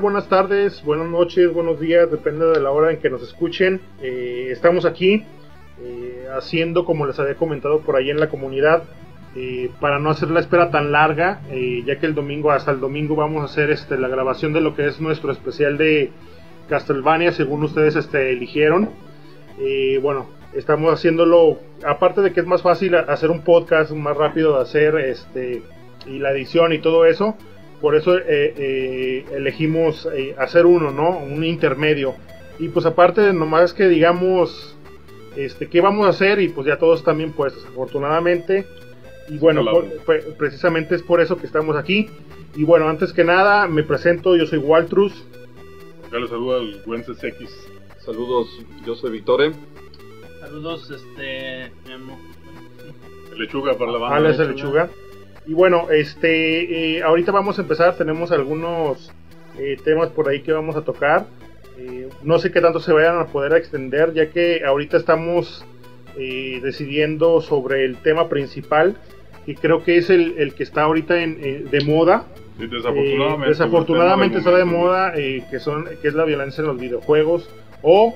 Buenas tardes, buenas noches, buenos días, depende de la hora en que nos escuchen. Eh, estamos aquí eh, haciendo, como les había comentado por ahí en la comunidad, eh, para no hacer la espera tan larga, ya que el domingo, hasta el domingo vamos a hacer este, la grabación de lo que es nuestro especial de Castlevania, según ustedes este, eligieron. bueno, estamos haciéndolo, aparte de que es más fácil hacer un podcast, más rápido de hacer, este, y la edición y todo eso por eso eh, eh, elegimos eh, hacer uno, ¿no? Un intermedio. Y pues aparte, nomás que digamos, este, ¿qué vamos a hacer? Y pues ya todos también pues afortunadamente. Y bueno, precisamente es por eso que estamos aquí. Y bueno, antes que nada, me presento, yo soy Waltrus. Acá les saluda el Wences X. Saludos, yo soy Victore. Saludos, este, Lechuga para la banda. Ah, lechuga. Y bueno, este, eh, ahorita vamos a empezar, tenemos algunos eh, temas por ahí que vamos a tocar. Eh, no sé qué tanto se vayan a poder extender, ya que ahorita estamos decidiendo sobre el tema principal, que creo que es el, que está ahorita en, de moda. desafortunadamente. desafortunadamente está de moda, que, son, que es la violencia en los videojuegos o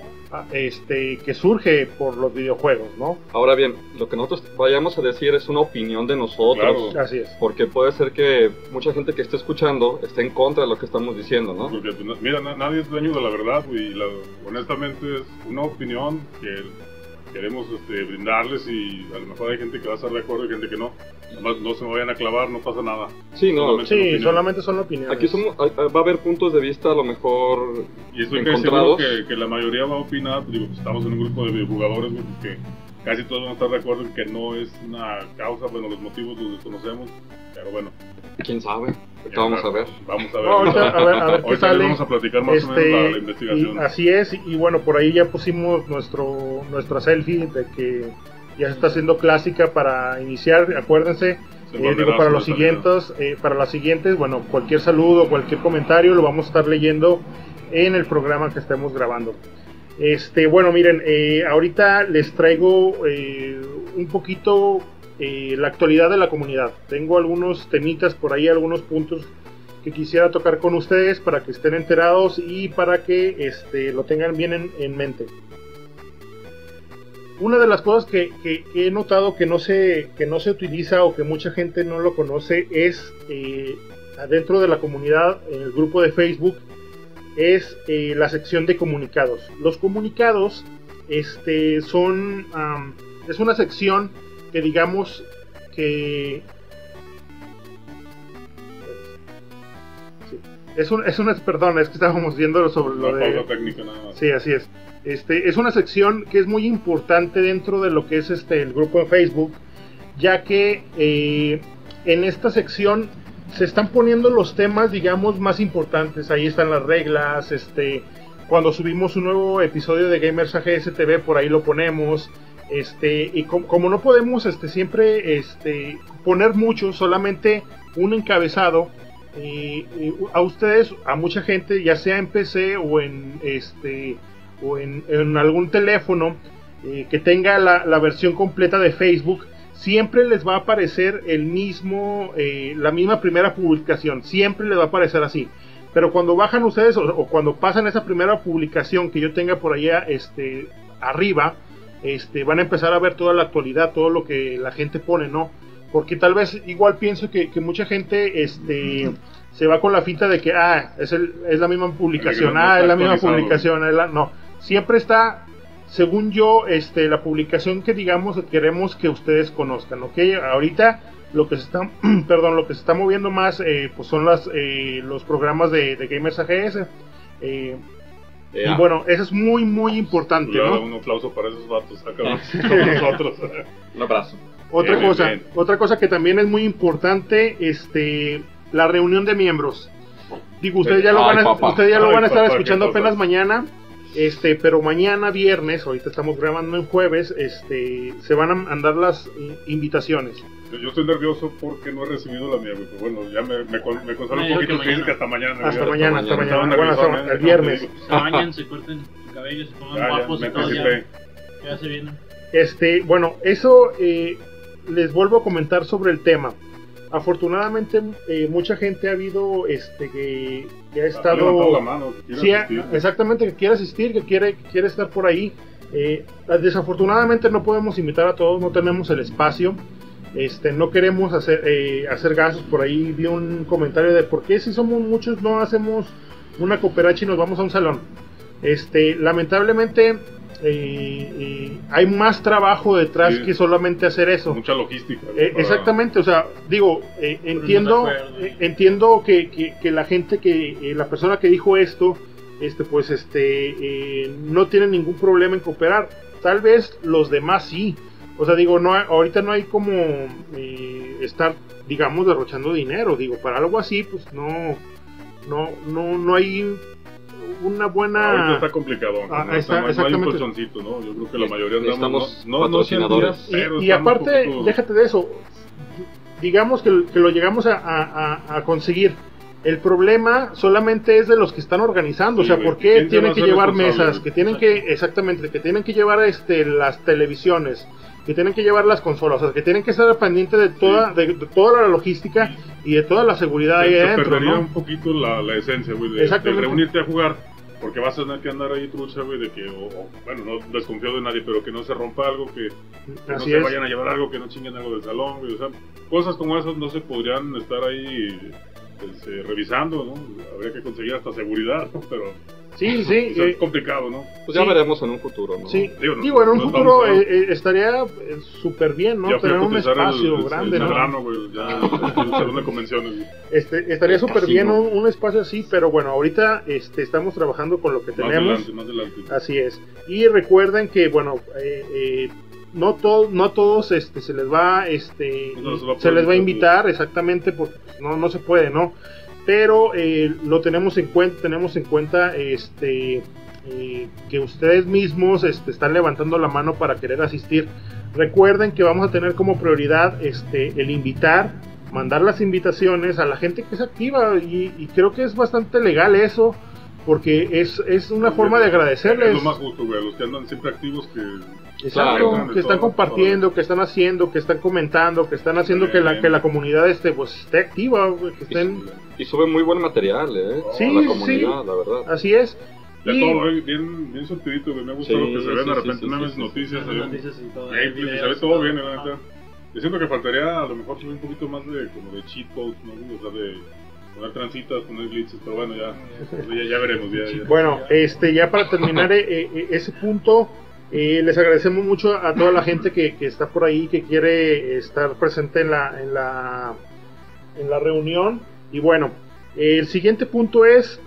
este, que surge por los videojuegos, ¿no? Ahora bien, lo que nosotros vayamos a decir es una opinión de nosotros. Así es. Porque puede ser que mucha gente que esté escuchando esté en contra de lo que estamos diciendo, ¿no? Porque, pues, mira, nadie es dueño de la verdad, y honestamente es una opinión que queremos este, brindarles y a lo mejor hay gente que va a estar de acuerdo y gente que no. Además, no se me vayan a clavar, no pasa nada. Sí, no, solamente, sí, solamente son opiniones. Aquí va a haber puntos de vista a lo mejor Y estoy seguro que, que, la mayoría va a opinar, digo, pues, estamos en un grupo de videojugadores que casi todos van a estar de acuerdo en que no es una causa, bueno, los motivos los desconocemos, pero bueno. ¿Quién sabe? vamos a ver. Vamos a ver. a ver, a ver qué sale. Vamos a platicar más o menos este, la, investigación. así es, y bueno, por ahí ya pusimos nuestro nuestra selfie de que ya se está haciendo clásica para iniciar, acuérdense. Eh, digo, para los siguientes, eh, para las siguientes, bueno, cualquier saludo, cualquier comentario lo vamos a estar leyendo en el programa que estemos grabando. Este, bueno, miren, eh, ahorita les traigo un poquito la actualidad de la comunidad. Tengo algunos temitas por ahí, algunos puntos que quisiera tocar con ustedes para que estén enterados y para que este, lo tengan bien en, mente. Una de las cosas que, he notado que no, se, que no se utiliza o que mucha gente no lo conoce es eh, adentro de la comunidad, en el grupo de Facebook, es eh, la sección de comunicados. Los comunicados este, son, es una sección que digamos que es un, es una perdón es que estábamos viendo sobre lo de sí así es. Este es una sección que es muy importante dentro de lo que es este el grupo de Facebook ya que eh, en esta sección se están poniendo los temas digamos más importantes. Ahí están las reglas este cuando subimos un nuevo episodio de Gamers AGS TV por ahí lo ponemos este, y como no podemos este, siempre este, poner mucho, solamente un encabezado, a ustedes, a mucha gente, ya sea en PC o en, este, o en, algún teléfono eh, que tenga la, versión completa de Facebook, siempre les va a aparecer el mismo, eh, la misma primera publicación, siempre les va a aparecer así. Pero cuando bajan ustedes o, o, cuando pasan esa primera publicación que yo tenga por allá este, arriba, este, van a empezar a ver toda la actualidad, todo lo que la gente pone, ¿no? Porque tal vez igual pienso que, mucha gente este, se va con la finta de que, ah, es, el, es la misma publicación, ah, es la misma publicación, no, siempre está, según yo, este, la publicación que digamos queremos que ustedes conozcan, ¿ok? Ahorita lo que se está, perdón, lo que se está moviendo más, eh, pues son las, eh, los programas de, de Gamers AGS. Eh, y bueno, eso es muy, muy importante. ¿no? Un aplauso para esos vatos acá con nosotros. un abrazo. Otra cosa, otra cosa que también es muy importante, este, la reunión de miembros. Digo, ustedes ya lo van a, ustedes ya lo van a estar escuchando apenas mañana. Este, pero mañana viernes, ahorita estamos grabando en jueves, este, se van a mandar las invitaciones. Yo estoy nervioso porque no he recibido la mía, Pero bueno, ya me, me, me consola un poquito que, que hasta mañana. Hasta mañana, hasta mañana. Bueno, hasta el viernes. Se bañan, se corten el cabello, se pongan guapos y todo. Ya, ya se vienen. Este, bueno, eso eh, les vuelvo a comentar sobre el tema. afortunadamente eh, mucha gente ha habido este que, ha estado la mano, sí, exactamente que quiere asistir que quiere quiere estar por ahí eh, desafortunadamente no podemos invitar a todos no tenemos el espacio este no queremos hacer eh, hacer gastos por ahí vi un comentario de por qué si somos muchos no hacemos una cooperacha y nos vamos a un salón este lamentablemente eh, hay más trabajo detrás que solamente hacer eso. Mucha logística. Eh, exactamente, o sea, digo, eh, entiendo, entiendo que, que, la gente que, la persona que dijo esto, este, pues, este, no tiene ningún problema en cooperar. Tal vez los demás sí. O sea, digo, no, ahorita no hay como estar, digamos, derrochando dinero. Digo, para algo así, pues no, no, no, no hay una buena. Ahorita está complicado. Ah, no, está, no, hay un colchoncito, ¿no? Yo creo que la mayoría andamos. no, patrocinadores. y, y aparte, déjate de eso. Digamos que, que lo llegamos a, a, a, conseguir. El problema solamente es de los que están organizando, o sea, ¿por qué tienen que llevar mesas? Que tienen que, exactamente, que tienen que llevar este, las televisiones, que tienen que llevar las consolas, o sea, que tienen que estar pendiente de toda, de, toda la logística y de toda la seguridad ahí adentro. Perdería un poquito la, la esencia, güey, de, de, reunirte a jugar porque vas a tener que andar ahí trucha, güey, de que, o, bueno, no desconfío de nadie, pero que no se rompa algo, que, no se vayan a llevar algo, que no chinguen algo del salón, güey, o sea, cosas como esas no se podrían estar ahí este, revisando, ¿no? Habría que conseguir hasta seguridad, Pero Sí, sí. es eh, complicado, ¿no? Pues ya veremos en un futuro, ¿no? Sí, digo, en un futuro eh, eh, estaría súper bien, ¿no? Tener un espacio grande, ¿no? Ya, de convenciones. Este, estaría súper bien un, espacio así, pero bueno, ahorita este, estamos trabajando con lo que tenemos. Más adelante, más adelante. Así es. Y recuerden que, bueno, no, todo, no todos este, se les va, este, se, les va a invitar, exactamente, porque no, no se puede, ¿no? pero eh, lo tenemos en cuenta, tenemos en cuenta este, eh, que ustedes mismos este, están levantando la mano para querer asistir. Recuerden que vamos a tener como prioridad este, el invitar, mandar las invitaciones a la gente que es activa y, creo que es bastante legal eso porque es, es una forma de agradecerles. Es lo más justo, güey, los que andan siempre activos que Exacto, que están compartiendo, que están haciendo, que están comentando, que están haciendo que la que la comunidad esté pues esté activa, que estén y sube muy buen material, eh. Sí, la comunidad, la verdad. Así es. Ya todo bien, bien surtidito, me ha gustado que se vean de repente nuevas noticias, noticias y todo, se ve todo bien, la neta. Yo siento que faltaría a lo mejor subir un poquito más de como de cheat codes, ¿no? O sea, de poner transitas, poner glitches, pero bueno, ya, ya, veremos. Ya, Bueno, este, ya para terminar eh, eh, ese punto, les agradecemos mucho a toda la gente que, que, está por ahí, que quiere estar presente en la, en la, en la reunión. Y bueno, el siguiente punto es,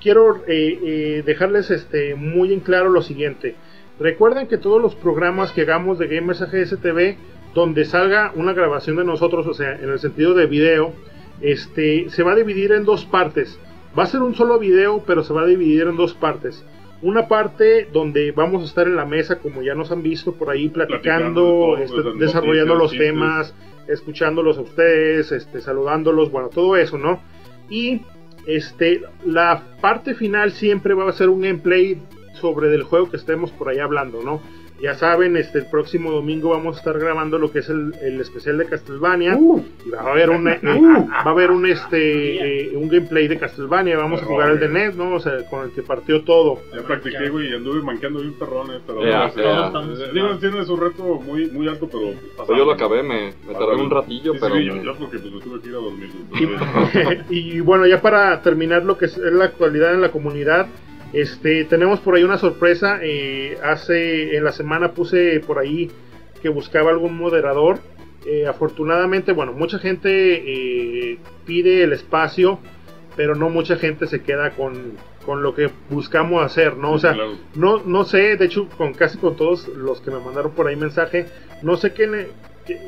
quiero eh, eh, dejarles este, muy en claro lo siguiente. Recuerden que todos los programas que hagamos de Gamers AGS TV, donde salga una grabación de nosotros, o sea, en el sentido de video, este, se va a dividir en dos partes. Va a ser un solo video, pero se va a dividir en dos partes una parte donde vamos a estar en la mesa, como ya nos han visto por ahí, platicando, este, desarrollando los temas, escuchándolos a ustedes, este, saludándolos, bueno, todo eso, ¿no? Y este, la parte final siempre va a ser un gameplay sobre el juego que estemos por ahí hablando, ¿no? Ya saben, este, el próximo domingo vamos a estar grabando lo que es el, el especial de Castlevania. Uh. y va a haber un, eh, uh. va a haber un, este, eh, un gameplay de Castlevania. Vamos a jugar el de NES, ¿no? O sea, con el que partió todo. Ya practiqué, güey, y anduve manqueando bien perrón. Pero yeah, yeah. tiene su reto muy, muy alto, pero. Pues yo lo acabé, me, me tardé un ratillo, pero. Sí, yo, yo, porque pues, me tuve que ir a dormir. y, y bueno, ya para terminar lo que es la actualidad en la comunidad. Este, tenemos por ahí una sorpresa. Eh, hace en la semana puse por ahí que buscaba algún moderador. Eh, afortunadamente, bueno, mucha gente eh, pide el espacio, pero no mucha gente se queda con, con lo que buscamos hacer, ¿no? O sea, no, no sé, de hecho, con casi con todos los que me mandaron por ahí mensaje, no sé qué,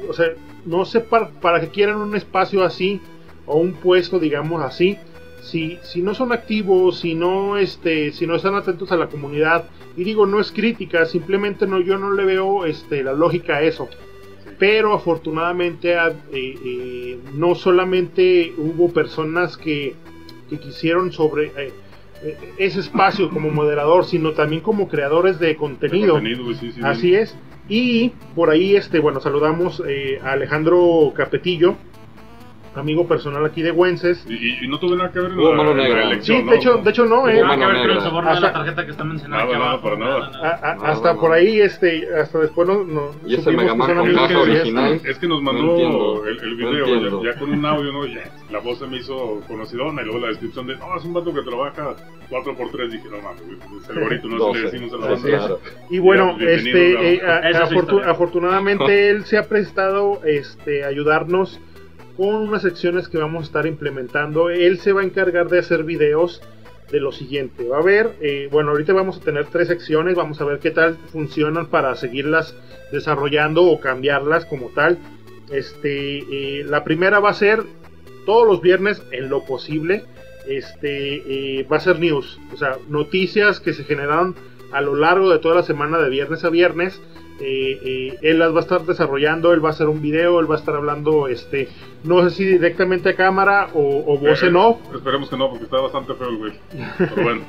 o sea, no sé para, para qué quieren un espacio así o un puesto, digamos así si, si no son activos, si no, este, si no están atentos a la comunidad, y digo, no es crítica, simplemente no, yo no le veo este, la lógica a eso. Pero afortunadamente eh, eh, no solamente hubo personas que, que quisieron sobre eh, ese espacio como moderador, sino también como creadores de contenido. Así es. Y por ahí, este, bueno, saludamos a Alejandro Capetillo, amigo personal aquí de Wences. Y, no tuve nada que ver en, la, elección. Sí, de hecho, de hecho no, eh. Nada que ver con el sabor de la tarjeta que está mencionando. Nada, nada, para nada. hasta por ahí, este, hasta después no, no y ese Mega Man con caja original. Es que nos mandó el, el, video ya, con un audio, ¿no? Ya, la voz se me hizo conocidona y luego la descripción de, no, es un vato que trabaja 4x3. Dije, no mames, es el gorito, no se le decimos a la banda. Y bueno, este, eh, afortunadamente él se ha prestado este, ayudarnos con unas secciones que vamos a estar implementando. Él se va a encargar de hacer videos de lo siguiente. Va a haber, eh, bueno, ahorita vamos a tener tres secciones, vamos a ver qué tal funcionan para seguirlas desarrollando o cambiarlas como tal. Este, eh, la primera va a ser todos los viernes en lo posible. Este, eh, va a ser news, o sea, noticias que se generaron a lo largo de toda la semana de viernes a viernes eh, eh, él las va a estar desarrollando, él va a hacer un video, él va a estar hablando, este, no sé si directamente a cámara o, voz en off. Esperemos que no, porque está bastante feo el güey. bueno.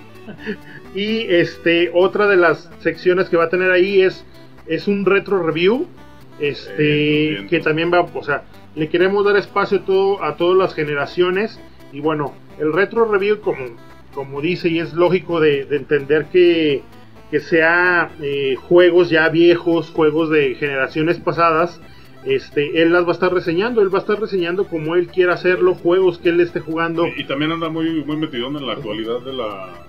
y este, otra de las secciones que va a tener ahí es, es un retro review, este, que también va, o sea, le queremos dar espacio todo, a todas las generaciones. Y bueno, el retro review, como, como dice, y es lógico de entender que que sea eh, juegos ya viejos, juegos de generaciones pasadas, este, él las va a estar reseñando, él va a estar reseñando como él quiera hacerlo, juegos que él esté jugando. Y, también anda muy, muy metido en la actualidad de la...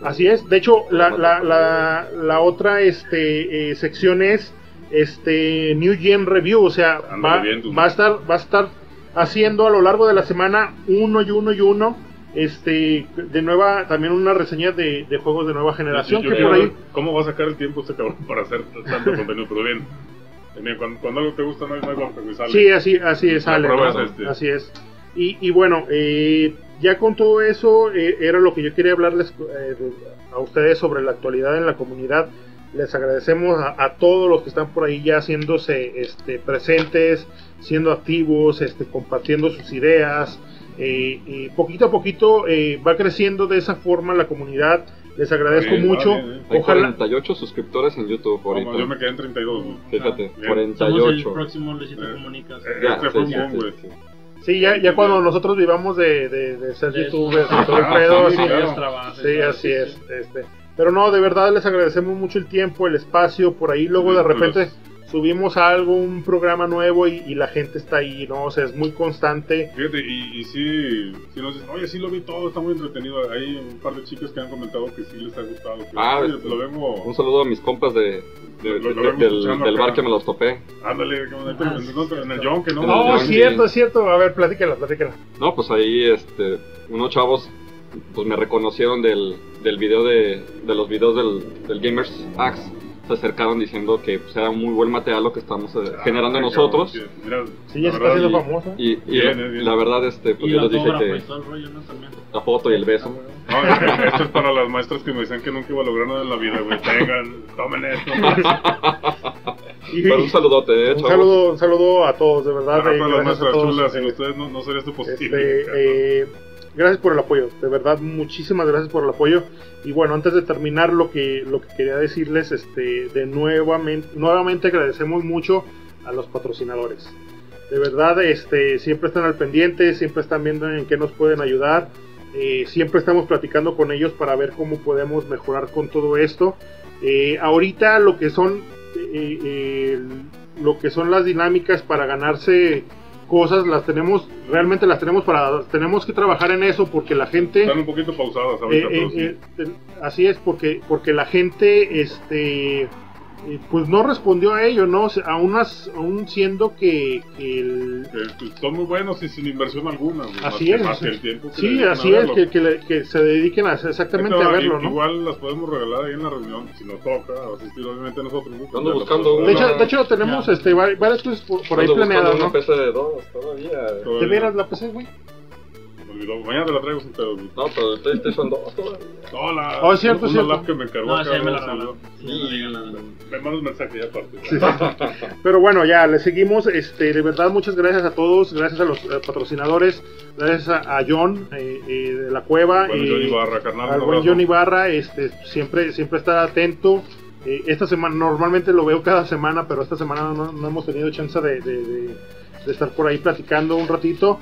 Así es, de hecho, la, la, la, la otra este, eh, sección es este, New Gen Review, o sea, va, va, a estar, va a estar haciendo a lo largo de la semana uno y uno y uno este de nueva también una reseña de, juegos de nueva generación que por ahí cómo va a sacar el tiempo este cabrón para hacer tanto contenido pero bien, cuando, algo te gusta no hay, no sale. Sí así así es sale este. así es. Y, y bueno eh, ya con todo eso eh, era lo que yo quería hablarles eh, a ustedes sobre la actualidad en la comunidad. Les agradecemos a, todos los que están por ahí ya haciéndose este, presentes siendo activos este, compartiendo sus ideas eh, poquito a poquito eh, va creciendo de esa forma la comunidad. Les agradezco mucho. Hay 48 suscriptores en YouTube ahorita. yo me quedé en 32. Fíjate, 48. el próximo Luisito eh, Comunicas. Eh, este fue un boom, Sí, ya, ya cuando nosotros vivamos de, de, de ser youtubers y todo el pedo, sí, así es. Este. Pero no, de verdad les agradecemos mucho el tiempo, el espacio, por ahí luego de repente subimos algo, un programa nuevo y, la gente está ahí, ¿no? O sea, es muy constante. Fíjate, y, y sí, sí nos dicen, oye, sí lo vi todo, está muy entretenido. Hay un par de chicos que han comentado que sí les ha gustado. ah, lo vemos. Un saludo a mis compas de, del, bar que me los topé. Ándale, en el John, que no. No, es cierto, es cierto. A ver, platícala, platícala. No, pues ahí, este, unos chavos, pues me reconocieron del, del video de, de los videos del, del Gamers Axe se acercaron diciendo que pues, era muy buen material lo que estamos eh, ah, generando nosotros. sí, ya está siendo famosa. Y, la verdad, este, pues yo les dije que. La foto y el beso. esto es para las maestras que me decían que nunca iba a lograr nada en la vida, güey. Vengan, tomen esto. Pero un saludote, eh, un saludo, un saludo a todos, de verdad. A todas las maestras chulas, sin ustedes no, no sería esto posible. Este, eh, gracias por el apoyo, de verdad, muchísimas gracias por el apoyo. Y bueno, antes de terminar lo que, lo que quería decirles, este, de nuevamente, nuevamente agradecemos mucho a los patrocinadores. De verdad, este, siempre están al pendiente, siempre están viendo en qué nos pueden ayudar. Eh, siempre estamos platicando con ellos para ver cómo podemos mejorar con todo esto. Eh, ahorita lo que son eh, lo que son las dinámicas para ganarse cosas las tenemos, realmente las tenemos para, tenemos que trabajar en eso porque la gente... Están un poquito pausadas ahorita, eh, eh, eh, así es, porque, porque la gente, este pues no respondió a ello, ¿no? aún, aún siendo que, el... son muy buenos y sin inversión alguna. Así es. sí, así es, que, que, se dediquen a, exactamente a verlo, ¿no? Igual las podemos regalar ahí en la reunión, si nos toca, asistir obviamente nosotros. Estamos buscando de, hecho, de hecho, tenemos este, varias cosas por, ahí planeadas, ¿no? una PC de dos todavía. ¿Te vieras la PC, güey? Mañana te la traigo sin pedo, No, pero el PlayStation 2 todavía. No, la. Oh, es cierto, es cierto. lap que me encargó. No, sí, me la regaló. Me manda un mensaje ya aparte. pero bueno, ya, le seguimos. Este, de verdad, muchas gracias a todos. Gracias a los eh, patrocinadores. Gracias a, John eh, eh, de la Cueva. Bueno, John Ibarra, carnal. Al buen John Ibarra. Este, siempre, siempre estar atento. esta semana, normalmente lo veo cada semana, pero esta semana no, hemos tenido chance de, de, de estar por ahí platicando un ratito.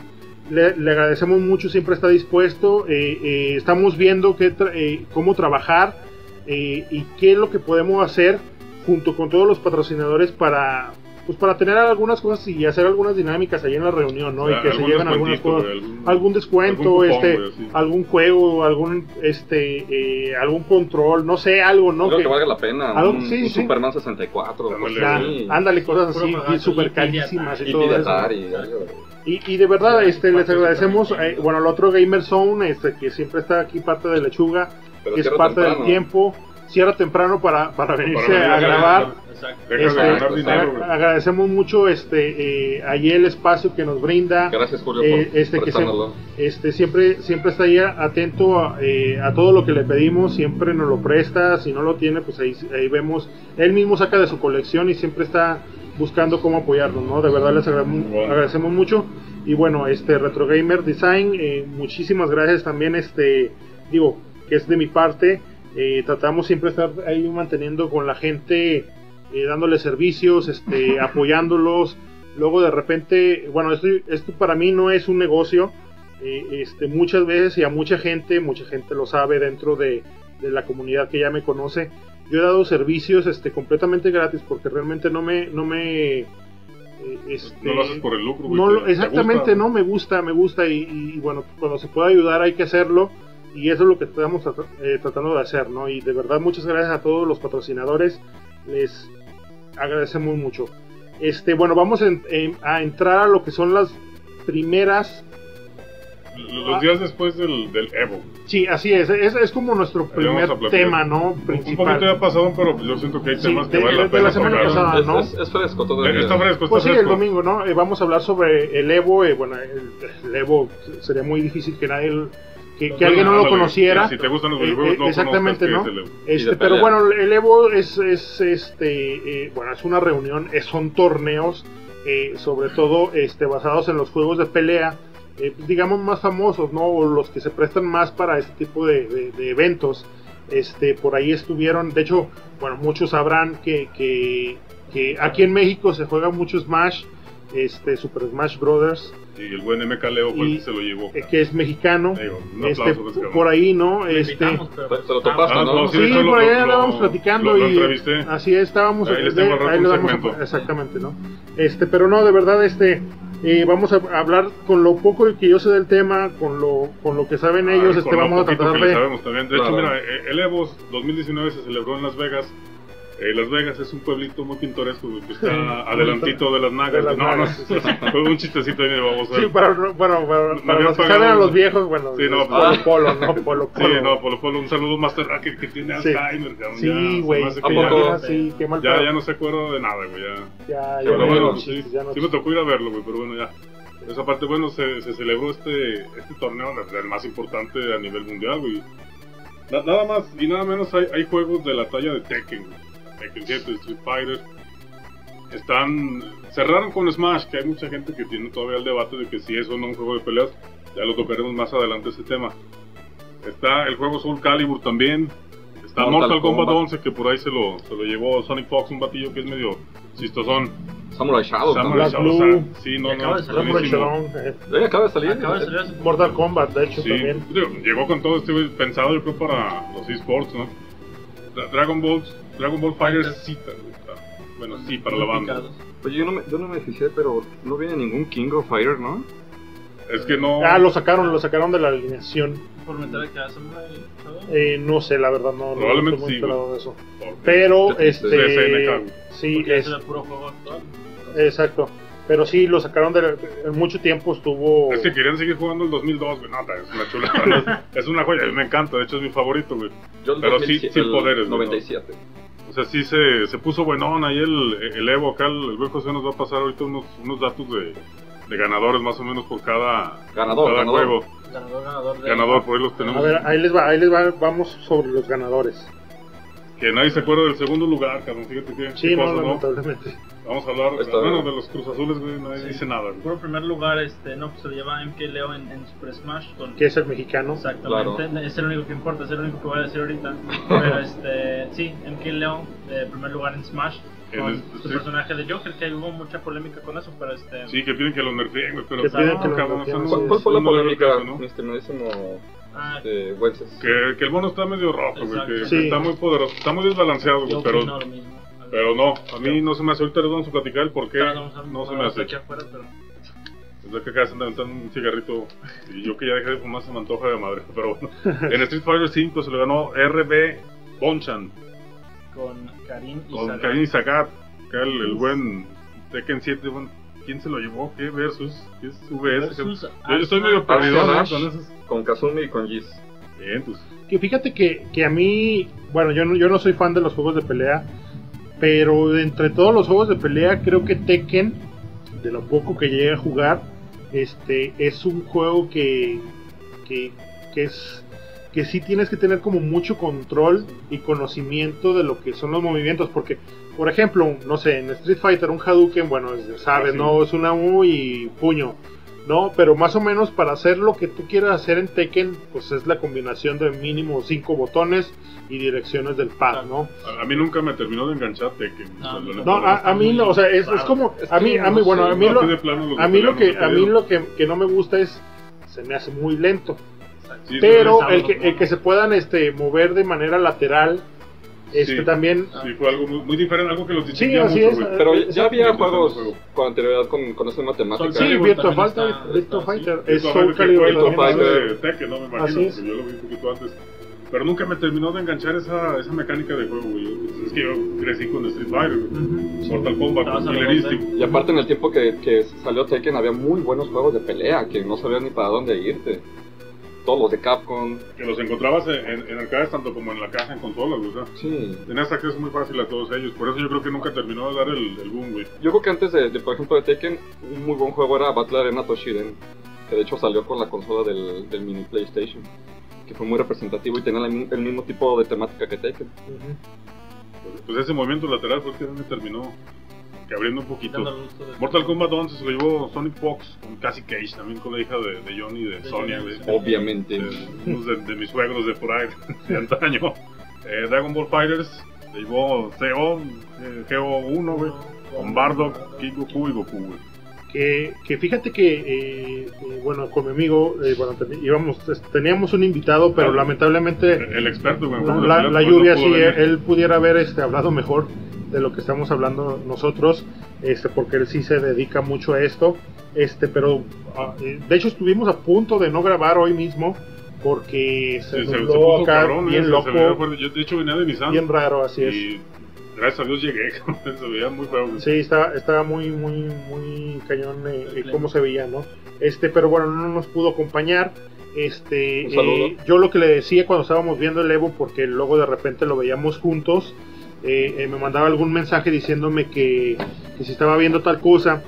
Le, agradecemos mucho, siempre está dispuesto. Eh, eh, estamos viendo qué eh, cómo trabajar y qué es lo que podemos hacer junto con todos los patrocinadores para pues para tener algunas cosas y hacer algunas dinámicas ahí en la reunión, ¿no? y que se lleven algunas cosas, algún, descuento, este, algún juego, algún este, algún control, no sé, algo, ¿no? Creo que, valga la pena. un, Superman 64. ándale, cosas así, súper carísimas y, todo eso. Y, y, de verdad, este, les agradecemos, eh, bueno, al otro Gamer Zone, este, que siempre está aquí parte de Lechuga, que es parte del tiempo, cierra temprano para, para venirse a grabar. Este, agradecemos mucho este eh, allí el espacio que nos brinda. Gracias Julio eh, este, que este siempre siempre está ahí atento a, eh, a, todo lo que le pedimos, siempre nos lo presta, si no lo tiene pues ahí, ahí vemos, él mismo saca de su colección y siempre está buscando cómo apoyarnos, ¿no? De verdad les agradecemos mucho. Y bueno, este Retro Gamer Design, eh, muchísimas gracias también, este, digo, que es de mi parte. Eh, tratamos siempre estar ahí manteniendo con la gente, eh, dándole servicios, este, apoyándolos. Luego de repente, bueno, esto, esto para mí no es un negocio. este, muchas veces y a mucha gente, mucha gente lo sabe dentro de, de la comunidad que ya me conoce, yo he dado servicios este completamente gratis porque realmente no me no me eh, este, no lo haces por el lucro no, exactamente no me gusta me gusta y, bueno cuando se puede ayudar hay que hacerlo y eso es lo que estamos eh, tratando de hacer no y de verdad muchas gracias a todos los patrocinadores les agradecemos mucho. Este bueno vamos a entrar a lo que son las primeras los días después del, del, Evo. Sí, así es. Es, es como nuestro primer tema, ¿no? Principal. Un poquito ya pasado, pero yo siento que hay temas que vale la pena. la semana pasada, ¿no? Es, fresco todavía. Eh, está fresco, está pues sí, el domingo, ¿no? Eh, vamos a hablar sobre el Evo. Eh, bueno, el, Evo sería muy difícil que nadie. Que, que alguien no lo conociera. Si te gustan los videojuegos, no Exactamente, ¿no? Este, pero bueno, el Evo es, es este, bueno, es una reunión, son torneos, sobre todo este, basados en los juegos de pelea eh, digamos, más famosos, ¿no? O los que se prestan más para este tipo de, eventos. Este, por ahí estuvieron, de hecho, bueno, muchos sabrán que, que, aquí en México se juega mucho Smash, este, Super Smash Brothers. Y el buen MK Leo fue se lo llevó. Eh, que es mexicano. este, por ahí, ¿no? Este, se lo topaste, ah, ¿no? Sí, por ahí estábamos platicando y así estábamos. Ahí, ahí exactamente, ¿no? Este, pero no, de verdad, este, vamos a hablar con lo poco que yo sé del tema, con lo, con lo que saben ah, ellos, este, vamos a tratar de... Sabemos también. De hecho, mira, eh, el Evo 2019 se celebró en Las Vegas. Eh, Las Vegas es un pueblito muy pintoresco que está adelantito de las nagas. no, no, fue un chistecito ahí vamos a Sí, para, bueno, para, para los que saben a los viejos, bueno, sí, no, Polo Polo, ¿no? Polo Polo. Sí, no, Polo Polo, un saludo Master Hacker que tiene Alzheimer. Sí, güey, ya, sí, qué mal ya, ya no se acuerda de nada, güey, ya. Ya, ya, pero bueno, sí, ya no sí me tocó ir a verlo, güey, pero bueno, ya. Esa parte, bueno, se, se celebró este, este torneo, el más importante a nivel mundial, güey. nada más y nada menos hay, hay juegos de la talla de Tekken, Tekken 7, Street Fighter. Están. Cerraron con Smash, que hay mucha gente que tiene todavía el debate de que si eso no es un juego de peleas. Ya lo tocaremos más adelante ese tema. Está el juego Soul Calibur también. Está Mortal, Kombat, 11, que por ahí se lo, se lo llevó Sonic Fox, un batillo que es medio chistosón. Samurai Shadow. Samurai Shadow. sí, no, no. Samurai Shadow. Eh, acaba de salir. Acaba de salir. Mortal Kombat, de hecho, también. Llegó con todo este pensado, yo creo, para los esports, ¿no? Dragon Ball, Dragon Ball Fighter cita, Bueno, sí, para la banda. Oye, yo no, me, yo no me fijé, pero no viene ningún King of Fighter, ¿no? Es que no. Ah, lo sacaron, lo sacaron de la alineación. ¿Por meter que hace eh, No sé, la verdad, no. Probablemente no sí. De eso. Pero, este. Sí, es. el puro juego actual. Exacto. Pero sí, lo sacaron de. mucho tiempo estuvo. Es que querían seguir jugando el 2002, güey. No, es una chula. es una joya, a mí me encanta. De hecho, es mi favorito, güey. Pero sí, sin poderes. 97. O sea, sí se, se puso buenón ahí el, el Evo acá. El güey José nos va a pasar ahorita unos, unos datos de, de ganadores más o menos por cada, ganador, cada ganador. juego. Ganador, ganador. De... Ganador, por ahí los tenemos. A ver, ahí les va, ahí les va, vamos sobre los ganadores. Que nadie se acuerda del segundo lugar, cabrón. Fíjate que. Sí, no, lamentablemente. Vamos a hablar, bueno, de los Cruz Azules, güey, nadie dice nada. Güey. Por primer lugar, este, no, pues se lo lleva MK Leo en, en Super Smash. Con... Que es el mexicano. Exactamente, es el único que importa, es el único que voy a decir ahorita. Pero este, sí, MK Leo, de primer lugar en Smash. con su personaje de Joker, que hubo mucha polémica con eso, pero este... Sí, que piden que lo nerfeen, pero... Que piden que lo ¿Cuál fue la polémica, mi estimadísimo ah, este, que, que el mono está medio rojo, güey, que, está muy poderoso, está muy desbalanceado, güey, pero... Pero no, a mí no se me hace. Ahorita les vamos a platicar el por qué no se me hace. Afuera, pero... Es que acá se andan un cigarrito y yo que ya dejé de fumar se me antoja de madre. Pero bueno, en Street Fighter 5 se le ganó RB Bonchan. Con Karim y Con Karim y Sagat. El, el buen Tekken 7. Bueno, ¿Quién se lo llevó? ¿Qué versus? ¿Qué es VS? yo, estoy medio perdido ¿no? con esos. Con Kazumi y con Giz. Bien, pues. Que fíjate que, que a mí, bueno, yo no, yo no soy fan de los juegos de pelea, pero entre todos los juegos de pelea creo que Tekken, de lo poco que llegué a jugar, este es un juego que, que, es que sí tienes que tener como mucho control y conocimiento de lo que son los movimientos porque por ejemplo no sé en Street Fighter un Hadouken bueno sabes no es una U y puño no pero más o menos para hacer lo que tú quieras hacer en Tekken pues es la combinación de mínimo cinco botones y direcciones del pad, ¿no? A, mí nunca me terminó de enganchar Tekken. No, a, mí no, o sea, es, es como a mí a mí bueno, a mí lo, a mí lo que a mí lo que, que no me gusta es se me hace muy lento. pero el que, el que se puedan este mover de manera lateral este también sí fue algo muy, diferente algo que los sí, así es, pero ya había juegos con anterioridad con, con esa matemática. Sí Virtua Fighter Virtua Fighter es Soul Calibur Tekken no me imagino yo lo vi un poquito antes. Pero nunca me terminó de enganchar esa, esa mecánica de juego, Es que yo crecí con Street Fighter, Mortal Kombat, Killer Instinct. Y aparte en el tiempo que, que salió Tekken había muy buenos juegos de pelea que no sabías ni para dónde irte todos los de Capcom. Que los encontrabas en, en arcades tanto como en la caja en consolas, ¿verdad? Sí. Tenías acceso muy fácil a todos ellos, por eso yo creo que nunca terminó de dar el, el boom, güey. Yo creo que antes de, por ejemplo, de Tekken, un muy buen juego era Battle Arena Toshiren, que de hecho salió con la consola del, del mini PlayStation que fue muy representativo y tenía el mismo tipo de temática que Taken. Pues ese movimiento lateral fue el que terminó que abriendo un poquito. Mortal Kombat 11 se lo llevó Sonic Fox con Cassie Cage, también con la hija de, de Johnny y de, Sonia. Obviamente. De, mis suegros de por ahí, de antaño. Eh, Dragon Ball Fighters se llevó CO, eh, Geo 1, con Bardock, King Goku y Goku, que, fíjate que, eh, eh, bueno, con mi amigo, eh, bueno, íbamos, teníamos un invitado, pero lamentablemente... El experto, la, lluvia, sí, él, pudiera haber este, hablado mejor de lo que estamos hablando nosotros, este, porque él sí se dedica mucho a esto, este, pero ah, de hecho estuvimos a punto de no grabar hoy mismo, porque se, sí, acá bien loco. yo de hecho venía de Nissan. Bien raro, así es gracias a Dios llegué, se veía muy feo. Sí, estaba, estaba muy, muy, muy cañón eh, eh, cómo se veía, ¿no? Este, pero bueno, no nos pudo acompañar. Este, eh, yo lo que le decía cuando estábamos viendo el Evo, porque luego de repente lo veíamos juntos, me mandaba algún mensaje diciéndome que, que si estaba viendo tal cosa.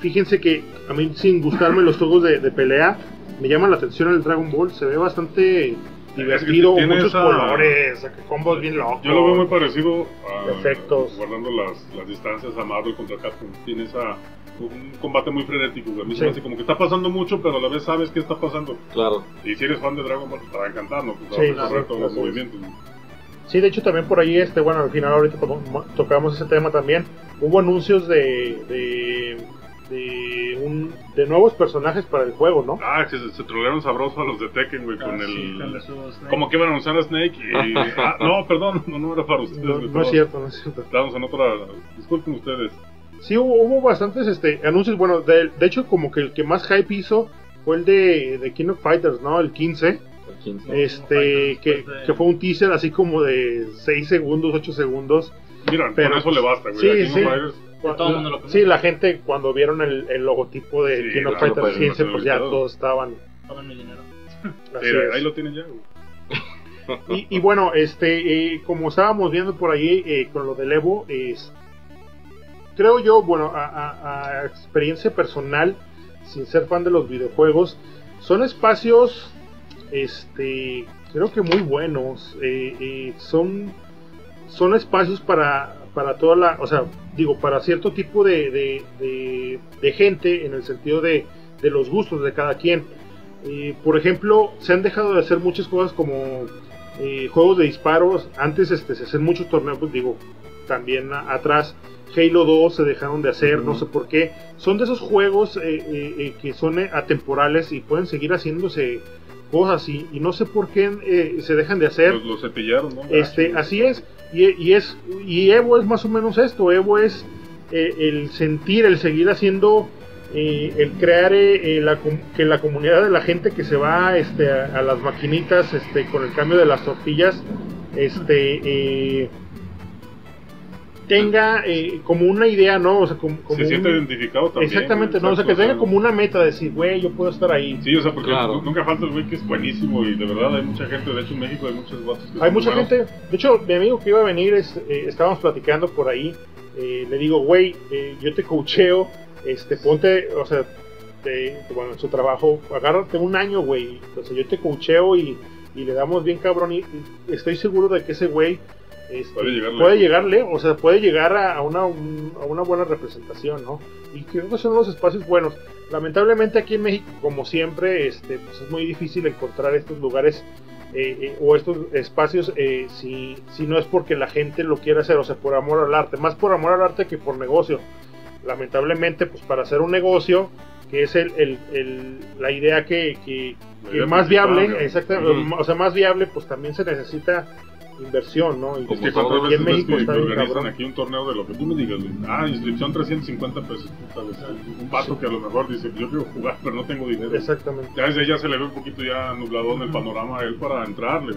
fíjense que a mí, sin gustarme los juegos de, de pelea, me llama la atención el Dragon Ball, se ve bastante divertido, muchos colores, combos bien locos. Yo lo veo muy parecido a efectos. guardando las, las distancias a Marvel contra Capcom. Tiene esa un combate muy frenético, A mí se como que está pasando mucho, pero a la vez sabes qué está pasando. Claro. Y si eres fan de Dragon Ball, te va a encantar, ¿no? Pues sí, a todos los movimientos. Sí, de hecho también por ahí, este, bueno, al final ahorita tocamos ese tema también. Hubo anuncios de, de de un de nuevos personajes para el juego, ¿no? Ah, que se, se trolearon sabroso a los de Tekken, güey, con ah, el... como que iban a anunciar a Snake y... ah, no, perdón, no, no era para ustedes. No, es cierto, no es cierto. Estábamos en otra... Disculpen ustedes. Sí, hubo, hubo bastantes este, anuncios, bueno, de, de, hecho como que el que más hype hizo fue el de, de King of Fighters, ¿no? El 15. El 15. Este, que, que, fue un teaser así como de 6 segundos, 8 segundos. Mira, pero, con eso le basta, güey. Sí, sí. Sí, la gente cuando vieron el, el logotipo de sí, King of Fighters 15, pues ya todos estaban. mi dinero. ahí lo tienen ya. y, y, bueno, este, eh, como estábamos viendo por ahí eh, con lo del Evo, es, creo yo, bueno, a, a, experiencia personal, sin ser fan de los videojuegos, son espacios, este, creo que muy buenos. Eh, son, son espacios para, para toda la, o sea, digo, para cierto tipo de, de, gente en el sentido de, de, los gustos de cada quien. por ejemplo, se han dejado de hacer muchas cosas como eh, juegos de disparos. Antes este, se hacían muchos torneos, pues digo, también atrás. Halo 2 se dejaron de hacer, no sé por qué. Son de esos juegos eh, que son atemporales y pueden seguir haciéndose cosas y, y no sé por qué se dejan de hacer. Los, cepillaron, ¿no? Este, así es. Y, es y Evo es más o menos esto. Evo es el sentir, el seguir haciendo el crear eh, la, que la comunidad de la gente que se va este, a, las maquinitas este, con el cambio de las tortillas este, eh, tenga eh, como una idea, ¿no? O sea, como, se siente identificado también. Exactamente, ¿no? O sea, que tenga como una meta de decir, güey, yo puedo estar ahí. Sí, o sea, porque nunca falta el güey que es buenísimo y de verdad hay mucha gente, de hecho en México hay muchos vatos Hay mucha gente, de hecho, mi amigo que iba a venir, es, estábamos platicando por ahí, le digo, güey, yo te coacheo este, ponte, o sea, bueno, en su trabajo, agárrate un año, güey. Entonces yo te coacheo y, le damos bien cabrón. Y, estoy seguro de que ese güey este, puede, llegarle. o sea, puede llegar a, una, a una buena representación, ¿no? Y creo que son los espacios buenos. Lamentablemente aquí en México, como siempre, este, pues es muy difícil encontrar estos lugares eh, eh, o estos espacios eh, si, si no es porque la gente lo quiere hacer, o sea, por amor al arte, más por amor al arte que por negocio lamentablemente, pues para hacer un negocio, que es el, el, la idea que, que, más viable, exactamente, o sea, más viable, pues también se necesita inversión, ¿no? Es que en México está organizan aquí un torneo de lo que tú me digas, Ah, inscripción 350 pesos, Un pato que a lo mejor dice, yo quiero jugar, pero no tengo dinero. Exactamente. Ya desde ya se le ve un poquito ya nublado en el panorama a él para entrarle,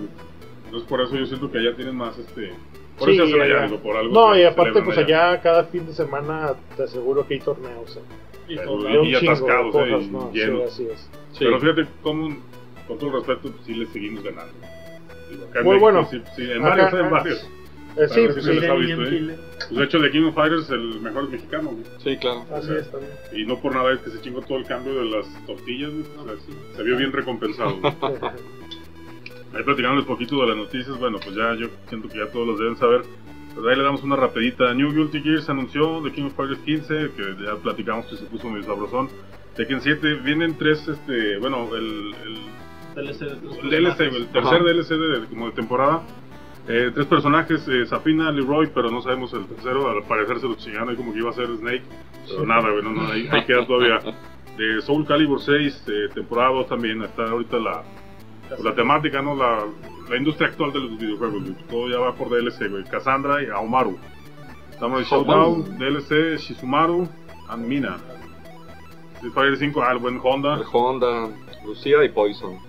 Entonces por eso yo siento que allá tienen más este por eso allá, por algo. No, y aparte, pues allá. cada fin de semana te aseguro que hay torneos. ¿eh? Y, y, y atascados, eh, y llenos. Sí, así es. Pero fíjate, con, con todo respeto, sí les seguimos ganando. Muy bueno. Sí, sí, en varios, en varios. Eh, sí, sí, se les ha visto, ¿eh? Pues de hecho, de King of Fighters el mejor mexicano. ¿no? Sí, claro. Así es también. Y no por nada es que se chingó todo el cambio de las tortillas. O sea, se vio bien recompensado. Ahí platicamos un poquito de las noticias, bueno, pues ya yo siento que ya todos los deben saber. Pues ahí le damos una rapidita. New Guilty Gear se anunció de King of Fighters 15, que ya platicamos que se puso medio sabrosón. Tekken 7, vienen tres, este, bueno, el, el DLC, el, DLC, el tercer DLC de, como de temporada. Eh, tres personajes, eh, Safina, Leroy, pero no sabemos el tercero, al parecer se lo chingaron ahí como que iba a ser Snake, pero nada, bueno, no, ahí, queda todavía. De Soul Calibur 6, eh, temporada 2 también, está ahorita la, pues la temática, ¿no? La, la, industria actual de los videojuegos, Todo ya va por DLC, güey. Cassandra y Aomaru. Estamos en Showdown, DLC, Shizumaru and Mina. Street Fighter 5, ah, el buen Honda. El Honda, Lucía y Poison.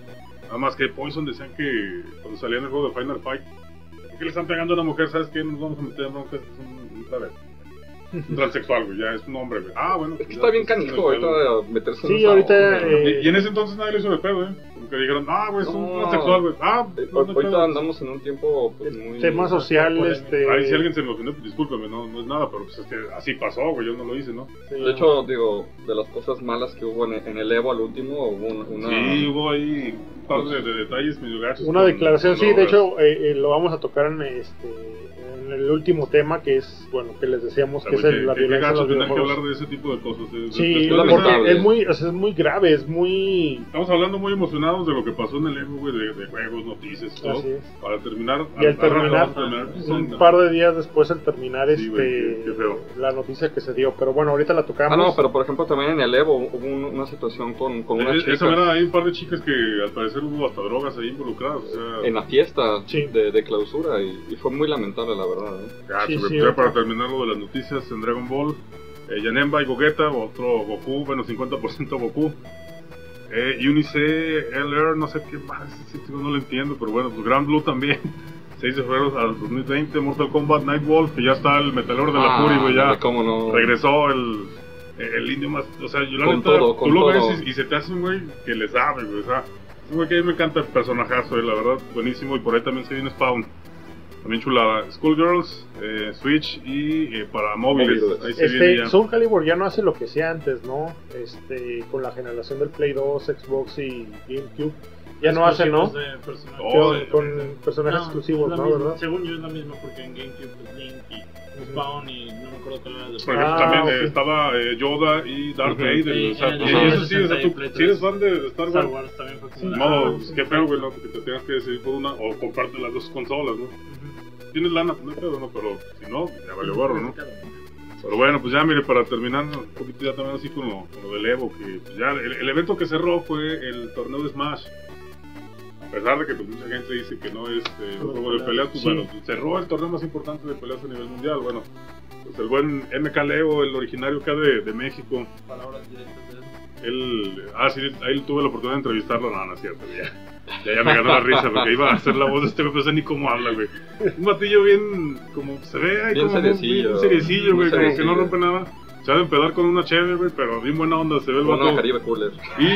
Nada más que Poison decían que cuando salía en el juego de Final Fight, ¿por qué le están pegando a una mujer? ¿Sabes qué? Nos vamos a meter en broncas. Es un, un, un transexual, güey, ya es un hombre, güey. Ah, bueno. Es que está bien canijo ahorita meterse Sí, ahorita. Eh... Y, y, en ese entonces nadie le hizo de pedo, ¿eh? Que dijeron, ah, güey, es un transexual, güey. Ah, no, ahorita andamos en un tiempo pues, muy. Tema social, este. Ahí si alguien se me ofendió, pues discúlpeme, no, no es nada, pero pues es que así pasó, güey, yo no lo hice, ¿no? Sí, de hecho, digo, de las cosas malas que hubo en, el Evo al último, hubo una. Sí, hubo ahí un par de, de detalles medio gachos. Una declaración, sí, de hecho, eh, eh, lo vamos a tocar en este el último tema que es, bueno, que les decíamos que es el, la violencia los videojuegos. que hablar de ese tipo de cosas. Es, sí, porque es muy, o sea, es muy grave, es muy... Estamos hablando muy emocionados de lo que pasó en el Evo, güey, de, de, juegos, noticias todo. Para terminar... Y al, terminar, un par de días después al terminar sí, este la noticia que se dio. Pero bueno, ahorita la tocamos. Ah, no, pero por ejemplo también en el Evo hubo una situación con, con una chica. Esa era, hay un par de chicas que al parecer hubo hasta drogas ahí involucradas. O sea, en la fiesta de, de, clausura y, y, fue muy lamentable la verdad. Ya, sí, sí, para terminar lo de las noticias en Dragon Ball, eh, Yanemba y Gogeta, otro Goku, bueno, 50% Goku. Eh, Unice LR, no sé qué más, no lo entiendo, pero bueno, pues Grand Blue también. 6 de febrero al 2020, Mortal Kombat Nightwolf, que ya está el metalor de la ah, Fury, ya no. regresó el, el indio más, o sea, yo la neta, tú lo ves y, se te hace un güey que le sabe, güey, o sea, un güey que a mí me encanta el personajazo, la verdad, buenísimo, y por ahí también se viene Spawn. También chulada. Schoolgirls, eh, Switch y eh, para móviles. Ahí se este, ya. Soul Calibur ya no hace lo que hacía antes, ¿no? Este, con la generación del Play 2, Xbox y GameCube. Ya no hace, ¿no? Oh, con, personajes exclusivos, ¿no? ¿verdad? Según yo es la misma porque en GameCube pues Link y Spawn y no me acuerdo cuál era de Por ejemplo, ah, también okay. estaba eh, Yoda y Darth uh -huh. Vader. Sí, o sea, y eso sí, o sea, tú, si eres fan de Star Wars, Star Wars también fue como no, ah, qué feo, güey, ¿no? Porque te tengas que decidir por una o comparte las dos consolas, ¿no? tienes lana, pues no pedo, ¿no? Pero si no, ya valió gorro, ¿no? Pero bueno, pues ya mire, para terminar un poquito ya también así con lo, con lo del Evo, que pues ya el, el evento que cerró fue el torneo de Smash. A pesar de que pues, mucha gente dice que no es eh, un juego de peleas, pues Sí. bueno, cerró el torneo más importante de peleas a nivel mundial. Bueno, pues el buen MK Leo, el originario acá de, de México, Palabras directas de él. él, ah, sí, ahí tuve la oportunidad de entrevistarlo, no, no es cierto, ya. Ya, ya me ganó la risa porque iba a hacer la voz de este güey, pero no sé ni cómo habla, güey. Un batillo bien, como se ve ahí, Bien como seriecillo. bien seriecillo, güey, como que no rompe nada. Se va a empedar con una chévere, güey, pero bien buena onda, se ve el Bueno, vato. Caribe Cooler. Y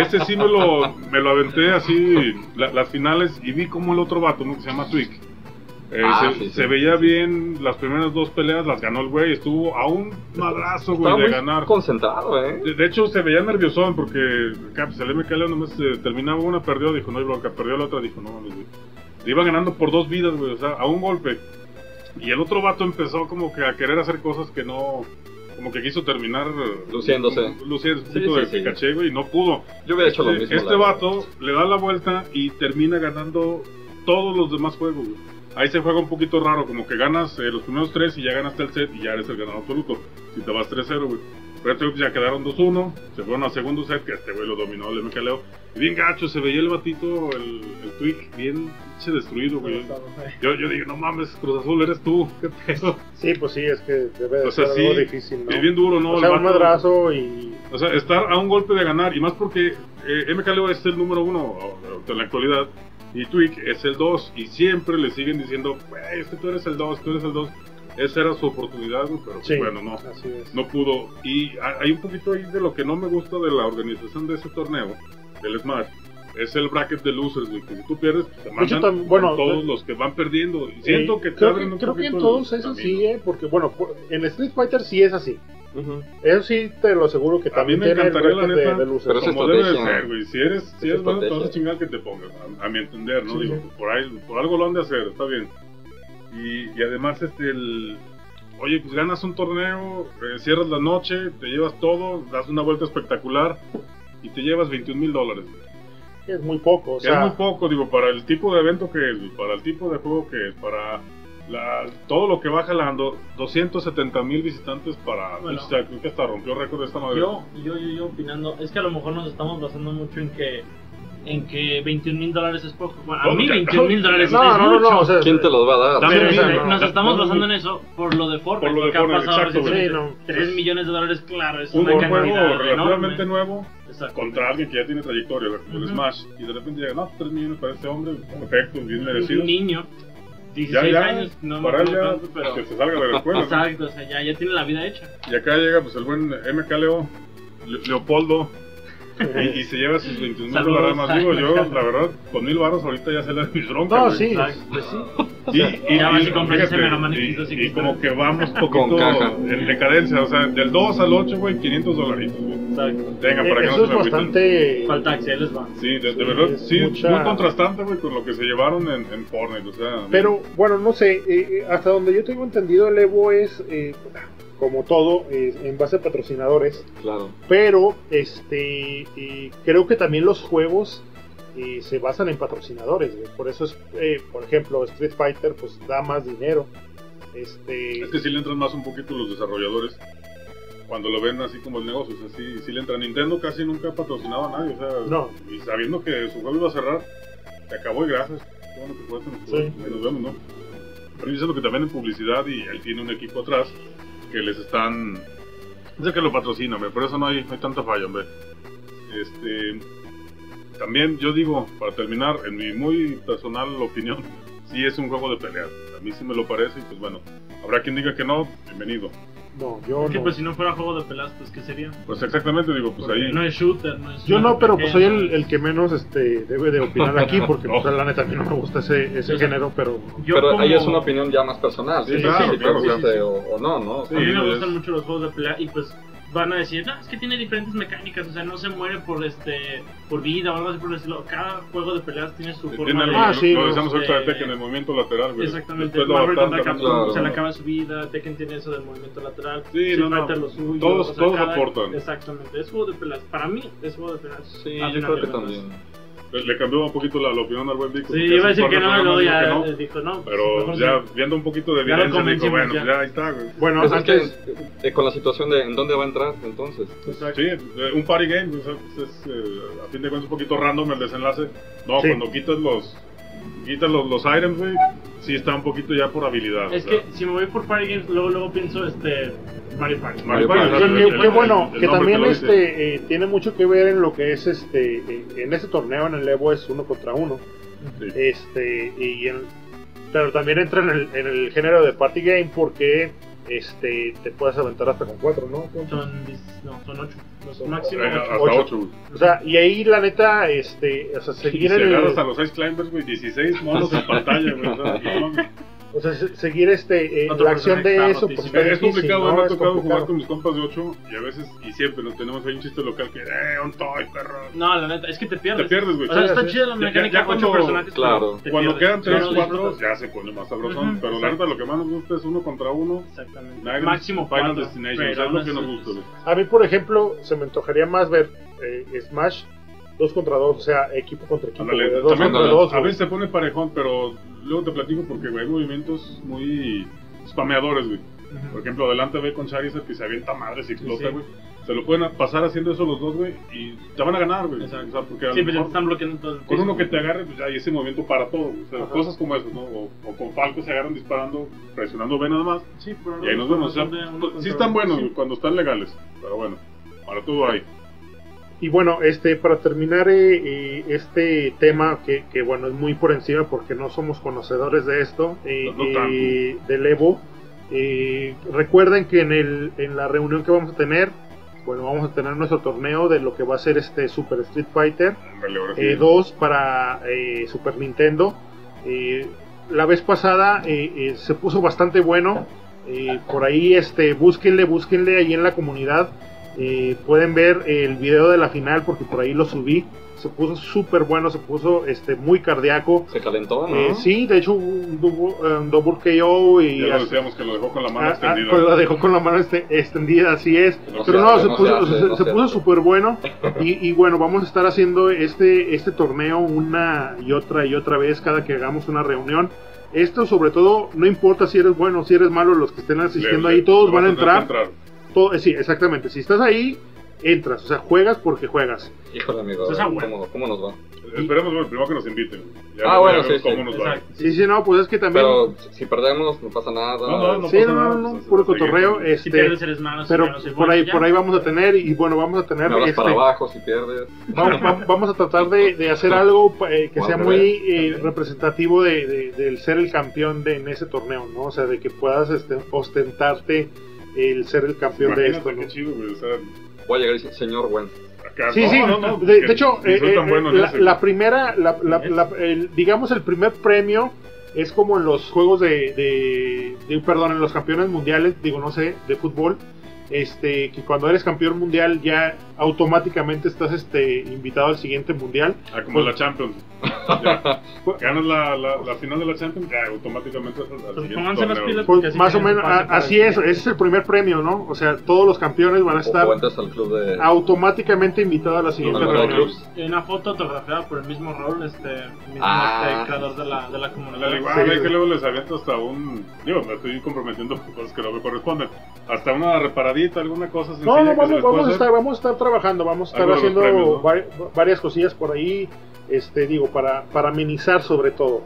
este sí me lo, me lo aventé así, la- las finales, y vi como el otro vato, ¿no? que se llama Twig. Eh, Ah, se, sí, sí. se veía bien, las primeras dos peleas las ganó el güey, estuvo a un madrazo, güey, de muy ganar. concentrado, ¿eh? De, de hecho, se veía nerviosón porque acá, pues, el MK Leo nomás eh, terminaba una, perdió, dijo, no hay bronca, perdió la otra, dijo, no mames, güey. Iba ganando por dos vidas, güey, o sea, a un golpe. Y el otro vato empezó como que a querer hacer cosas que no... Como que quiso terminar... eh, Luciéndose. Luciendo un Sí, poquito sí, de sí. caché, güey, y no pudo. Yo hubiera hecho lo Este- mismo. Este la vato le da la vuelta y termina ganando todos los demás juegos, güey. Ahí se juega un poquito raro, como que ganas eh, los primeros tres y ya ganaste el set y ya eres el ganador absoluto. Si te vas 3-0, güey. Güey ya quedaron 2-1, se fueron al segundo set, que este güey lo dominó el MK Leo. Y bien gacho, se veía el batito, el, el tweak, bien pinche destruido, güey. Yo, yo digo, no mames, Cruz Azul, eres tú, qué pedo. Sí, pues sí, es que debe de O sea, ser sí, algo difícil, ¿no? Es bien duro, ¿no? o El sea, un vato- madrazo y... o sea, estar a un golpe de ganar, y más porque eh, MK Leo es el número uno en la actualidad, y Twig es el 2, y siempre le siguen diciendo, güey, es que tú eres el 2, tú eres el 2. Esa era su oportunidad, pero pues, Sí, bueno, no, no pudo. Y ha- hay un poquito ahí de lo que no me gusta de la organización de ese torneo, del Smash. Es el bracket de losers, güey, que si tú pierdes, te mandan bueno, todos de- los que van perdiendo. Y siento Sí, que te creo, abren que, un creo que en todos es así. ¿eh? Porque, bueno, en Street Fighter sí es así. Eso sí te lo aseguro que A mí también me tiene el encantaría, la bracket de, neta, de losers. pero es Como debe de ser, güey. Si eres, si Es eres bueno, te vas a chingar que te pongas, a, a mi entender, ¿no? Sí, Digo, sí. por ahí, por algo lo han de hacer, está bien. Y, y además, este, el... Oye, pues ganas un torneo, eh, cierras la noche, te llevas todo, das una vuelta espectacular y te llevas 21 mil dólares. Es muy poco, o es sea... muy poco, digo, para el tipo de evento que es, para el tipo de juego que es, para la, todo lo que va jalando, 270 mil visitantes para... Bueno. o sea, creo que hasta rompió récord esta madre. Yo, yo, yo, yo opinando, es que a lo mejor nos estamos basando mucho en que en que 21 mil dólares es poco. Bueno, a No, mí ya- 21 mil dólares No, es no, no, mucho. no, o sea... ¿Quién te los va a dar? Pero Sí, no, nos no, estamos no, basando no. en eso por lo de Fortnite, Por lo de Fortnite, pasado exacto. Sí, no. 3 millones de dólares, claro, es un una juego cantidad relativamente enorme. nuevo Exacto. contra alguien que ya tiene trayectoria, como el Ujú. Smash, y de repente llega, no, 3 millones para este hombre, perfecto, bien Un merecido. niño, Ya, 16 ya, años, no me para acuerdo ya, cuánto, pero... que se salga de la escuela. ¿no? Exacto, o sea, ya, ya tiene la vida hecha. Y acá llega pues el buen MK Leo, Le- Leopoldo, y, y se lleva sus 21 mil dólares más. Digo, yo, la verdad, con mil baros ahorita ya se le mis broncas. No, sí, pues sí. Y, y, Ya vas y y, compras ese fíjate, Mega Man y- X2 y como que vamos poquito Con caja. en decadencia, o sea, del 2 al 8, güey, 500 dolaritos, güey. Exacto. Venga, para que Eso no es se bastante... Taxi, ahí les va. Sí, de, verdad, es sí, mucha- muy contrastante, güey, con lo que se llevaron en, en Fortnite, o sea... Pero bueno, no sé, eh, eh, hasta donde yo tengo entendido el Evo es, eh, como todo, eh, en base a patrocinadores, Claro. pero este eh, creo que también los juegos eh, se basan en patrocinadores, güey. por eso es, eh, por ejemplo, Street Fighter pues da más dinero. Este, Es que sí le entran más un poquito los desarrolladores cuando lo ven así como el negocio, o sea, sí, sí le entran. Nintendo casi nunca ha patrocinado a nadie, o sea, No. y sabiendo que su juego iba a cerrar, se acabó y gracias. Bueno que jugaste, nos, Sí. nos vemos, ¿no? Pero diciendo que también en publicidad y él tiene un equipo atrás que les están. Dice que lo patrocina, hombre, por eso no hay, no hay tanta falla, hombre. Este. También yo digo, para terminar, en mi muy personal opinión, sí es un juego de peleas. A mí sí me lo parece y pues bueno, habrá quien diga que no, bienvenido. No, yo Porque no. pues si no fuera juego de pelas, pues ¿qué sería? Pues exactamente, digo, pues Porque ahí. No es shooter, no es... Yo no, pero pues soy el, es- el que menos este, debe de opinar aquí, porque No. pues, la neta a mí no me gusta ese, ese Yo- género, pero Yo Pero como- ahí es una opinión ya más personal. Sí, Sí, claro, si te claro, guste. O, o no, ¿no? Sí, a mí me gustan es- mucho los juegos de pelea y pues van a decir, no, es que tiene diferentes mecánicas, o sea, no se muere por este por vida o algo así por decirlo. Cada juego de peleas tiene su Tiene forma lo, de... Ah, sí, lo decíamos ahorita de este, Tekken, el movimiento lateral, güey. Exactamente, Después Marvel contra. Capcom se le acaba su vida, Tekken tiene eso del movimiento lateral, Sí, Street no, no. Lo suyo, Todos- o sea, todos cada- aportan. Exactamente, es juego de peleas, para mí es juego de peleas. Sí, yo creo que también. Le cambió un poquito la, opinión al buen Vico. Sí, iba a decir que no, ya no, dijo no. Pero ya viendo un poquito de evidencia, dijo, bueno, ya. ya ahí está, güey. Bueno, pues antes, que, eh, con la situación de en dónde va a entrar, entonces. Sí, eh, un party game, pues, es, eh, a fin de cuentas un poquito random el desenlace. No, cuando quitas los quitas los, los items, güey, sí está un poquito ya por habilidad. Es que si me voy por party games, luego, luego pienso, este, Mario Party. Mario Party. Qué bueno, que también este eh, tiene mucho que ver en lo que es este, eh, en este torneo en el Evo es uno contra uno. Este, y en, pero también entra en el, en el género de party game porque este, te puedes aventar hasta con cuatro, ¿no? Son, no, son ocho. Máximo hasta ocho. O sea, y ahí la neta, este, o sea, seguir en el... a los Ice Climbers, güey, 16 monos en pantalla, güey. O sea, seguir este, eh, la acción de eso. Pues, es complicado, me ha tocado jugar con mis compas de 8 y a veces, y siempre nos tenemos ahí un chiste local que, eh, un toy, perro. No, la neta, es que te pierdes. Te pierdes, güey. O sea, está chida la mecánica, ya, 8 personajes. Claro. Cuando quedan 3, 4, ya se pone más sabrosón. pero la neta, lo que más nos gusta es uno contra uno. Exactamente. Máximo Final Destination. es lo que nos gusta, güey. A mí, por ejemplo, se me antojaría más ver eh, Smash dos contra dos, o sea, equipo contra equipo. dos contra dos, a veces se pone parejón, pero luego te platico porque güey, hay movimientos muy spameadores, güey. Por ejemplo, adelante ve con Charizard que se avienta madres y explota, güey. Se lo pueden pasar haciendo eso los dos, güey, y te van a ganar, güey. O sea, porque sí, pero están bloqueando todo. Con uno que te agarre, pues ya hay ese movimiento para todo. O sea, cosas como eso, ¿no? O, con Falco se agarran disparando, presionando B nada más. Sí, pero y ahí nos vemos. O sea, sí están buenos, cuando están legales. Pero bueno, para todo hay. Y bueno, este para terminar eh, eh, este tema que, que, bueno es muy por encima porque no somos conocedores de esto eh, del Evo. recuerden que en, el, en la reunión que vamos a tener, bueno vamos a tener nuestro torneo de lo que va a ser este Super Street Fighter 2 para Super Nintendo. la vez pasada se puso bastante bueno. por ahí este búsquenle, búsquenle ahí en la comunidad eh, pueden ver el video de la final porque por ahí lo subí. Se puso súper bueno, se puso este muy cardíaco. Se calentó, ¿no? Eh, sí, de hecho un, double KO y... Ya lo decíamos que lo dejó con la mano ah, ah, extendida. pues lo dejó con la mano este, extendida, así es. Pero no, se, puso, se, puso súper bueno. y, y, bueno, vamos a estar haciendo este, este torneo una y otra y otra vez cada que hagamos una reunión. Esto sobre todo, no importa si eres bueno o si eres malo, los que estén asistiendo ahí, todos van a entrar eh, sí, exactamente. Si estás ahí, entras. O sea, juegas porque juegas. Híjole, amigo. ¿cómo, nos va? Esperemos bueno, primero que nos inviten. ah, bueno, sí, cómo Nos va. sí, sí, no, pues es que también. Pero si perdemos, no pasa nada. No, no, no sí, no, no, no, puro cotorreo. Este, pero por ahí, por ahí vamos a tener, y bueno, vamos a tener. este, para abajo si pierdes. Vamos, vamos a tratar de, de hacer algo eh, que sea muy eh, representativo de, de, del ser el campeón de, en ese torneo, ¿no? O sea, de que puedas este, ostentarte el ser el campeón de esto. ¿no? Chido, Voy a llegar y decir, señor Gwen. sí, sí, de, hecho, eh, eh, la, la, primera, la, el, digamos el primer premio es como en los juegos de, de, de, perdón, en los campeones mundiales, digo, no sé, de fútbol, este, que cuando eres campeón mundial ya automáticamente estás este, invitado al siguiente mundial. Ah, como pues, la Champions. Ganas la, la, final de la Champions, ya automáticamente al pues siguiente las pilas pues, Más o menos, así es, ese es el primer premio, ¿no? O sea, todos los campeones van a estar automáticamente invitados a la siguiente reunión. Una foto autografiada por el mismo rol, este, mismo ah. este, creador de la, de la comunidad. Igual, sí, que luego les aviento hasta un, digo, me estoy comprometiendo con cosas que no me corresponden, hasta una alguna cosa No, no, vamos, vamos a estar, vamos a estar trabajando, vamos a estar haciendo varias cosillas por ahí, este digo, para, para amenizar sobre todo.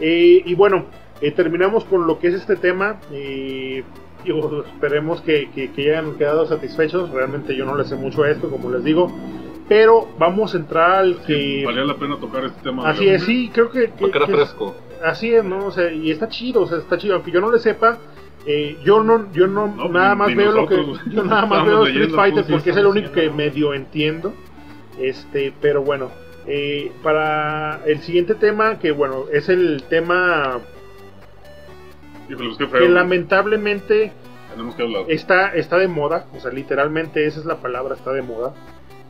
Eh, y bueno, eh, terminamos con lo que es este tema. y digo, esperemos que, que, hayan quedado satisfechos. Realmente yo no le sé mucho a esto, como les digo. Pero vamos a entrar al que. valía la pena tocar este tema. Así es, sí, creo que. era fresco. así es, ¿no? O sea, y está chido, o sea, está chido. Aunque yo no le sepa, eh, yo no, yo no, nada más veo lo que, yo nada más veo Street Fighter porque es el único que medio entiendo. Este, pero bueno, eh, para el siguiente tema, que bueno, es el tema que lamentablemente está, está de moda, o sea, literalmente esa es la palabra, está de moda,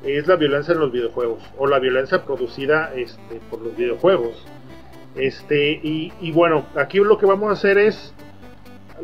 es la violencia en los videojuegos, o la violencia producida este, por los videojuegos. Este, y, y bueno, aquí lo que vamos a hacer es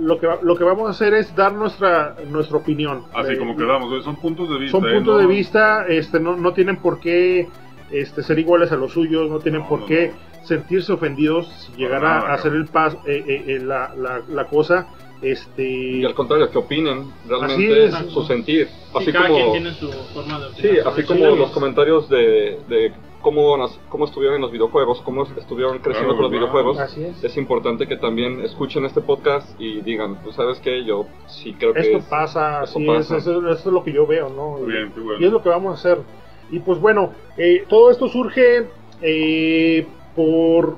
lo que, lo que vamos a hacer es dar nuestra, nuestra opinión. Así como quedamos, son puntos de vista. Son puntos de vista, este, no, no tienen por qué este, ser iguales a los suyos, no tienen por qué sentirse ofendidos si llegara a hacer el paso, eh, eh, eh, la, la, la, cosa. Este... Y al contrario, que opinen realmente su sentir. Así como, tiene su forma de Sí, así como los comentarios de, de cómo, cómo estuvieron en los videojuegos, cómo estuvieron creciendo con los videojuegos. Es. importante que también escuchen este podcast y digan, tú sabes que yo sí creo que esto pasa, esto, pasa. Es, esto es lo que yo veo, ¿no? Bien, Y es lo que vamos a hacer. Y pues bueno, eh, todo esto surge eh, por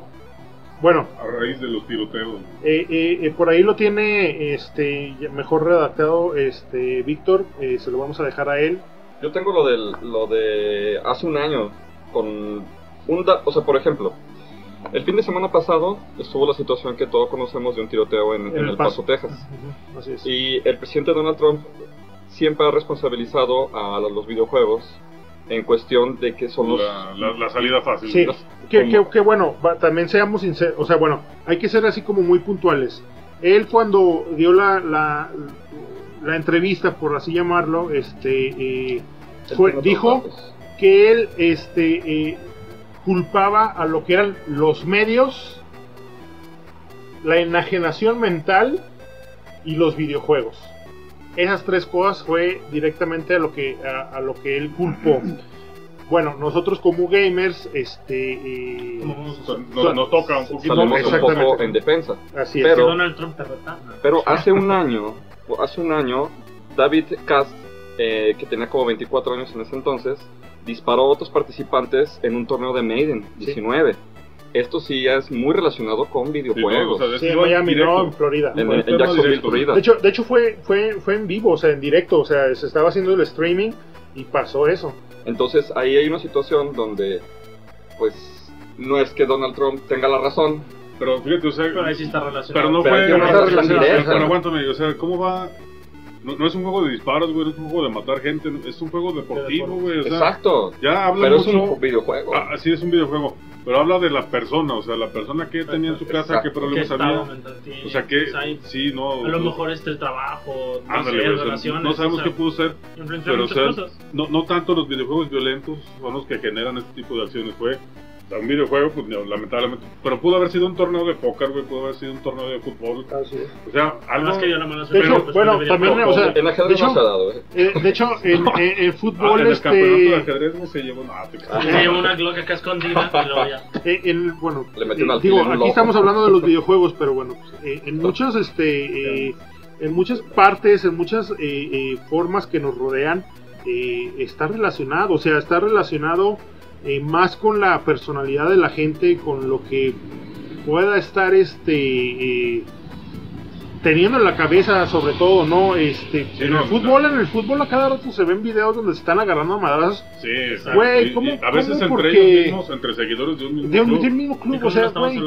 bueno a raíz de los tiroteos eh, por ahí lo tiene este mejor redactado este Víctor se lo vamos a dejar a él yo tengo lo del lo de hace un año con un o sea por ejemplo el fin de semana pasado estuvo la situación que todos conocemos de un tiroteo en, el, Paso, Texas y el presidente Donald Trump siempre ha responsabilizado a los videojuegos en cuestión de que son la, salida fácil. Sí, que, bueno, también seamos sinceros, o sea, bueno, hay que ser así como muy puntuales. Él cuando dio la, la, la entrevista, por así llamarlo, este, eh, dijo que él este, eh, culpaba a lo que eran los medios, la enajenación mental y los videojuegos. Esas tres cosas fue directamente a lo que a, lo que él culpó. Bueno nosotros como gamers este eh, nos, toca un poquito. en defensa. Así pero, es Donald Trump te pero hace un año hace un año David Cast eh, que tenía como 24 años en ese entonces disparó a otros participantes en un torneo de Maiden 19 esto sí ya es muy relacionado con videojuegos. Sí, en Miami, no, en Florida. En, Jacksonville, Florida. De hecho, de hecho fue, fue, fue en vivo, o sea, en directo, o sea, se estaba haciendo el streaming y pasó eso. Entonces ahí hay una situación donde, pues, no es que Donald Trump tenga la razón. Pero fíjate, o sea, pero ahí sí está relacionado. Pero no fue. Pero, no está pero aguántame, o sea, ¿cómo va no, es un juego de disparos, güey, es un juego de matar gente, es un juego deportivo, güey. Exacto. Ya habla Pero es un videojuego. Ah, sí, es un videojuego. Pero habla de la persona, o sea, la persona que tenía en su casa, qué problemas había. O sea, que pues sí, no. A lo mejor este el trabajo, no, sé, relaciones, no sabemos qué pudo ser. Pero, o sea, no, no tanto los videojuegos violentos son los que generan este tipo de acciones, fue un videojuego, pues lamentablemente. Pero pudo haber sido un torneo de póker, güey, pudo haber sido un torneo de fútbol. O sea, algo. Más que yo la mala de hecho, bueno, también, o sea, en ajedrez no se ha dado, ¿eh? eh de hecho, en, el fútbol. Ah, en el este... campeonato de ajedrez no se llevó nada. Se llevó una Glock acá escondida y luego ya. Eh, el, bueno, Le metió eh, digo, aquí estamos hablando de los videojuegos, pero bueno, eh, en muchas, este. en muchas partes, en muchas formas que nos rodean, está relacionado, o sea, está relacionado eh, más con la personalidad de la gente, con lo que pueda estar este eh, teniendo en la cabeza sobre todo, ¿no? Este, en el fútbol, en el fútbol a cada rato se ven videos donde se están agarrando a madrazos. Sí, Güey, ¿cómo, a veces entre ellos mismos, entre seguidores de un mismo de un, club. mismo club, o sea, güey.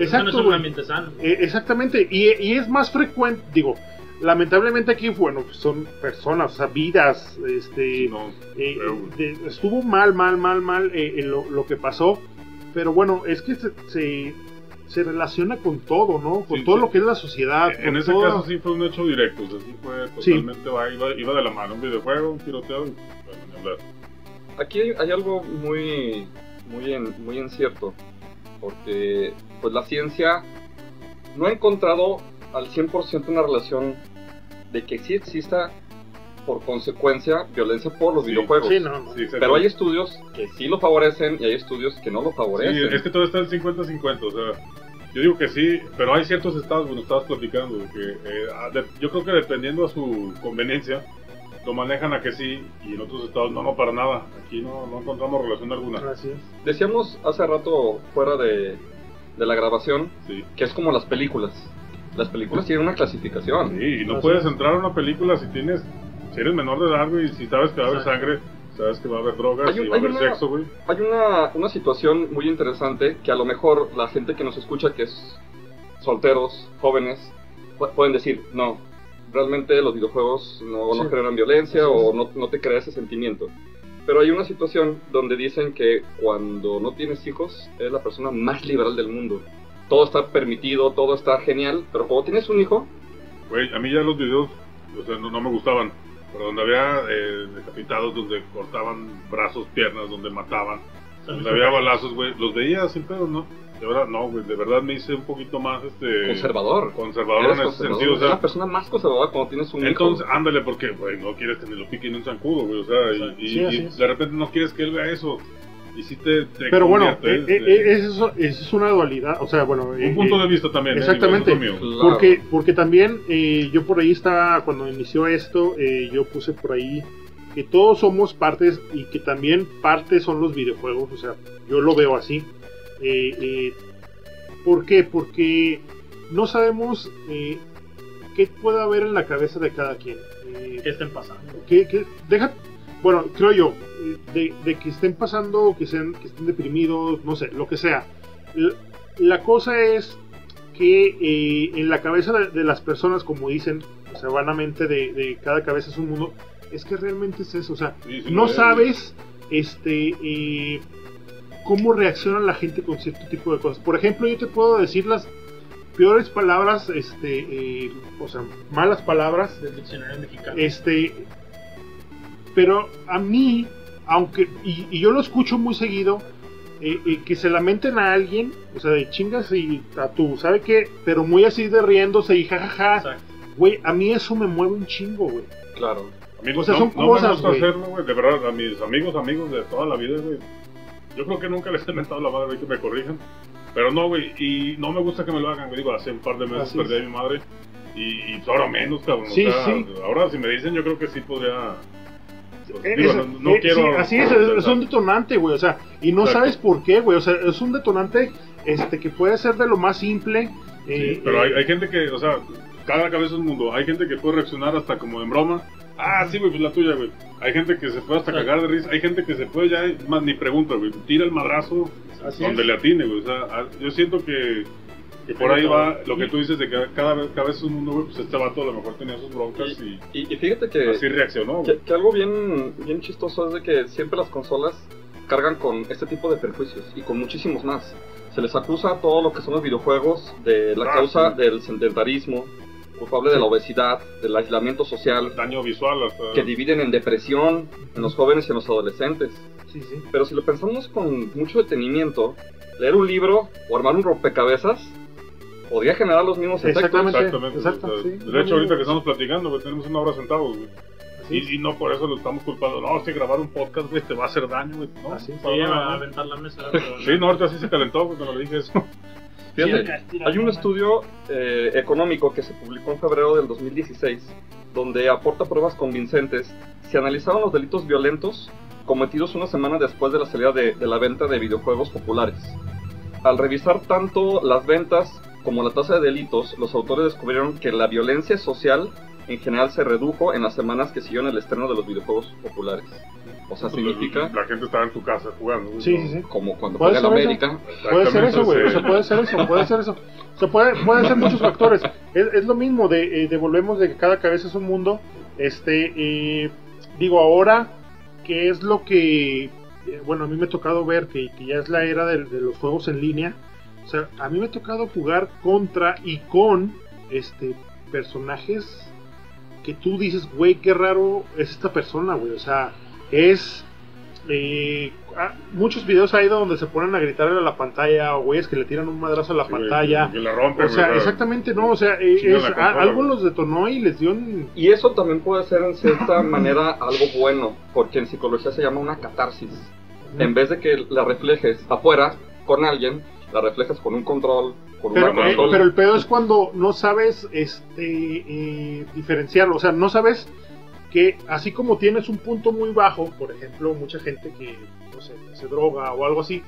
Exacto, no es un eh, exactamente, y, y es más frecuente, digo, lamentablemente aquí, bueno, son personas, o sea, vidas, este, eh, estuvo mal, mal, mal, mal eh, lo, que pasó, pero bueno, es que se, se, relaciona con todo, ¿no? Con todo lo que es la sociedad. En ese caso sí fue un hecho directo, o sea, sí fue totalmente, iba, iba, de la mano, un videojuego, un tiroteo, Aquí hay, algo muy, muy, en, muy incierto, porque pues la ciencia no ha encontrado al 100% una relación de que sí exista por consecuencia violencia por los videojuegos. Pero hay estudios que sí lo favorecen y hay estudios que no lo favorecen. Sí, es que todo está en 50-50, o sea, yo digo que sí, pero hay ciertos estados, bueno, estabas platicando, que eh, ah, yo creo que dependiendo a su conveniencia, lo manejan a que sí y en otros estados no, no para nada. Aquí no, no encontramos relación alguna. Decíamos hace rato fuera de, de la grabación que es como las películas las películas tienen una clasificación. Sí, y no puedes entrar a una película si tienes, si eres menor de edad, güey, y si sabes que va a haber sangre, sabes que va a haber drogas y va a haber sexo, güey. Hay una, una situación muy interesante que a lo mejor la gente que nos escucha, que es solteros, jóvenes, pueden decir, no, realmente los videojuegos no, no generan violencia o no, no te crea ese sentimiento. Pero hay una situación donde dicen que cuando no tienes hijos, eres la persona más liberal del mundo todo está permitido, todo está genial, pero cuando tienes un hijo... Güey, a mí ya los videos, o sea, no, me gustaban. pero donde había eh, decapitados, donde cortaban brazos, piernas, donde mataban, donde había balazos, güey, los veía sin pedo, ¿no? De verdad, no, güey, de verdad me hice un poquito más, este... Conservador. Conservador en ese sentido, o sea... una persona más conservadora cuando tienes un Entonces, ándale, porque, güey, no quieres tenerlo pique en un zancudo, güey, o sea, y, y, de repente no quieres que él vea eso. Y si te, Pero bueno, eh, eh, eh, eso, es una dualidad, o sea, bueno... Un punto de vista también. Exactamente, porque, porque también yo por ahí estaba, cuando inició esto, yo puse por ahí que todos somos partes y que también partes son los videojuegos, o sea, yo lo veo así. Eh, eh, ¿Por qué? Porque no sabemos eh, qué puede haber en la cabeza de cada quien. Eh, ¿Qué estén pasando? Que, deja, bueno, creo yo, de, que estén pasando, que, sean, que estén deprimidos, no sé, lo que sea. La, cosa es que en la cabeza de, las personas, como dicen, o sea, vanamente de, cada cabeza es un mundo, es que realmente es eso, o sea, no sabes, este, cómo reacciona la gente con cierto tipo de cosas. Por ejemplo, yo te puedo decir las peores palabras, este, eh, o sea, malas palabras del diccionario mexicano. Este, pero a mí, aunque, y, yo lo escucho muy seguido, eh, eh, que se lamenten a alguien, o sea, de chingas y a tú, ¿sabe qué? Pero muy así de riéndose y jajaja. Güey, a mí eso me mueve un chingo, güey. Claro. A mí o sea, son cosas, me hacerlo, güey. De verdad, a mis amigos, amigos de toda la vida, güey yo creo que nunca les he mentado la madre, que me corrijan. Pero no, güey, y no me gusta que me lo hagan, güey. Digo, hace un par de meses perdí a mi madre. Y, y, ahora menos, cabrón. Sí, o sea, sí. Ahora si me dicen, yo creo que sí podría. Eh, no, eh, quiero. así es, es, un detonante, güey. O sea, y no sabes por qué, güey. O sea, es un detonante este que puede ser de lo más simple. Eh, pero hay, hay gente que, o sea, cada cabeza es un mundo. Hay gente que puede reaccionar hasta como en broma. Ah, sí, güey, pues la tuya, güey. Hay gente que se puede hasta cagar de risa. Hay gente que se puede ya, más ni pregunta, güey. Tira el madrazo donde le atine, güey. O sea, yo siento que, que por ahí va lo que tú dices de que cada, vez, cada vez es un mundo, güey. Pues este vato a lo mejor tenía sus broncas y, y, fíjate que. Así reaccionó, que, que, algo bien, bien chistoso es de que siempre las consolas cargan con este tipo de perjuicios y con muchísimos más. Se les acusa a todo lo que son los videojuegos de la ah, causa del sedentarismo, culpable de la obesidad, del aislamiento social, daño visual, que dividen en depresión en los jóvenes y en los adolescentes. Sí, sí. Pero si lo pensamos con mucho detenimiento, leer un libro o armar un rompecabezas podría generar los mismos efectos. Exactamente. Exactamente. De hecho, ahorita que estamos platicando, tenemos una hora sentados. Y, y, no por eso lo estamos culpando. No, si grabar un podcast, güey, te va a hacer daño, güey. No, Así, sí, va a aventar la mesa. sí, no, ahorita sí se calentó cuando le dije eso. hay un estudio eh, económico que se publicó en febrero del 2016 donde aporta pruebas convincentes. Se analizaron los delitos violentos cometidos una semana después de la salida de, la venta de videojuegos populares. Al revisar tanto las ventas como la tasa de delitos, los autores descubrieron que la violencia social en general se redujo en las semanas que siguieron el estreno de los videojuegos populares. O sea, significa. La gente estaba en tu casa jugando. Sí, sí, sí. Como cuando juega en América. Puede ser eso, güey. O sea, puede ser eso, puede ser eso. O sea, puede, pueden ser muchos factores. Es, es lo mismo, de, eh, volvemos de que cada cabeza es un mundo. Este, eh, digo, ahora, ¿qué es lo que. Eh, bueno, a mí me ha tocado ver que, que ya es la era de, de, los juegos en línea. O sea, a mí me ha tocado jugar contra y con este personajes que tú dices, güey, qué raro es esta persona, güey. O sea, es eh, ah, muchos videos hay donde se ponen a gritarle a la pantalla o güeyes que le tiran un madrazo a la pantalla. Que, la rompen, o sea, exactamente, no, o sea, eh, algo los detonó y les dio un... Y eso también puede ser en cierta manera algo bueno, porque en psicología se llama una catarsis. En vez de que la reflejes afuera con alguien, la reflejas con un control, con pero, una eh, pero el pedo es cuando no sabes este diferenciarlo, o sea, no sabes que así como tienes un punto muy bajo, por ejemplo, mucha gente que, no sé, se droga o algo así,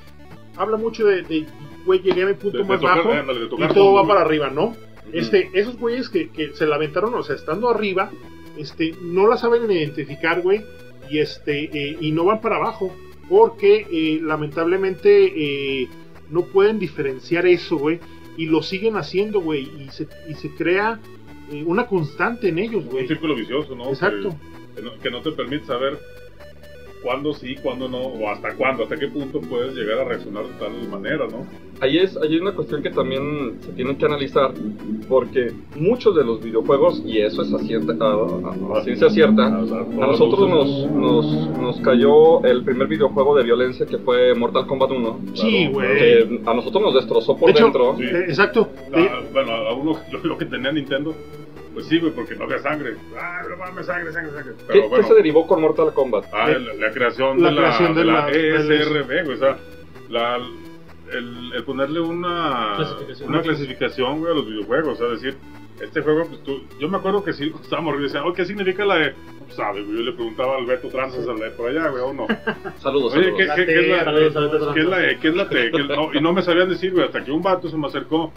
habla mucho de, güey, llegué a mi punto más bajo y todo va para arriba, ¿no? Este, esos güeyes que, que se lamentaron, o sea, estando arriba, este, no la saben identificar, güey, y este, eh, y no van para abajo, porque eh, lamentablemente eh, no pueden diferenciar eso, güey, y lo siguen haciendo, güey, y se, y se crea una constante en ellos, güey. Un círculo vicioso, ¿no? Exacto. Que, no, te permite saber cuándo sí, cuándo no, o hasta cuándo, hasta qué punto puedes llegar a reaccionar de tal manera, ¿no? Ahí es, ahí hay una cuestión que también se tiene que analizar, porque muchos de los videojuegos, y eso es a, cierta, a, ciencia cierta, a nosotros nos, nos, nos, cayó el primer videojuego de violencia que fue Mortal Kombat 1. Sí, güey. Que a nosotros nos destrozó por dentro. Eh, exacto. bueno, a uno lo que tenía Nintendo pues sí, güey, porque no había sangre. Ah, pero mames, sangre, sangre, sangre. Pero, ¿Qué, ¿Qué, se derivó con Mortal Kombat? Ah, la, creación, de, la, creación de, la, ESRB, güey. O sea, la, el, el, ponerle una clasificación, una clasificación, güey, a los videojuegos. O sea, decir, este juego, pues tú. Yo me acuerdo que sí, estábamos y decía, oh, ¿qué significa la E? Pues sabe, güey. Yo le preguntaba a Alberto Tranzas al por allá, güey, o no. Saludos, Oye, ¿qué, ¿qué, ¿qué, es la, ¿qué es la E? ¿Qué es la T? No, y no me sabían decir, güey, hasta que un vato se me acercó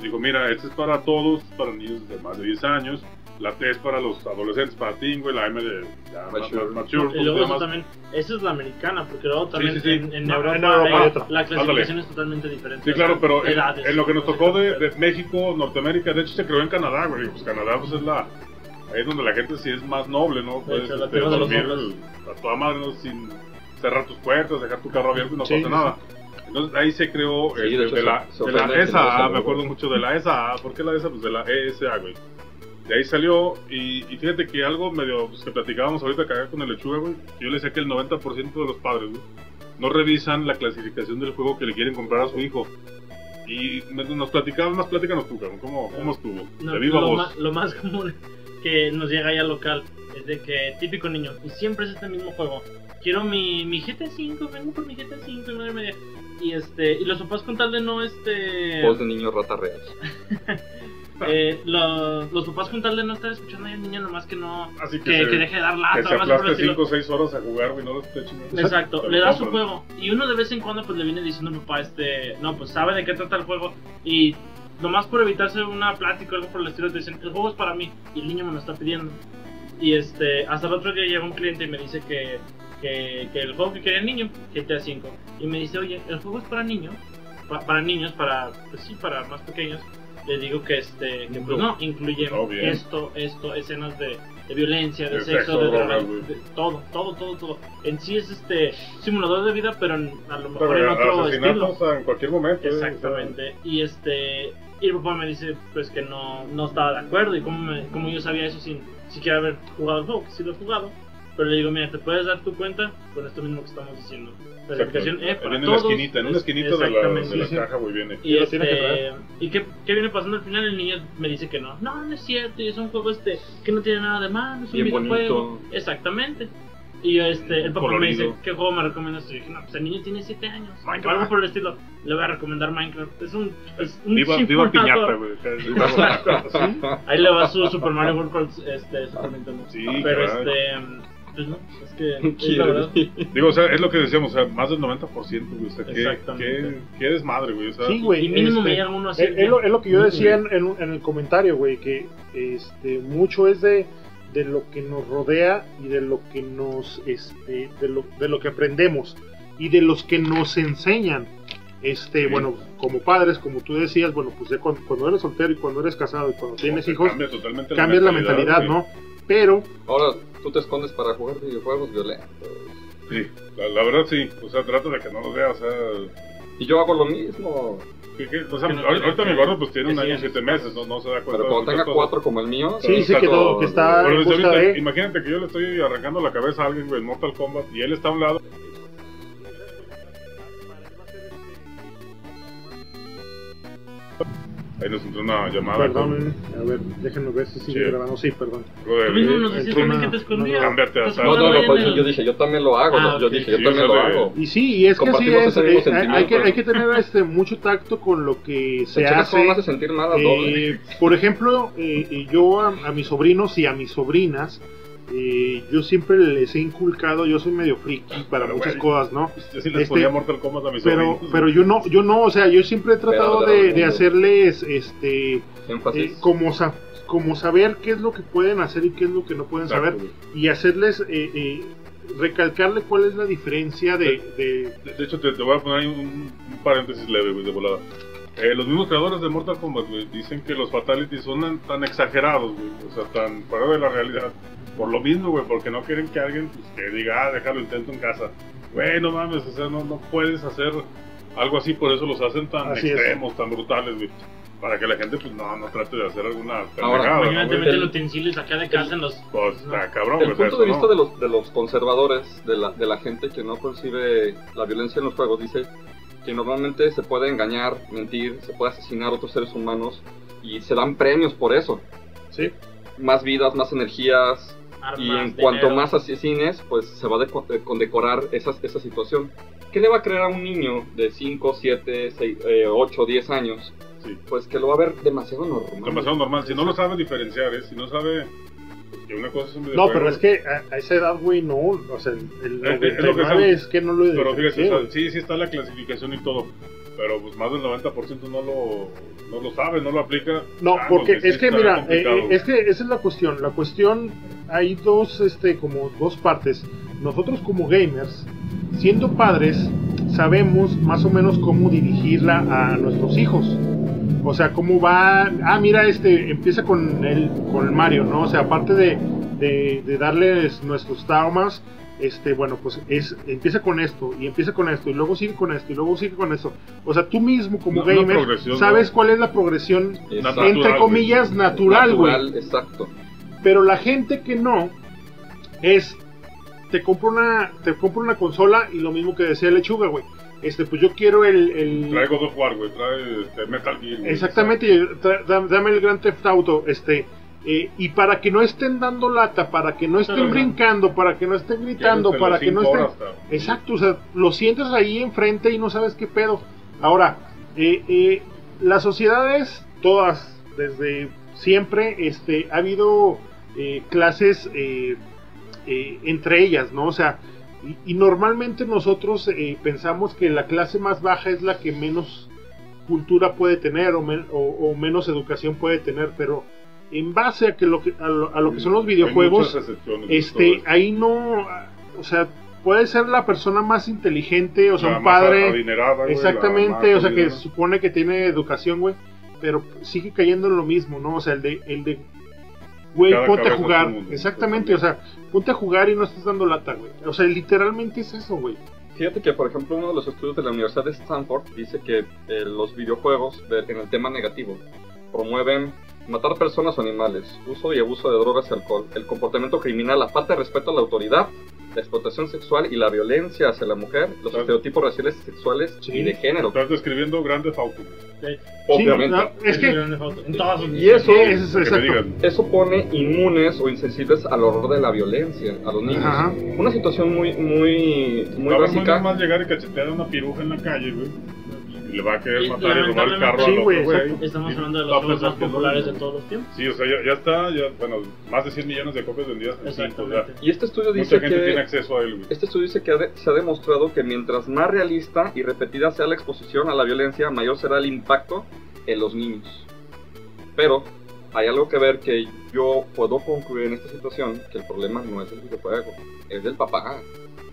Digo, mira, este es para todos, para niños de más de 10 años. La T es para los adolescentes, para ti, güey. La M de ya, mature. mature. Y luego eso también, esa es la americana, porque luego también En, Europa, la clasificación es totalmente diferente. Sí, claro, pero en, lo que nos tocó de, de, México, Norteamérica, de hecho se creó en Canadá, güey. Pues Canadá pues es la... Ahí es donde la gente sí es más noble, ¿no? Puedes este, dormir a toda madre, ¿no? Sin cerrar tus puertas, dejar tu carro abierto y no pasa nada. Entonces ahí se creó sí, de, este, la, de la ESA, me acuerdo mucho de la ESA. ¿Por qué la ESA? Pues de la ESA, güey. De ahí salió, y, y fíjate que algo medio pues, que platicábamos ahorita acá con el lechuga, güey. Yo le decía que el 90% de los padres, güey, no revisan la clasificación del juego que le quieren comprar a su hijo. Y nos platicabas más, platícanos tú, cabrón, ¿cómo, cómo estuvo? No, lo, más, lo más común que nos llega ahí al local es de que típico niño, y siempre es este mismo juego. Quiero mi, mi GTA 5, vengo por mi GTA 5 y madre media. Y este, y los papás con tal de no este. Voz de niño rata real. eh, los, los papás con tal de no estar escuchando a al niño nomás que no Así que, que, deje de dar lata que se aplaste 5 o 6 horas a jugar y no lo esté chingando exacto le da su juego. Y uno de vez en cuando pues le viene diciendo al papá este no pues sabe de qué trata el juego y nomás por evitarse una plática o algo por el estilo te dicen el juego es para mí y el niño me lo está pidiendo. Y este hasta el otro día llega un cliente y me dice que que, el juego que quería el niño, GTA V. Y me dice, oye, el juego es para niños, para niños, para, pues sí, para más pequeños. Le digo que este, que pues no, incluye oh, esto, esto, escenas de, de violencia, de, sexo, de, todo, todo, todo, todo. En sí es este simulador de vida, pero a lo mejor en otro estilo. en cualquier momento. ¿eh? Exactamente. Y este, y el papá me dice pues que no, no estaba de acuerdo y como, como yo sabía eso sin siquiera haber jugado el juego, que sí lo he jugado pero le digo, mira, te puedes dar tu cuenta con esto mismo que estamos diciendo. La verificación E para en todos. Una esquinita, en una esquinita de la, de la caja, muy bien. Y, este, ¿y qué, qué, viene pasando al final? El niño me dice que no. No, no es cierto, y es un juego este que no tiene nada de malo, es un videojuego. Exactamente. Y yo, este, el papá me dice, ¿qué juego me recomiendas? Y dije, no, pues el niño tiene 7 años. Minecraft. Algo por el estilo. Le voy a recomendar Minecraft. Es un. Es un viva, viva piñata, güey. Ahí le va su Super Mario World este, Super Nintendo. Sí, Pero este pues no, es que la verdad. Digo, o sea, es lo que decíamos, o sea, más del 90%, güey. O sea, qué, qué, desmadre, güey. O sea, sí, güey. Y mínimo me este, llega uno así. Es, lo, es, lo, que yo decía en, en, el comentario, güey, que este, mucho es de, de lo que nos rodea y de lo que nos, este, de lo, de lo que aprendemos y de los que nos enseñan. Este, bueno, como padres, como tú decías, bueno, pues cuando, cuando, eres soltero y cuando eres casado y cuando tienes hijos, cambia totalmente cambias la mentalidad, la mentalidad ¿no? Pero. Ahora, tú te escondes para jugar videojuegos violentos. Sí, la, verdad sí. O sea, trato de que no lo vea, o sea. Y yo hago lo mismo. O sea, ahorita mi gordo pues tiene un año y siete meses, no, no se da cuenta. Pero cuando tenga cuatro como el mío, sí, sí que, todo, que está. imagínate que yo le estoy arrancando la cabeza a alguien, en Mortal Kombat, y él está a un lado Ahí nos entró una llamada. Perdón, a ver, déjenme ver si sigue grabando. Sí, perdón. Tú mismo nos decías que te escondías. Cámbiate a No, no, no, pues yo dije, yo también lo hago. Ah, yo dije, yo también lo hago. Y sí, y es que así es. Eh, hay, que, hay que tener este, mucho tacto con lo que se hace. No hace sentir nada eh, Por ejemplo, eh, yo a, a mis sobrinos y a mis sobrinas eh, yo siempre les he inculcado, yo soy medio friki para muchas cosas, ¿no? Yo sí les este, ponía Mortal Kombat a mis pero, pero yo no, yo no, o sea, yo siempre he tratado de, de, hacerles, este, eh, como, como saber qué es lo que pueden hacer y qué es lo que no pueden saber y hacerles, eh, eh, recalcarle cuál es la diferencia de... De, de, hecho, te, voy a poner ahí un, un paréntesis leve, de volada. Eh, los mismos creadores de Mortal Kombat, dicen que los fatalities son tan exagerados, o sea, tan fuera de la realidad, por lo mismo, güey, porque no quieren que alguien pues, que diga, ah, déjalo intento en casa. Güey, no mames, o sea, no, no puedes hacer algo así, por eso los hacen tan extremos, tan brutales, güey. Para que la gente, pues, no, no trate de hacer alguna Ahora, imagínate ¿no, meter utensilios acá de casa en los... Pues, está cabrón, El punto de vista de, los, de los conservadores, de la, de la gente que no percibe la violencia en los juegos, dice que normalmente se puede engañar, mentir, se puede asesinar a otros seres humanos y se dan premios por eso. Sí. Más vidas, más energías, y en cuanto más asesines, pues se va a eh, condecorar esa, esa situación. ¿Qué le va a creer a un niño de 5, 7, 8, 10 años? Pues que lo va a ver demasiado normal. Demasiado normal. Si no lo sabe diferenciar, ¿eh? si no sabe que una cosa es un No, pero es que a, esa edad, güey, no. O sea, el, el es, lo que es que no lo Pero fíjate, sí, sí está la clasificación y todo. Pero pues más del 90% no lo, no lo sabe, no lo aplica. No, ah, porque es que, mira, eh, eh, es que esa es la cuestión. La cuestión, hay dos, este, como dos partes. Nosotros como gamers, siendo padres, sabemos más o menos cómo dirigirla a nuestros hijos. O sea, cómo va. Ah, mira, este empieza con el, con el Mario, ¿no? O sea, aparte de, de, darles nuestros traumas, este, bueno, pues es, empieza con esto, y empieza con esto, y luego sigue con esto, y luego sigue con esto. O sea, tú mismo como gamer sabes cuál es la progresión, entre comillas, natural, güey. Exacto. Pero la gente que no, es, te compra una, te compra una consola, y lo mismo que decía Lechuga, güey este, pues yo quiero el... el... Trae God of War, güey, trae este, Metal Gear. Exactamente, dame el Grand Theft Auto, este... Eh, y para que no estén dando lata, para que no estén brincando, para que no estén gritando, para que no estén... Exacto, o sea, lo sientes ahí enfrente y no sabes qué pedo. Ahora, eh, eh, las sociedades, todas, desde siempre, este, ha habido clases entre ellas, ¿no? O sea, y, normalmente nosotros eh, pensamos que la clase más baja es la que menos cultura puede tener o, menos educación puede tener, pero en base a que lo que a lo, que son los videojuegos, este, ahí no, o sea, puede ser la persona más inteligente, o sea, un padre, exactamente, o sea, que supone que tiene educación, güey, pero sigue cayendo en lo mismo, ¿no? O sea, el de, el de Güey, ponte a jugar. Exactamente, o sea, ponte a jugar y no estás dando lata, güey. O sea, literalmente es eso, güey. Fíjate que, por ejemplo, uno de los estudios de la Universidad de Stanford dice que eh, los videojuegos, en el tema negativo, promueven matar personas o animales, uso y abuso de drogas y alcohol, el comportamiento criminal, la falta de respeto a la autoridad, la explotación sexual y la violencia hacia la mujer, los estereotipos raciales y sexuales y de género. Estás describiendo grandes autos. Obviamente. es que, y eso, eso pone inmunes o insensibles al horror de la violencia a los niños. Una situación muy, muy, muy básica. más llegar y cachetear a una piruja en la calle, güey le va a querer matar y robar el carro sí, a güey, Estamos hablando de los juegos más populares de todos los tiempos. Sí, o sea, ya, ya, está, ya, bueno, más de 100 millones de copias vendidas en cinco, Y este estudio dice mucha gente tiene acceso a él. Este estudio dice que se ha demostrado que mientras más realista y repetida sea la exposición a la violencia, mayor será el impacto en los niños. Pero hay algo que ver que yo puedo concluir en esta situación que el problema no es el videojuego, es del papá.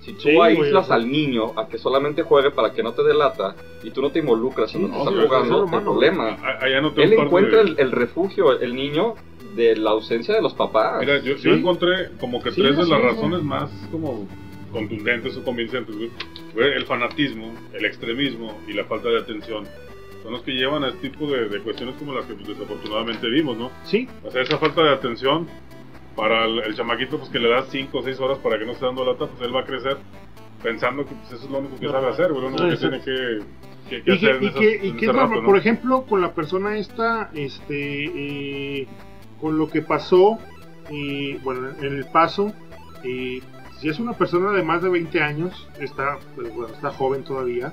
Si tú aíslas al niño a que solamente juegue para que no te delata y tú no te involucras en lo que está jugando, el problema. Él encuentra el, refugio, el niño, de la ausencia de los papás. Mira, yo, encontré como que tres de las razones más como contundentes o convincentes. el fanatismo, el extremismo y la falta de atención son los que llevan a este tipo de, cuestiones como las que pues, desafortunadamente vimos, ¿no? Sí. O sea, esa falta de atención para el, chamaquito pues que le das 5 o 6 horas para que no esté dando lata, pues él va a crecer pensando que pues, eso es lo único que sabe hacer, lo único que tiene que, que, hacer. Y que, y que por ejemplo, con la persona esta, este, eh, con lo que pasó, eh, bueno, en el paso, eh, si es una persona de más de 20 años, está, pues, bueno, está joven todavía,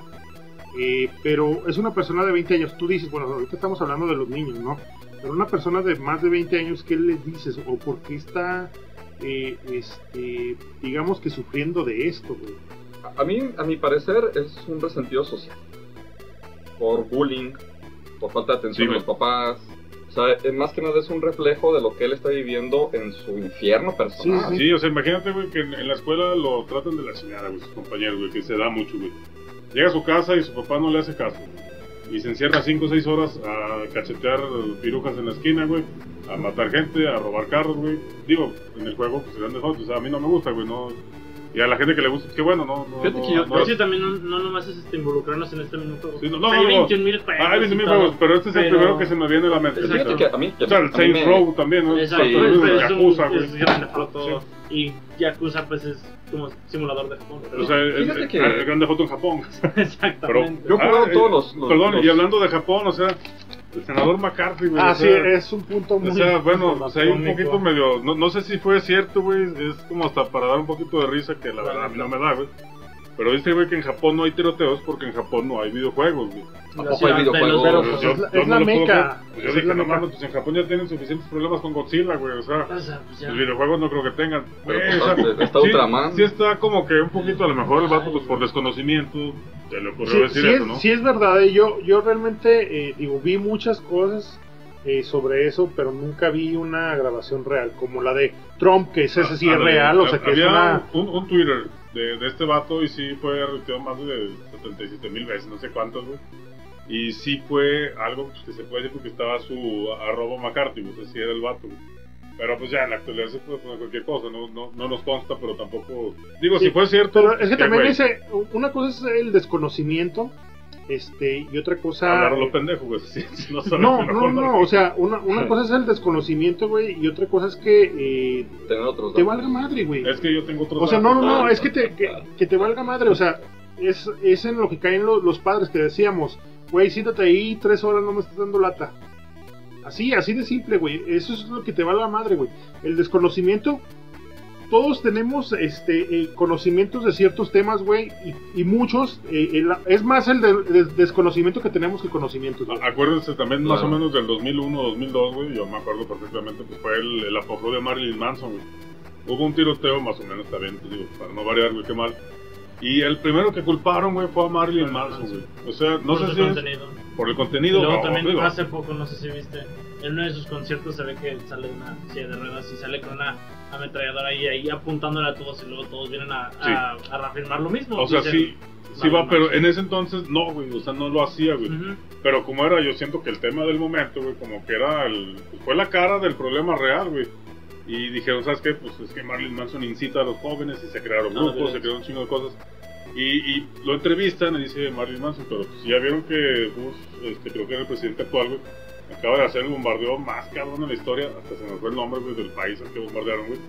pero es una persona de 20 años, tú dices, bueno, ahorita estamos hablando de los niños, ¿no? Pero una persona de más de 20 años, ¿qué le dices? ¿O por qué está, eh, este, digamos que sufriendo de esto, A mí, a mi parecer, es un resentido social. Por bullying, por falta de atención de los papás. O sea, más que nada es un reflejo de lo que él está viviendo en su infierno personal. Sí, o sea, imagínate, güey, que en, la escuela lo tratan de la chingada, güey, sus compañeros, güey, que se da mucho, güey. Llega a su casa y su papá no le hace caso, y se encierra 5 o 6 horas a cachetear pirujas en la esquina, güey, a matar gente, a robar carros, güey. Digo, en el juego, pues de fotos, o sea, a mí no me gusta, güey, no y a la gente que le gusta, es que bueno, no. no Fíjate que yo, no, sí, también no, no nomás es este, involucrarnos en este mismo juego. Sí, no, no, hay 21 mil juegos. Hay 21 mil juegos, pero este es el primero que se me viene a la mente. Fíjate que a mí. O sea, el Saints Row también, ¿no? Exacto, sí, pero Yakuza, güey. Es grande foto. Y Yakuza, pues es como simulador de Japón. Pero, o sea, es, que... el grande foto en Japón. Exactamente. Pero, yo he todos los. Perdón, y hablando de Japón, o sea el senador McCarthy, güey. Ah, sí, es un punto muy. O sea, bueno, o sea, hay un poquito medio. No, no sé si fue cierto, güey. Es como hasta para dar un poquito de risa que la verdad a mí no me da, güey. Pero dice, güey, que en Japón no hay tiroteos porque en Japón no hay videojuegos, güey. Tampoco hay videojuegos. Pero pues, es, la, es la meca. Pues yo dije, no mames, pues en Japón ya tienen suficientes problemas con Godzilla, güey. O sea, pues los videojuegos no creo que tengan. Pero, o sea, está sí, Ultraman. Sí está como que un poquito, a lo mejor el vato, pues por desconocimiento, se le ocurrió decir sí eso, es, ¿no? Sí es verdad, eh, yo, yo realmente, eh, digo, vi muchas cosas eh, sobre eso, pero nunca vi una grabación real, como la de Trump, que ese, ese sí es real, o sea que es una... Un, un Twitter de, de, este vato y sí fue retuiteado más de 77 mil veces, no sé cuántos, güey. Y sí fue algo que se puede decir porque estaba su arroba McCarthy, sé si era el vato, güey. Pero pues ya en la actualidad se puede poner cualquier cosa, no, no, no nos consta, pero tampoco... Digo, sí, si fue cierto... Pero es que también dice, una cosa es el desconocimiento este, y otra cosa. Hablar a lo pendejo, güey. No, no, no, no, o sea, una, una cosa es el desconocimiento, güey, y otra cosa es que eh, te valga madre, güey. Es que yo tengo otros. O sea, no, no, no, es que te, que, que, te valga madre, o sea, es, es en lo que caen los, los padres que decíamos, güey, siéntate ahí tres horas, no me estás dando lata. Así, así de simple, güey. Eso es lo que te valga madre, güey. El desconocimiento, todos tenemos este eh, conocimientos de ciertos temas, güey, y, muchos, eh, es más el de, desconocimiento que tenemos que conocimiento. Acuérdense también más o menos del 2001, 2002, güey, yo me acuerdo perfectamente, pues fue el, el apogeo de Marilyn Manson, güey. Hubo un tiroteo, más o menos, también, pues, digo, para no variar, güey, qué mal. Y el primero que culparon, güey, fue a Marilyn Manson, güey. O sea, no sé si es por el contenido. Y luego también hace poco, no sé si viste, en uno de sus conciertos se ve que sale una silla de ruedas y sale con una ametralladora ahí, ahí apuntándole a todos y luego todos vienen a, a, reafirmar lo mismo. O sea, sí, sí va, pero en ese entonces no, güey, o sea, no lo hacía, güey. Pero como era, yo siento que el tema del momento, güey, como que era, el, fue la cara del problema real, güey. Y dijeron, ¿sabes qué? Pues es que Marilyn Manson incita a los jóvenes y se crearon ah, grupos, se crearon un chingo de cosas. Y, y, lo entrevistan y dice Marilyn Manson, pero pues ya vieron que Bush, este, creo que era el presidente actual, güey, acaba de hacer el bombardeo más cabrón en la historia, hasta se nos fue el nombre del país al que bombardearon, güey.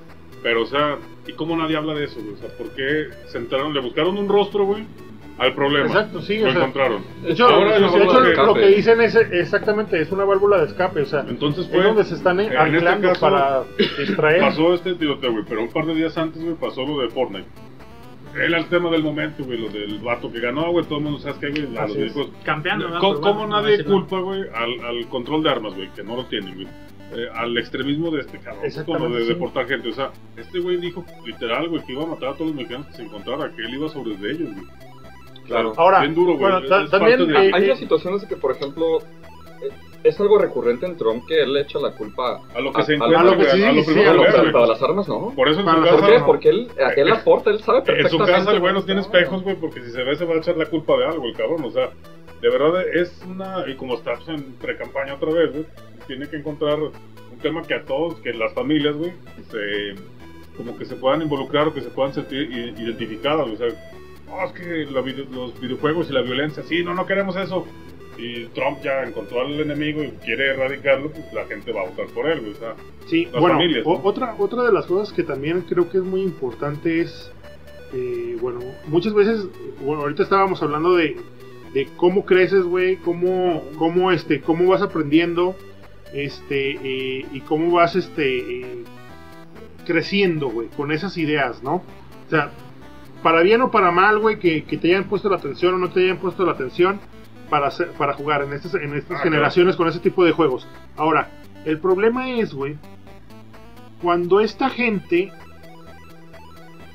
Pero, o sea, ¿y cómo nadie habla de eso, güey? O sea, ¿por qué sentaron, le buscaron un rostro, güey? Al problema. Exacto, sí. Lo encontraron. De hecho, Ahora, de hecho lo que dicen es exactamente, es una válvula de escape, o sea, Entonces fue, es donde se están en, en este caso, para extraer. Pasó este tiroteo, güey, pero un par de días antes, güey, pasó lo de Fortnite era el tema del momento, güey, lo del vato que ganó, güey, todo el mundo sabe que, güey, a los viejos. Campeando, ¿Cómo, ¿cómo nadie culpa, güey, al, al, control de armas, güey, que no lo tienen, güey? Eh, al extremismo de este cabrón, como de deportar gente. O sea, este güey dijo literal, güey, que iba a matar a todos los mexicanos que se encontrara, que él iba sobre de ellos, güey. Claro. Ahora, bien duro, güey. Bueno, también de... hay unas situaciones que, por ejemplo, es algo recurrente en Trump que él le echa la culpa a lo que a, se encuentra, a, lo que sí, a lo sí, primero sí, a para las armas no. Por eso en su casa, ¿Por qué? Porque él, él aporta, él sabe perfectamente. En su casa el güey no tiene espejos, güey, porque si se ve se va a echar la culpa de algo el cabrón, o sea, de verdad es una y como está en pre-campaña otra vez, güey, tiene que encontrar un tema que a todos, que las familias, güey, se como que se puedan involucrar o que se puedan sentir identificadas, o sea, no, es que la, los videojuegos y la violencia, sí, no, no queremos eso y Trump ya encontró al enemigo y quiere erradicarlo, pues la gente va a votar por él. O sea, sí, bueno, otra, otra de las cosas que también creo que es muy importante es, eh, bueno, muchas veces, bueno, ahorita estábamos hablando de, de cómo creces, güey, cómo, cómo, este, cómo vas aprendiendo, este, eh, y cómo vas, este, eh, creciendo, güey, con esas ideas, ¿no? O sea, para bien o para mal, güey, que, que te hayan puesto la atención o no te hayan puesto la atención, para, para jugar en estas, en estas ah, generaciones con ese tipo de juegos. Ahora, el problema es, güey, cuando esta gente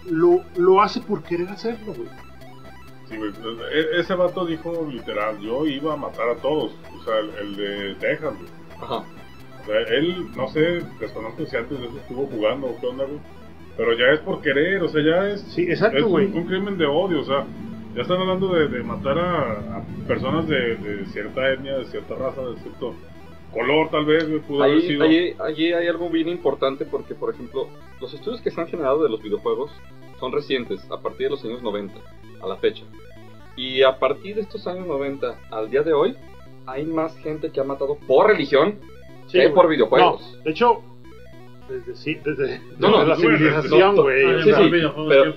lo, lo hace por querer hacerlo, güey. Sí, güey. E, ese vato dijo literal, yo iba a matar a todos. O sea, el, de Texas, güey. Ajá. O sea, él, no sé, desconozco si antes de eso estuvo jugando o qué onda, güey. Pero ya es por querer, o sea, ya es. Sí, exacto, güey. Un, un, crimen de odio, o sea ya están hablando de, matar a, personas de, cierta etnia, de cierta raza, de cierto color tal vez, pudo haber sido. Allí, hay algo bien importante porque, por ejemplo, los estudios que se han generado de los videojuegos son recientes, a partir de los años 90, a la fecha. Y a partir de estos años 90 al día de hoy, hay más gente que ha matado por religión que por videojuegos. de hecho, desde, sí, desde, la civilización, güey. sí, sí,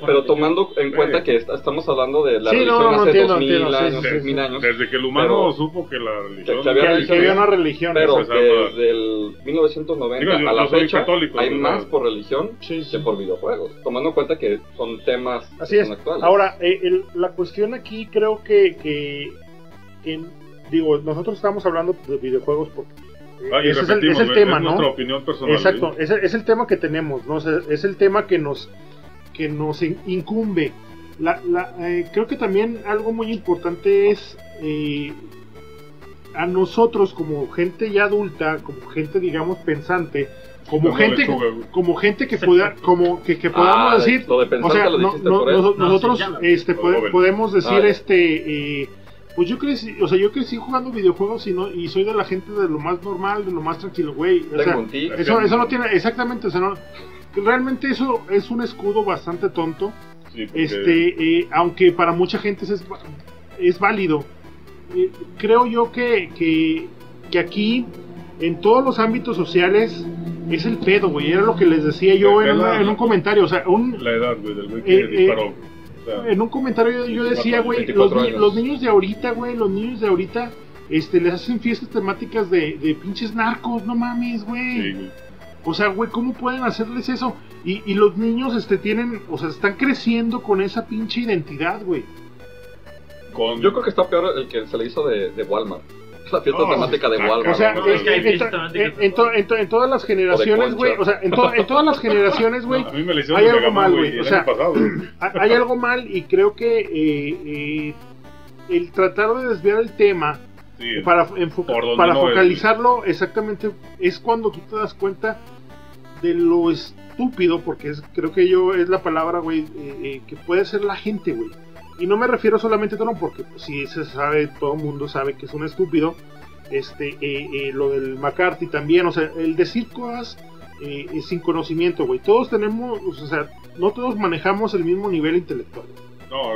pero, tomando en cuenta que estamos hablando de la religión hace dos mil años, mil años. Desde que el humano supo que la religión... Que, había, una religión. Pero que desde el 1990 a la fecha hay más por religión que por videojuegos. Tomando en cuenta que son temas Así es. actuales. Ahora, eh, la cuestión aquí creo que, que, que, digo, nosotros estamos hablando de videojuegos porque Ah, ese es el, tema, ¿no? Nuestra opinión personal. Exacto, es, es, el tema que tenemos, ¿no? Es, el tema que nos, que nos incumbe. La, la, eh, creo que también algo muy importante es eh, a nosotros como gente ya adulta, como gente digamos pensante, como gente como gente que pueda como que, que podamos ah, decir o sea nosotros este podemos decir este eh, pues yo crecí, o sea, yo crecí jugando videojuegos y no y soy de la gente de lo más normal, de lo más tranquilo, güey. O sea, eso, eso no tiene, exactamente, o sea, no, realmente eso es un escudo bastante tonto. Este, eh, aunque para mucha gente es, es válido. Eh, creo yo que, que, que aquí, en todos los ámbitos sociales, es el pedo, güey. Era lo que les decía yo en, en, un comentario. O sea, un, la edad, güey, del güey que eh, disparó en un comentario yo, decía, güey, los, niños de ahorita, güey, los niños de ahorita, este, les hacen fiestas temáticas de, de pinches narcos, no mames, güey. o sea, güey, ¿cómo pueden hacerles eso? Y, y, los niños, este, tienen, o sea, están creciendo con esa pinche identidad, güey. Yo creo que está peor el que se le hizo de, de Walmart la fiesta temática de Walmart. O sea, en, todas las generaciones, güey, o sea, en, todas las generaciones, güey, hay algo mal, güey. O sea, hay algo mal y creo que eh, eh, el tratar de desviar el tema para, para focalizarlo exactamente es cuando tú te das cuenta de lo estúpido, porque es, creo que yo es la palabra, güey, eh, que puede ser la gente, güey. Y no me refiero solamente a Tron, porque si pues, se sabe, todo el mundo sabe que es un estúpido. Este, eh, eh, lo del McCarthy también, o sea, el decir cosas eh, sin conocimiento, güey. Todos tenemos, o sea, no todos manejamos el mismo nivel intelectual.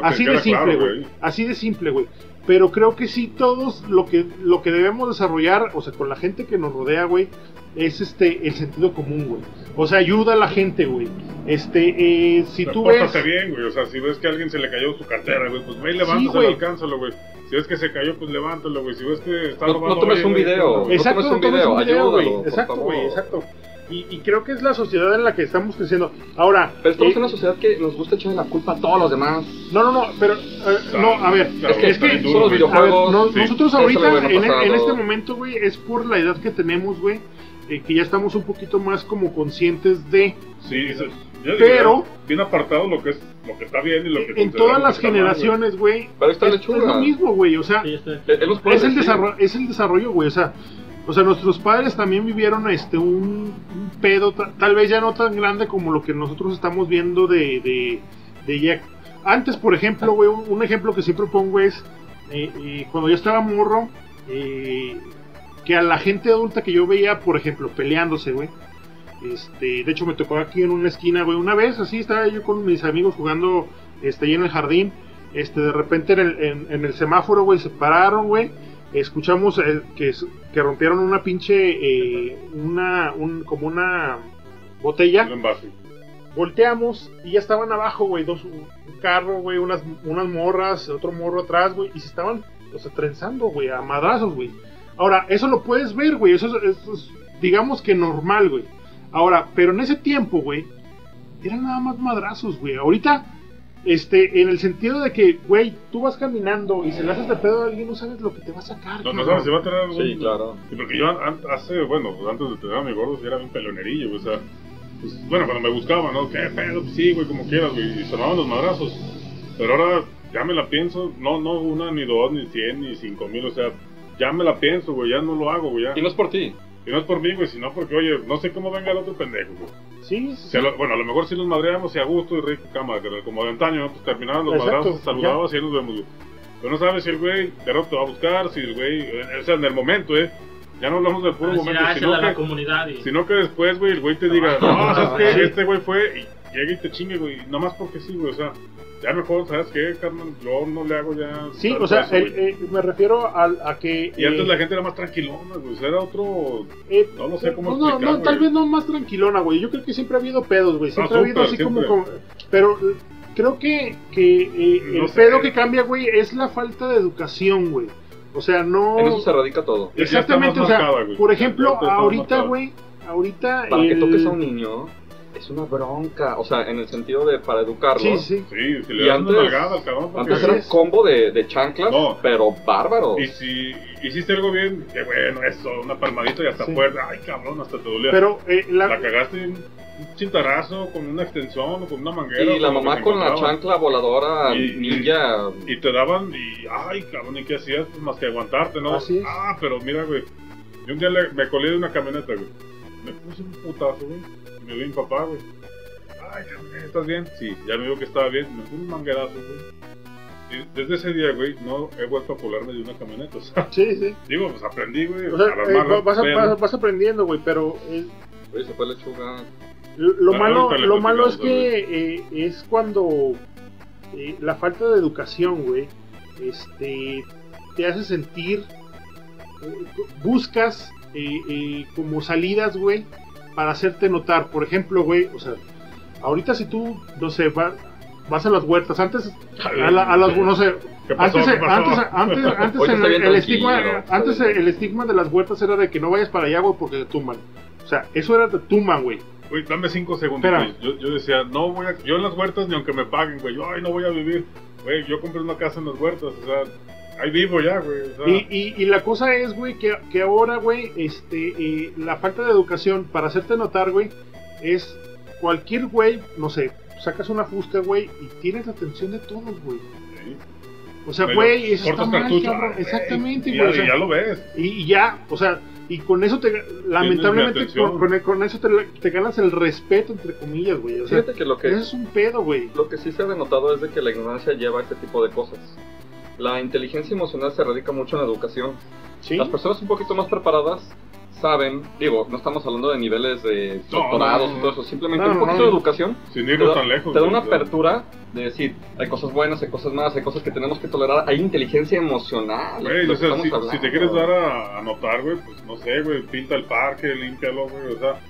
así de simple, güey. Así de simple, güey. Pero creo que sí todos lo que lo que debemos desarrollar, o sea, con la gente que nos rodea, güey, es este el sentido común, güey. O sea, ayuda a la gente, güey. Este, eh, si tú ves. bien, güey. O sea, si ves que a alguien se le cayó su cartera, güey, pues ve y levántalo, sí, alcánzalo, güey. Si ves que se cayó, pues levántalo, güey. Si ves que está robando. No tomes un video. Exacto, no tomes un video, güey. Exacto, güey, exacto. Y, y, creo que es la sociedad en la que estamos creciendo. Ahora. Pero estamos eh, en una sociedad que nos gusta echarle la culpa a todos los demás. No, no, no, pero. Eh, no, a ver. es que, es que son los videojuegos. nosotros ahorita, en, en, este momento, güey, es por la edad que tenemos, güey eh, que ya estamos un poquito más como conscientes de. Sí, pero bien apartado lo que es lo que está bien y lo que en todas las generaciones, güey. Es, es, lo mismo, güey, o sea, es, el desarrollo, es el desarrollo, güey, o sea, o sea, nuestros padres también vivieron este un, pedo tal vez ya no tan grande como lo que nosotros estamos viendo de de, de ya. Antes, por ejemplo, güey, un, ejemplo que siempre pongo es eh, eh, cuando yo estaba morro, eh, que a la gente adulta que yo veía, por ejemplo, peleándose, güey. Este, de hecho me tocó aquí en una esquina, güey, una vez así estaba yo con mis amigos jugando este ahí en el jardín. Este, de repente en el, en, el semáforo, güey, se pararon, güey. Escuchamos eh, que, que rompieron una pinche, eh, una, un, como una botella. Volteamos y ya estaban abajo, güey, dos, un carro, güey, unas, unas morras, otro morro atrás, güey, y se estaban, o sea, trenzando, güey, a madrazos, güey. Ahora, eso lo puedes ver, güey. Eso, es, digamos que normal, güey. Ahora, pero en ese tiempo, güey, eran nada más madrazos, güey. Ahorita, este, en el sentido de que, güey, tú vas caminando y se le haces de pedo a alguien, no sabes lo que te va a sacar. No, no sabes si va a tener Sí, claro. Y porque yo hace, bueno, antes de tener a mi gordo, era bien pelonerillo, o sea, pues, bueno, cuando me buscaban, ¿no? ¿Qué pedo? Pues sí, güey, como quieras, güey. Y sonaban los madrazos. Pero ahora ya me la pienso, no, no una, ni dos, ni cien, ni cinco mil, o sea, ya me la pienso, güey, ya no lo hago, güey. Ya. Y no es por ti. Y no es por mí, güey, sino porque, oye, no sé cómo venga el otro pendejo, güey. Sí, bueno, a lo mejor si nos madreamos y a gusto y rico, cama, como de antaño, pues terminaron los madrazos, saludabas y ahí nos vemos, güey. Pero no sabes si el güey de rato te va a buscar, si el güey, o sea, en el momento, eh. Ya no hablamos del puro momento, sino que, comunidad sino que después, güey, el güey te diga, no, ¿sabes qué? Este güey fue y llega y te chingue, güey, nomás porque sí, güey, o sea, ya mejor, ¿sabes qué, carnal? Yo no le hago ya. Sí, o sea, eh, me refiero a, a que. Y antes eh, la gente era más tranquilona, güey. O sea, era otro. Eh, no lo sé cómo no, explicar, no, tal vez no más tranquilona, güey. Yo creo que siempre ha habido pedos, güey. Siempre ha habido así como, Pero creo que, que el pedo que cambia, güey, es la falta de educación, güey. O sea, no. En eso se radica todo. Exactamente, o sea, por ejemplo, ahorita, güey. Ahorita. Para que toques a un niño es una bronca, o sea, en el sentido de para educarlo. Sí, sí. Sí, si le y antes, al cabrón. Antes era un combo de, de chanclas, pero bárbaro. Y si hiciste algo bien, qué bueno, eso, una palmadita y hasta fuerte. Ay, cabrón, hasta te dolía. Pero eh, la... la cagaste un chintarazo con una extensión o con una manguera. Y la mamá con la chancla voladora y, ninja. Y, te daban, y ay, cabrón, ¿y qué hacías? Pues más que aguantarte, ¿no? Así Ah, pero mira, güey. Yo un día me colé de una camioneta, güey. Me puse un putazo, güey me vio mi papá, güey. Ay, ¿estás bien? Sí, ya me dijo que estaba bien. Me fue un manguerazo, güey. Y desde ese día, güey, no he vuelto a colarme de una camioneta. O sea, sí, sí. Digo, pues aprendí, güey. O sea, eh, vas, vas, aprendiendo, güey, pero. Eh, se fue lechuga. Lo, malo, lo malo es que eh, es cuando eh, la falta de educación, güey, este, te hace sentir, eh, buscas como salidas, güey, para hacerte notar. Por ejemplo, güey, o sea, ahorita si tú, no sé, vas a las huertas, antes a, las, no sé, antes, antes, antes, antes el, estigma, antes el estigma de las huertas era de que no vayas para allá, güey, porque te tumban. O sea, eso era de tumban, güey. Güey, dame cinco segundos, güey. Yo, yo, decía, no voy a, yo en las huertas ni aunque me paguen, güey, yo, ay, no voy a vivir. Güey, yo compré una casa en las huertas, o sea, Ahí vivo ya, güey. y, y, la cosa es, güey, que, que ahora, güey, este, eh, la falta de educación para hacerte notar, güey, es cualquier güey, no sé, sacas una fusca, güey, y tienes la atención de todos, güey. O sea, güey, eso está mal, cabrón. Exactamente, güey. Ya, ya, lo ves. Y, ya, o sea, y con eso te, lamentablemente, con, con, eso te, te, ganas el respeto, entre comillas, güey. O sea, Fíjate que lo que... Eso es un pedo, güey. Lo que sí se ha denotado es de que la ignorancia lleva a este tipo de cosas la inteligencia emocional se radica mucho en la educación. Las personas un poquito más preparadas saben, digo, no estamos hablando de niveles de doctorados y todo eso, simplemente un poquito de educación. Sin ir tan lejos. Te da una apertura de decir, hay cosas buenas, hay cosas malas, hay cosas que tenemos que tolerar, hay inteligencia emocional. si, te quieres dar a, a notar, güey, pues no sé, güey, pinta el parque, límpialo, güey, o sea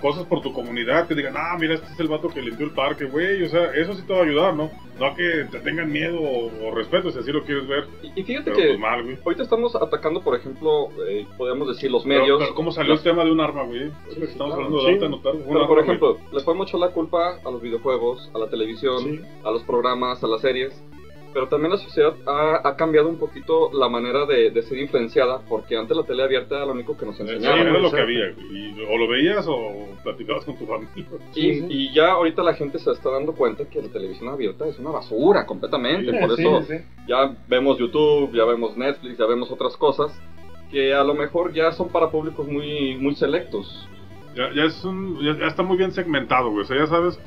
cosas por tu comunidad, que digan, ah, mira, este es el vato que limpió el parque, güey, o sea, eso sí te va a ayudar, ¿no? No a que te tengan miedo o, respeto, si así lo quieres ver. Y, fíjate que pues ahorita estamos atacando, por ejemplo, eh, podemos decir los medios. Pero, ¿cómo salió el tema de un arma, güey? estamos hablando de anotar. Pero, por ejemplo, le fue mucho la culpa a los videojuegos, a la televisión, a los programas, a las series pero también la sociedad ha, cambiado un poquito la manera de, ser influenciada, porque antes la tele abierta era lo único que nos enseñaba. era lo que había, o lo veías o platicabas con tu familia. Y, ya ahorita la gente se está dando cuenta que la televisión abierta es una basura completamente, por eso ya vemos YouTube, ya vemos Netflix, ya vemos otras cosas que a lo mejor ya son para públicos muy, muy selectos. Ya, ya, es un, ya, está muy bien segmentado, güey. O sea, ya sabes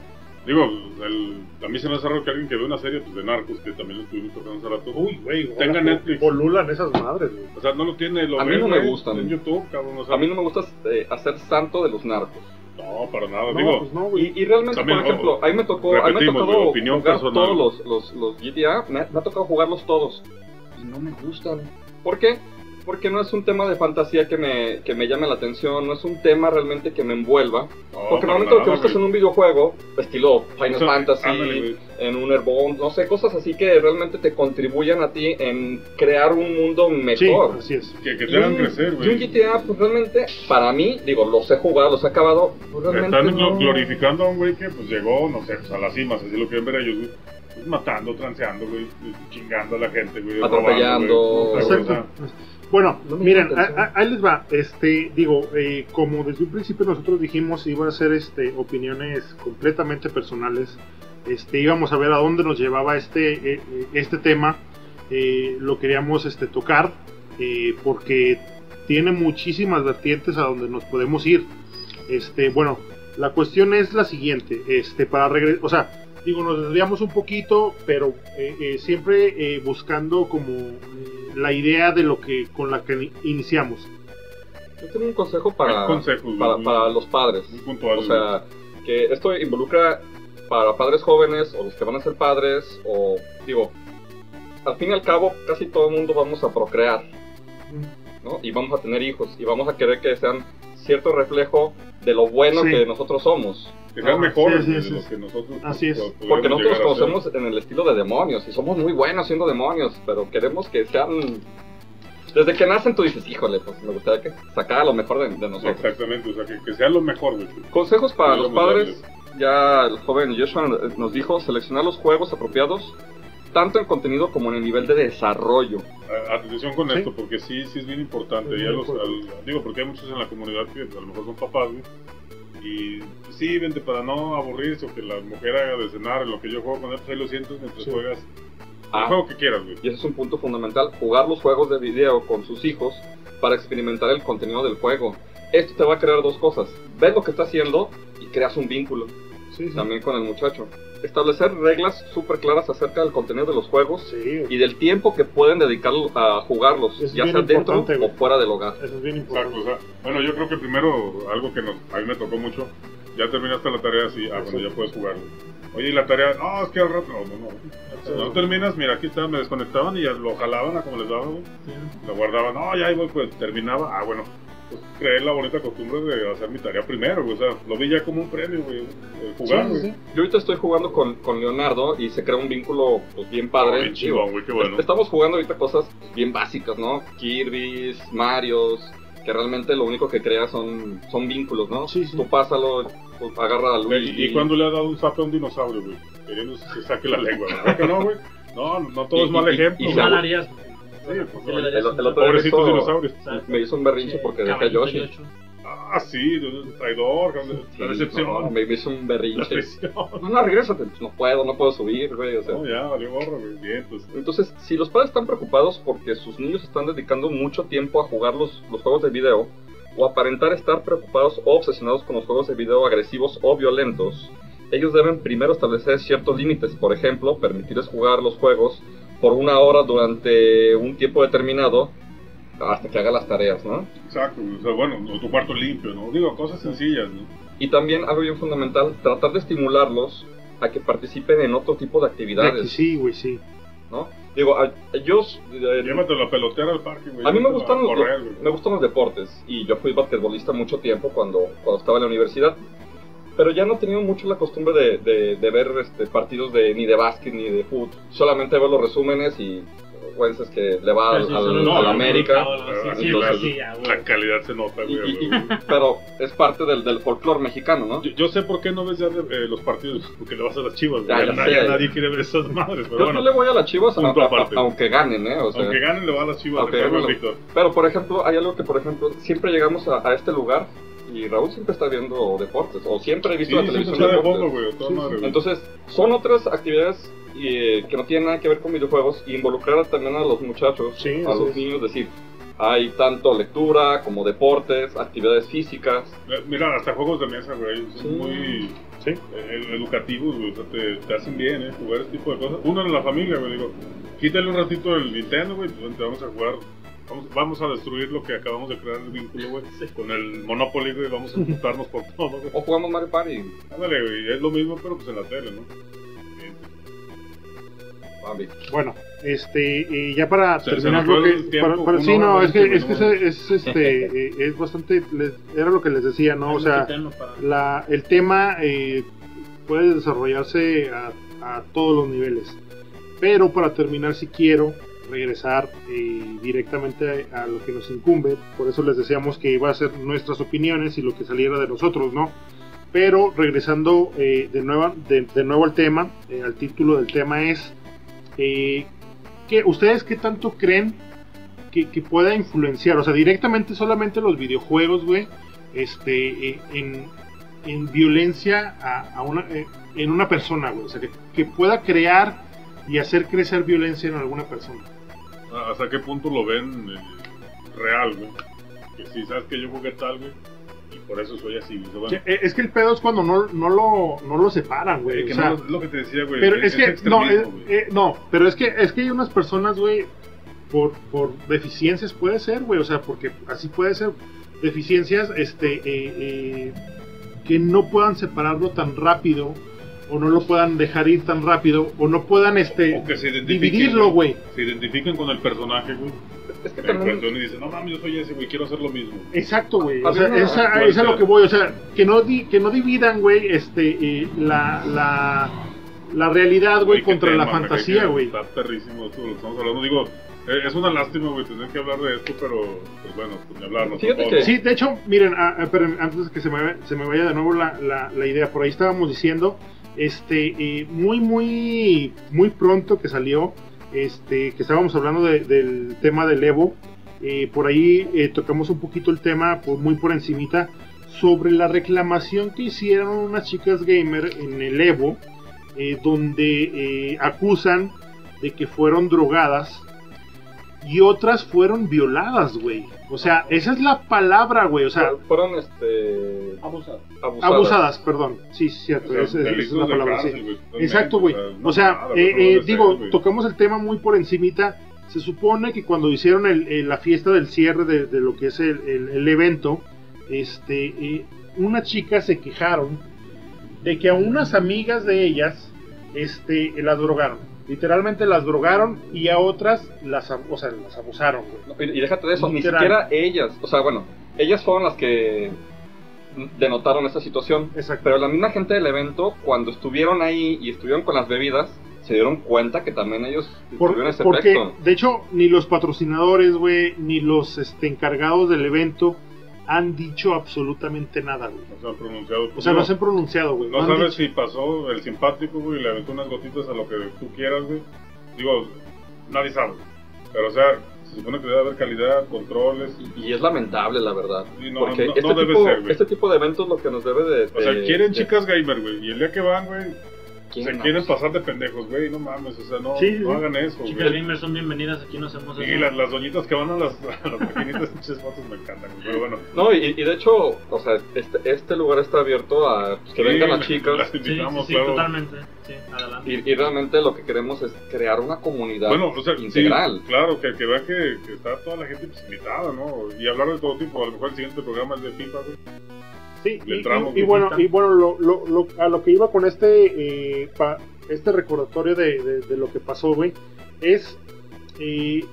Digo, el, a mí se me hace raro que alguien que ve una serie pues, de narcos, que también lo estuvimos tocando hace rato, uy, güey, tenga Netflix. Polulan esas madres, güey. O sea, no lo tiene, lo A mí no me gustan. En YouTube, cabrón. a mí no me gusta eh, hacer santo de los narcos. No, para nada. Digo, pues no, y, y, realmente, por ejemplo, a mí me tocó, a mí me tocó jugar todos los, los, los GTA, me, me ha tocado jugarlos todos. Y no me gustan. ¿Por qué? Porque no es un tema de fantasía que me, que me llame la atención, no es un tema realmente que me envuelva. porque normalmente lo que buscas en un videojuego, estilo Final Fantasy, en un Airborne, no sé, cosas así que realmente te contribuyan a ti en crear un mundo mejor. Sí, así es. Que, te hagan crecer, güey. Y un GTA, pues realmente, para mí, digo, los he jugado, los he acabado. Pues, Están glorificando a un güey que pues llegó, no sé, pues, a las cimas, así lo quieren ver ellos, güey. Pues, matando, transeando, güey, chingando a la gente, güey. Atropellando. Bueno, miren, ahí les va. Este, digo, eh, como desde un principio nosotros dijimos iba a ser este opiniones completamente personales. Este, íbamos a ver a dónde nos llevaba este, eh, eh, este tema. lo queríamos este, tocar porque tiene muchísimas vertientes a donde nos podemos ir. Este, bueno, la cuestión es la siguiente, este, para regresar, o sea, digo, nos desviamos un poquito, pero eh, eh, siempre eh, buscando como la idea de lo que con la que iniciamos. Yo tengo un consejo para, para, los padres. o sea, que esto involucra para padres jóvenes o los que van a ser padres o digo, al fin y al cabo casi todo el mundo vamos a procrear. ¿no? Y vamos a tener hijos y vamos a querer que sean cierto reflejo de lo bueno que nosotros somos. Que sean mejores de lo que nosotros Así es. Porque nosotros conocemos en el estilo de demonios y somos muy buenos siendo demonios, pero queremos que sean desde que nacen tú dices, híjole, pues me gustaría que sacara lo mejor de, nosotros. Exactamente, o sea, que, sea lo mejor. Consejos para los padres. Ya el joven Joshua nos dijo seleccionar los juegos apropiados tanto en contenido como en el nivel de desarrollo. Atención con esto, porque sí, sí es bien importante. ya los, digo, porque hay muchos en la comunidad que a lo mejor son papás, y sí, vente para no aburrirse o que la mujer haga de cenar en lo que yo juego con él, pues ahí lo siento mientras juegas el ah. juego que quieras, güey. Y ese es un punto fundamental, jugar los juegos de video con sus hijos para experimentar el contenido del juego. Esto te va a crear dos cosas. Ves lo que está haciendo y creas un vínculo. También con el muchacho. Establecer reglas súper claras acerca del contenido de los juegos y del tiempo que pueden dedicar a jugarlos, ya sea dentro o fuera del hogar. Eso es bien importante. bueno, yo creo que primero, algo que nos, a mí me tocó mucho, ya terminaste la tarea así, ah, bueno, ya puedes jugar. Oye, y la tarea, no, es que al rato, no, no, no. No terminas, mira, aquí está, me desconectaban y ya lo jalaban a como les daba, Lo guardaban, no, ya ahí voy, pues terminaba, ah, bueno, pues, creé la bonita costumbre de hacer mi tarea primero, O sea, lo vi ya como un premio, güey, jugar, Yo ahorita estoy jugando con, con, Leonardo y se crea un vínculo pues, bien padre. bien chingón, güey, qué bueno. Estamos jugando ahorita cosas bien básicas, ¿no? Kirby's, Marios, que realmente lo único que crea son, son vínculos, ¿no? Sí, sí. Tú pásalo, pues, agarra a Luis. ¿Y, y cuando le ha dado un zape a un dinosaurio, güey? Queriendo que se saque la lengua, ¿verdad que no, güey? No, no todo es mal ejemplo. Y, harías, el, Pobrecitos dinosaurios. Me hizo un berrinche porque dejé a Yoshi. Ah, sí, traidor, la decepción. me hizo un berrinche. No, no, regrésate. No puedo, no puedo subir, güey. O sea. No, ya, valió gorro, Bien, pues. Entonces, si los padres están preocupados porque sus niños están dedicando mucho tiempo a jugar los, los juegos de video, o aparentar estar preocupados o obsesionados con los juegos de video agresivos o violentos, ellos deben primero establecer ciertos límites. Por ejemplo, permitirles jugar los juegos por una hora durante un tiempo determinado hasta que haga las tareas, ¿no? Exacto, o sea, bueno, tu cuarto limpio, ¿no? Digo, cosas sencillas, ¿no? Y también algo bien fundamental, tratar de estimularlos a que participen en otro tipo de actividades. Sí, güey, sí. ¿No? Digo, ellos... Eh, Llévate la pelotera al parque, güey. A mí me gustan, los, me gustan los deportes y yo fui basquetbolista mucho tiempo cuando, cuando estaba en la universidad pero ya no he tenido mucho la costumbre de, de, ver este, partidos de ni de básquet ni de fútbol. Solamente ver los resúmenes y es que le va al, al, América. la, calidad se nota, pero es parte del, del folclore mexicano, ¿no? Yo, sé por qué no ves ya eh, los partidos, porque le vas a las chivas. Ya, nadie quiere ver esas madres. Pero yo no le voy a las chivas, aunque ganen, ¿eh? O sea, aunque ganen, le va a las chivas. Pero, por ejemplo, hay algo que, por ejemplo, siempre llegamos a, a este lugar y Raúl siempre está viendo deportes, o siempre he visto la televisión. De Entonces, son otras actividades eh, que no tienen nada que ver con videojuegos y involucrar también a los muchachos, a los niños, decir, hay tanto lectura como deportes, actividades físicas. Eh, mira, hasta juegos de mesa, güey, son muy eh, educativos, güey, te, te, hacen bien, ¿eh? Jugar este tipo de cosas. Uno en la familia, güey, digo, quítale un ratito el Nintendo, güey, pues te vamos a jugar Vamos, a destruir lo que acabamos de crear el vínculo, güey. Con el Monopoly, güey, vamos a juntarnos por todo, güey. O jugamos Mario Party. Ándale, güey, es lo mismo, pero pues en la tele, ¿no? Bueno, este, y ya para terminar lo que. para, sí, no, es que, es, que es, este, eh, es bastante. era lo que les decía, ¿no? O sea, la, el tema eh, puede desarrollarse a, a todos los niveles. Pero para terminar, si quiero regresar eh, directamente a, lo que nos incumbe. Por eso les decíamos que iba a ser nuestras opiniones y lo que saliera de nosotros, ¿no? Pero regresando eh, de, nuevo, de, nuevo al tema, eh, al título del tema es, que ¿ustedes qué tanto creen que, pueda influenciar? O sea, directamente solamente los videojuegos, güey, este, en, en, violencia a, una, en una persona, güey. O sea, que pueda crear y hacer crecer violencia en alguna persona. ¿Hasta qué punto lo ven eh, real, güey? que sí, sabes que yo jugué tal, güey. Y por eso soy así, eh, Es que el pedo es cuando no, no, lo, no lo separan, güey. es lo que te decía, güey. Pero es, que, no, eh, no, pero es que, es que hay unas personas, güey, por, por deficiencias puede ser, güey. O sea, porque así puede ser. Deficiencias, este, eh, que no puedan separarlo tan rápido o no lo puedan dejar ir tan rápido o no puedan este dividirlo, güey. Se identifiquen con el personaje, güey. Es que también... y dice, no mames, yo soy ese, güey, quiero hacer lo mismo. Exacto, güey. O sea, esa, es a lo que voy, o sea, que no di, que no dividan, güey, este eh, la, la la realidad, güey, contra la fantasía, güey. Está perrísimo esto, lo estamos hablando, digo, eh, es una lástima, güey, tener que hablar de esto, pero pues bueno, pues ni hablar. No Sí, de hecho, miren, antes de que se me, se me vaya de nuevo la, la, la idea, por ahí estábamos diciendo este, eh, muy, muy, muy pronto que salió, este, que estábamos hablando del tema del Evo, eh, por ahí eh, tocamos un poquito el tema, pues, muy por encimita, sobre la reclamación que hicieron unas chicas gamer en el Evo, donde acusan de que fueron drogadas y otras fueron violadas, güey. O sea, esa es la palabra, güey. O sea, fueron este abusadas. Abusadas, perdón. Sí, cierto. esa, es la palabra. Exacto, güey. O sea, eh, eh, digo, tocamos el tema muy por encimita. Se supone que cuando hicieron el, la fiesta del cierre de, lo que es el, evento, este, eh, unas chicas se quejaron de que a unas amigas de ellas, este, la drogaron literalmente las drogaron y a otras las, o sea, las abusaron, güey. Y, déjate de eso, ni siquiera ellas, o sea, bueno, ellas fueron las que denotaron esta situación. Exacto. Pero la misma gente del evento, cuando estuvieron ahí y estuvieron con las bebidas, se dieron cuenta que también ellos tuvieron ese porque, De hecho, ni los patrocinadores, güey, ni los este, encargados del evento han dicho absolutamente nada, güey. No se han pronunciado. O sea, no se han pronunciado, güey. No, sabes si pasó el simpático, güey, y le aventó unas gotitas a lo que tú quieras, güey. Digo, nadie sabe. Pero, o sea, se supone que debe haber calidad, controles. Y, es lamentable, la verdad. no, porque este, tipo, ser, este tipo de eventos lo que nos debe de... o sea, quieren chicas gamer, güey. Y el día que van, güey, se quieren pasar de pendejos, güey, no mames, o sea, no, no hagan eso, Chicas gamers son bienvenidas, aquí no hacemos eso. Y las, las doñitas que van a las, a las maquinitas, pinches fotos me encantan, pero bueno. No, y, y, de hecho, o sea, este, este lugar está abierto a pues, que vengan las chicas. Las invitamos, sí, sí, totalmente, sí, adelante. Y, y, realmente lo que queremos es crear una comunidad bueno, o sea, integral. claro, que, que vean que, que, está toda la gente pues, invitada, ¿no? Y hablar de todo tipo, a lo mejor el siguiente programa es de FIFA, güey. Sí, y, bueno, y bueno lo, lo, a lo que iba con este eh, pa, este recordatorio de, lo que pasó, güey, es eh,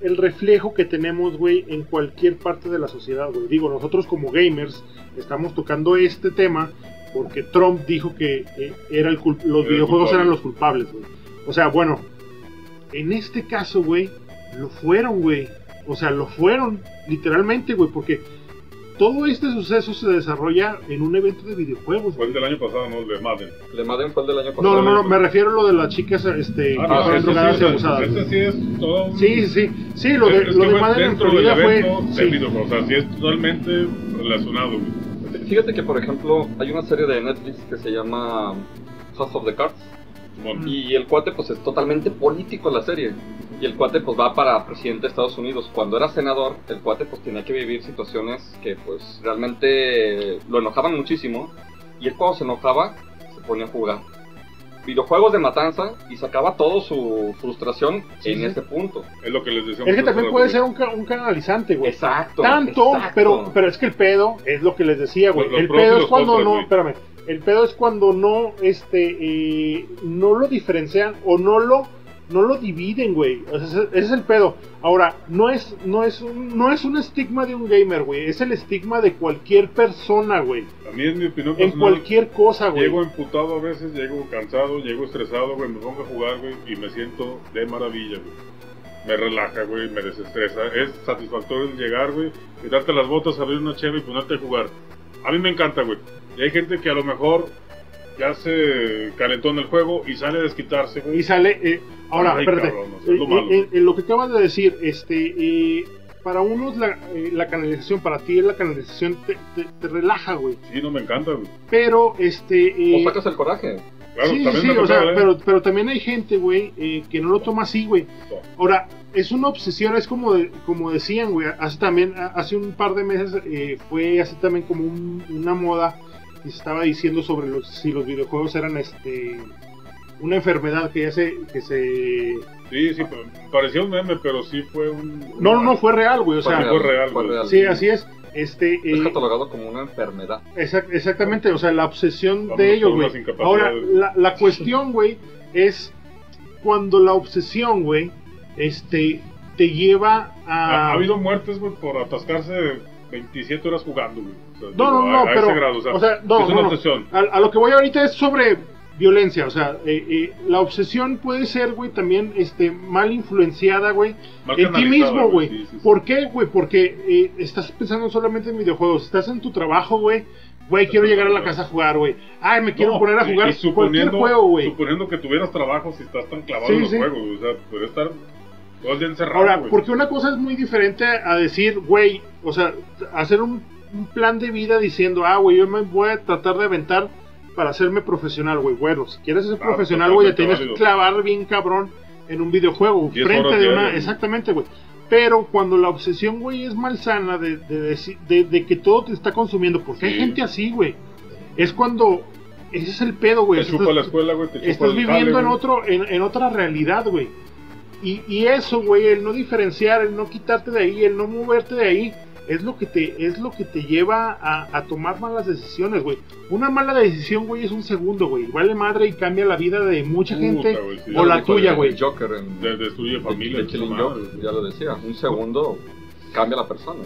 el reflejo que tenemos, güey, en cualquier parte de la sociedad, güey. Digo, nosotros como gamers estamos tocando este tema porque Trump dijo que eh, era el los videojuegos eran los culpables, güey. O sea, bueno, en este caso, güey, lo fueron, güey. O sea, lo fueron, literalmente, güey, porque todo este suceso se desarrolla en un evento de videojuegos. Fue el del año pasado, no el de Madden. El de Madden fue el del año pasado. No, no, no, me refiero a lo de las chicas este, ah, que fueron drogadas y abusadas. Este sí es todo. Sí, sí, sí, lo de, lo de Madden en Florida fue. Sí. O sea, sí es totalmente relacionado. Fíjate que, por ejemplo, hay una serie de Netflix que se llama House of the Cards. Y el cuate, pues es totalmente político la serie. Y el cuate pues va para presidente de Estados Unidos. Cuando era senador, el cuate pues tenía que vivir situaciones que pues realmente lo enojaban muchísimo. Y él cuando se enojaba, se ponía a jugar videojuegos de matanza y sacaba toda su frustración en ese punto. Es lo que les decía. Es que también puede ser un, un canalizante, güey. Exacto. Tanto, Pero, pero es que el pedo es lo que les decía, güey. el pedo es cuando no, espérame, el pedo es cuando no, este, eh, no lo diferencian o no lo no lo dividen, güey. ese, es el pedo. Ahora, no es, no es, un, no es un estigma de un gamer, güey. Es el estigma de cualquier persona, güey. A mí es mi opinión En cualquier cosa, güey. Llego emputado a veces, llego cansado, llego estresado, güey. Me pongo a jugar, güey, y me siento de maravilla, güey. Me relaja, güey, me desestresa. Es satisfactorio llegar, güey, quitarte las botas, abrir una cheve y ponerte a jugar. A mí me encanta, güey. Y hay gente que a lo mejor ya se calentó en el juego y sale a desquitarse, Y sale, eh, ahora, espérate, eh, eh, en, lo que acabas de decir, este, para unos la, la, canalización, para ti la canalización te, te, relaja, güey. Sí, no me encanta, güey. Pero, este... o sacas el coraje. Sí, sí, o sea, pero, pero también hay gente, güey, eh, que no lo toma así, güey. Ahora, es una obsesión, es como, como decían, güey, hace también, hace un par de meses eh, fue así también como una moda y se estaba diciendo sobre los, si los videojuegos eran este una enfermedad que ya se, que se Sí, sí, parecía un meme, pero sí fue un... No, no, fue real, güey, o sea... Fue real, fue real, Sí, así es. Este, es eh, catalogado como una enfermedad. exactamente, o sea, la obsesión de ellos, güey. Ahora, la, la cuestión, güey, es cuando la obsesión, güey, este, te lleva a... Ha, habido muertes, güey, por atascarse 27 horas jugando, güey. no, no, no, pero... o sea, no, es una obsesión. a, lo que voy ahorita es sobre violencia, o sea, eh, eh, la obsesión puede ser, güey, también este, mal influenciada, güey, en ti mismo, güey. ¿Por qué, güey? Porque eh, estás pensando solamente en videojuegos, estás en tu trabajo, güey. Güey, quiero llegar a la casa a jugar, güey. Ay, me quiero poner a jugar cualquier juego, güey. Suponiendo que tuvieras trabajo si estás tan clavado en los juegos, o sea, puede estar todo el día encerrado. Ahora, porque una cosa es muy diferente a decir, güey, o sea, hacer un, un plan de vida diciendo, ah, güey, yo me voy a tratar de aventar para hacerme profesional, güey. Bueno, si quieres ser ah, profesional, güey, ya tienes que clavar bien cabrón en un videojuego, frente de una... Exactamente, güey. Pero cuando la obsesión, güey, es malsana de, de, de, que todo te está consumiendo, porque hay gente así, güey. Es cuando... Ese es el pedo, güey. Te chupa la escuela, güey. Estás viviendo en, otro, en, en otra realidad, güey. Y, y eso, güey, el no diferenciar, el no quitarte de ahí, el no moverte de ahí, es lo que te, es lo que te lleva a, tomar malas decisiones, güey. Una mala decisión, güey, es un segundo, güey. Vale madre y cambia la vida de mucha gente o la tuya, güey. Joker en, de, de familia. ya lo decía. Un segundo cambia la persona.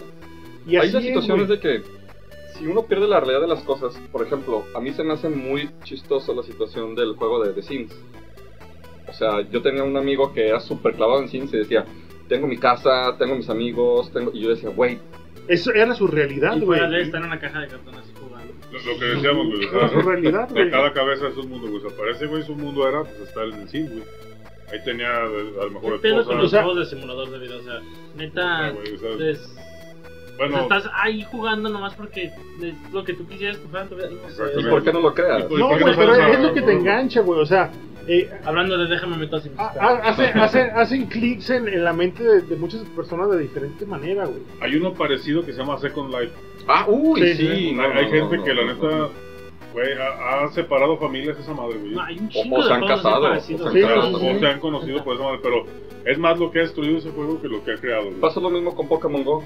Y Hay las situaciones de que si uno pierde la realidad de las cosas, por ejemplo, a mí se me hace muy chistoso la situación del juego de The Sims. O sea, yo tenía un amigo que era súper clavado en Sims y decía, tengo mi casa, tengo mis amigos, tengo... y yo decía, güey, eso era su realidad, güey. estar en una caja de cartón así jugando. Lo, que decíamos, güey. Era su realidad, güey. De cada cabeza es un mundo, güey. Aparece, güey, su mundo era pues estar en el cine, güey. Ahí tenía a lo mejor ¿Qué pedo con los juegos de simulador de vida? O sea, neta. bueno, estás ahí jugando nomás porque es lo que tú quisieras tu vida. ¿Y por qué no lo creas? No, güey, pero es lo que te engancha, güey. O sea, eh, Hablando de déjame meter así. Ah, ah, hace, hace, hacen clics en, en, la mente de, muchas personas de diferente manera, güey. Hay uno parecido que se llama Second Life. Ah, uy, sí. hay, gente que la neta, güey, ha, separado familias esa madre, güey. hay un o, o, se han casado. O, se han conocido por esa madre, pero es más lo que ha destruido ese juego que lo que ha creado. Pasa lo mismo con Pokémon Go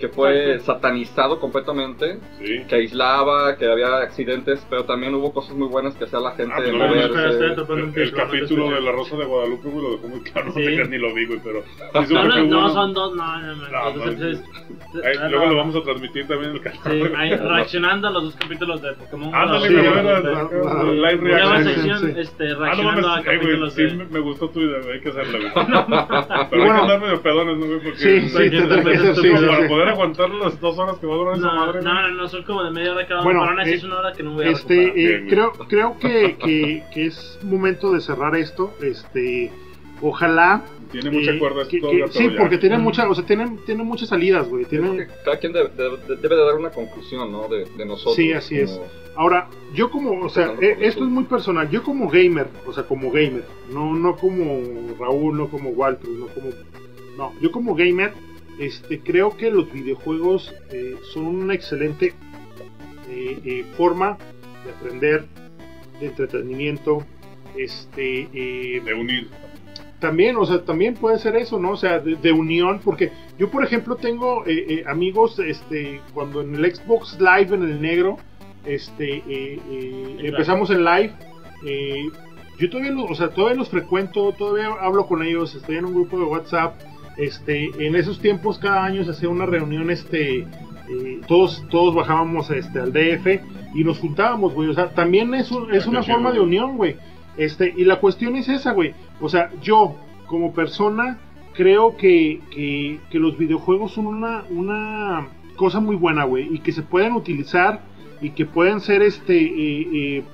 que fue satanizado completamente, que aislaba, que había accidentes, pero también hubo cosas muy buenas que hacía la gente ah, El, capítulo de La Rosa de Guadalupe lo dejó muy claro, no ni lo vi, pero... No, no, son dos, no, no, no. luego lo vamos a transmitir también en el canal. reaccionando a los dos capítulos de Pokémon. Ándale, live reaction. este, reaccionando a capítulos Sí, me gustó tu idea, hay que hacerla, Pero hay que andar medio pedones, ¿no, Porque... Sí, sí, para poder aguantar las dos horas que va a durar esa madre. No, no, no, son como de media hora cada bueno, uno. Eh, es una hora que no voy a este, eh, creo, creo que, que, que, es momento de cerrar esto. Este, ojalá. Tiene mucha eh, cuerda que, que, Sí, porque tiene muchas, o sea, tiene, tiene muchas salidas, güey. Tiene... Cada quien debe, debe, de dar una conclusión, ¿no? De, de nosotros. Sí, así es. Ahora, yo como, o sea, eh, esto es muy personal. Yo como gamer, o sea, como gamer, no, no como Raúl, no como Walter, no como. No, yo como gamer este, creo que los videojuegos eh, son una excelente eh, eh, forma de aprender, de entretenimiento, este, de unir. También, o sea, también puede ser eso, ¿no? O sea, de, unión, porque yo, por ejemplo, tengo amigos, este, cuando en el Xbox Live en el negro, este, empezamos en live, yo todavía, o sea, todavía los frecuento, todavía hablo con ellos, estoy en un grupo de WhatsApp, este, en esos tiempos cada año se hacía una reunión, este, eh, todos, todos bajábamos este, al DF y nos juntábamos, güey. O sea, también es, es una forma de unión, güey. Este, y la cuestión es esa, güey. O sea, yo, como persona, creo que, que, los videojuegos son una, una cosa muy buena, güey. Y que se pueden utilizar y que pueden ser este eh, eh,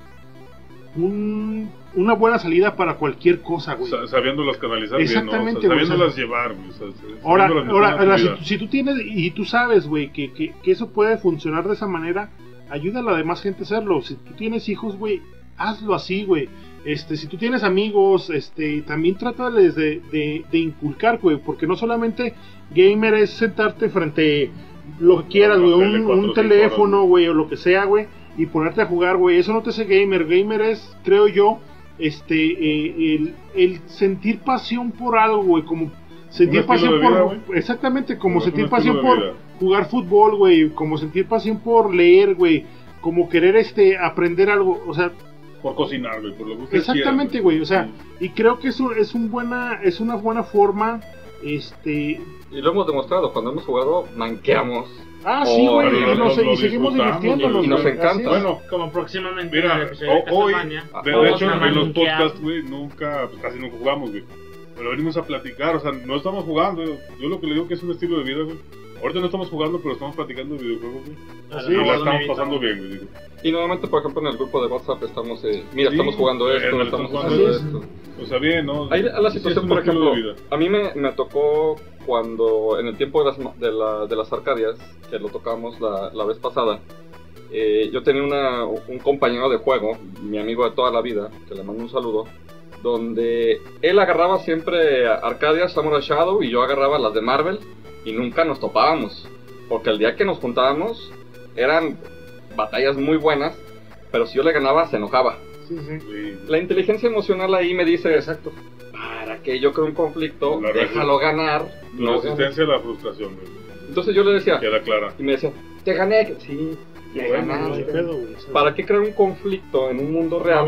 un una buena salida para cualquier cosa, güey. sabiéndolas canalizar Exactamente, bien, ¿no? sabiéndolas llevar, güey. ahora, ahora, si, tú tienes y tú sabes, güey, que, que, que, eso puede funcionar de esa manera, ayuda a la demás gente a hacerlo. Si tú tienes hijos, güey, hazlo así, güey. Este, si tú tienes amigos, este, también trátales de, de, de inculcar, güey, porque no solamente gamer es sentarte frente lo que quieras, güey, un, teléfono, güey, o lo que sea, güey, y ponerte a jugar, güey, eso no te hace gamer, gamer es, creo yo, este, eh, el, sentir pasión por algo, güey, como sentir pasión por, exactamente, como sentir pasión por jugar fútbol, güey, como sentir pasión por leer, güey, como querer, este, aprender algo, o sea, por cocinar, güey, por lo que Exactamente, güey, o sea, y creo que eso es un buena es una buena forma este y lo hemos demostrado cuando hemos jugado manqueamos. Ah, sí, güey, y, y seguimos divirtiéndonos. Y nos encanta. Bueno, como próximamente mira, hoy, de, hecho, en los podcasts, güey, nunca, pues casi nunca jugamos, güey. Pero venimos a platicar, o sea, no estamos jugando. Yo lo que le digo que es un estilo de vida, güey. Ahorita no estamos jugando, pero estamos platicando de videojuegos, güey. Así, y la estamos pasando bien, güey. Y nuevamente, por ejemplo, en el grupo de WhatsApp estamos, eh, mira, estamos jugando esto, estamos jugando esto. O sea, bien, ¿no? Hay la situación, por ejemplo, a mí me, me tocó cuando, en el tiempo de las, de, la, de las Arcadias, que lo tocamos la, la vez pasada, eh, yo tenía una, un compañero de juego, mi amigo de toda la vida, que le mando un saludo, donde él agarraba siempre Arcadias, Samurai Shadow, y yo agarraba las de Marvel, y nunca nos topábamos. Porque el día que nos juntábamos eran batallas muy buenas, pero si yo le ganaba se enojaba. La inteligencia emocional ahí me dice, exacto, para que yo creo un conflicto, déjalo ganar. La resistencia a la frustración. Entonces yo le decía, queda clara. Y me decía, te gané, sí, ¿Para qué crear un conflicto en un mundo real?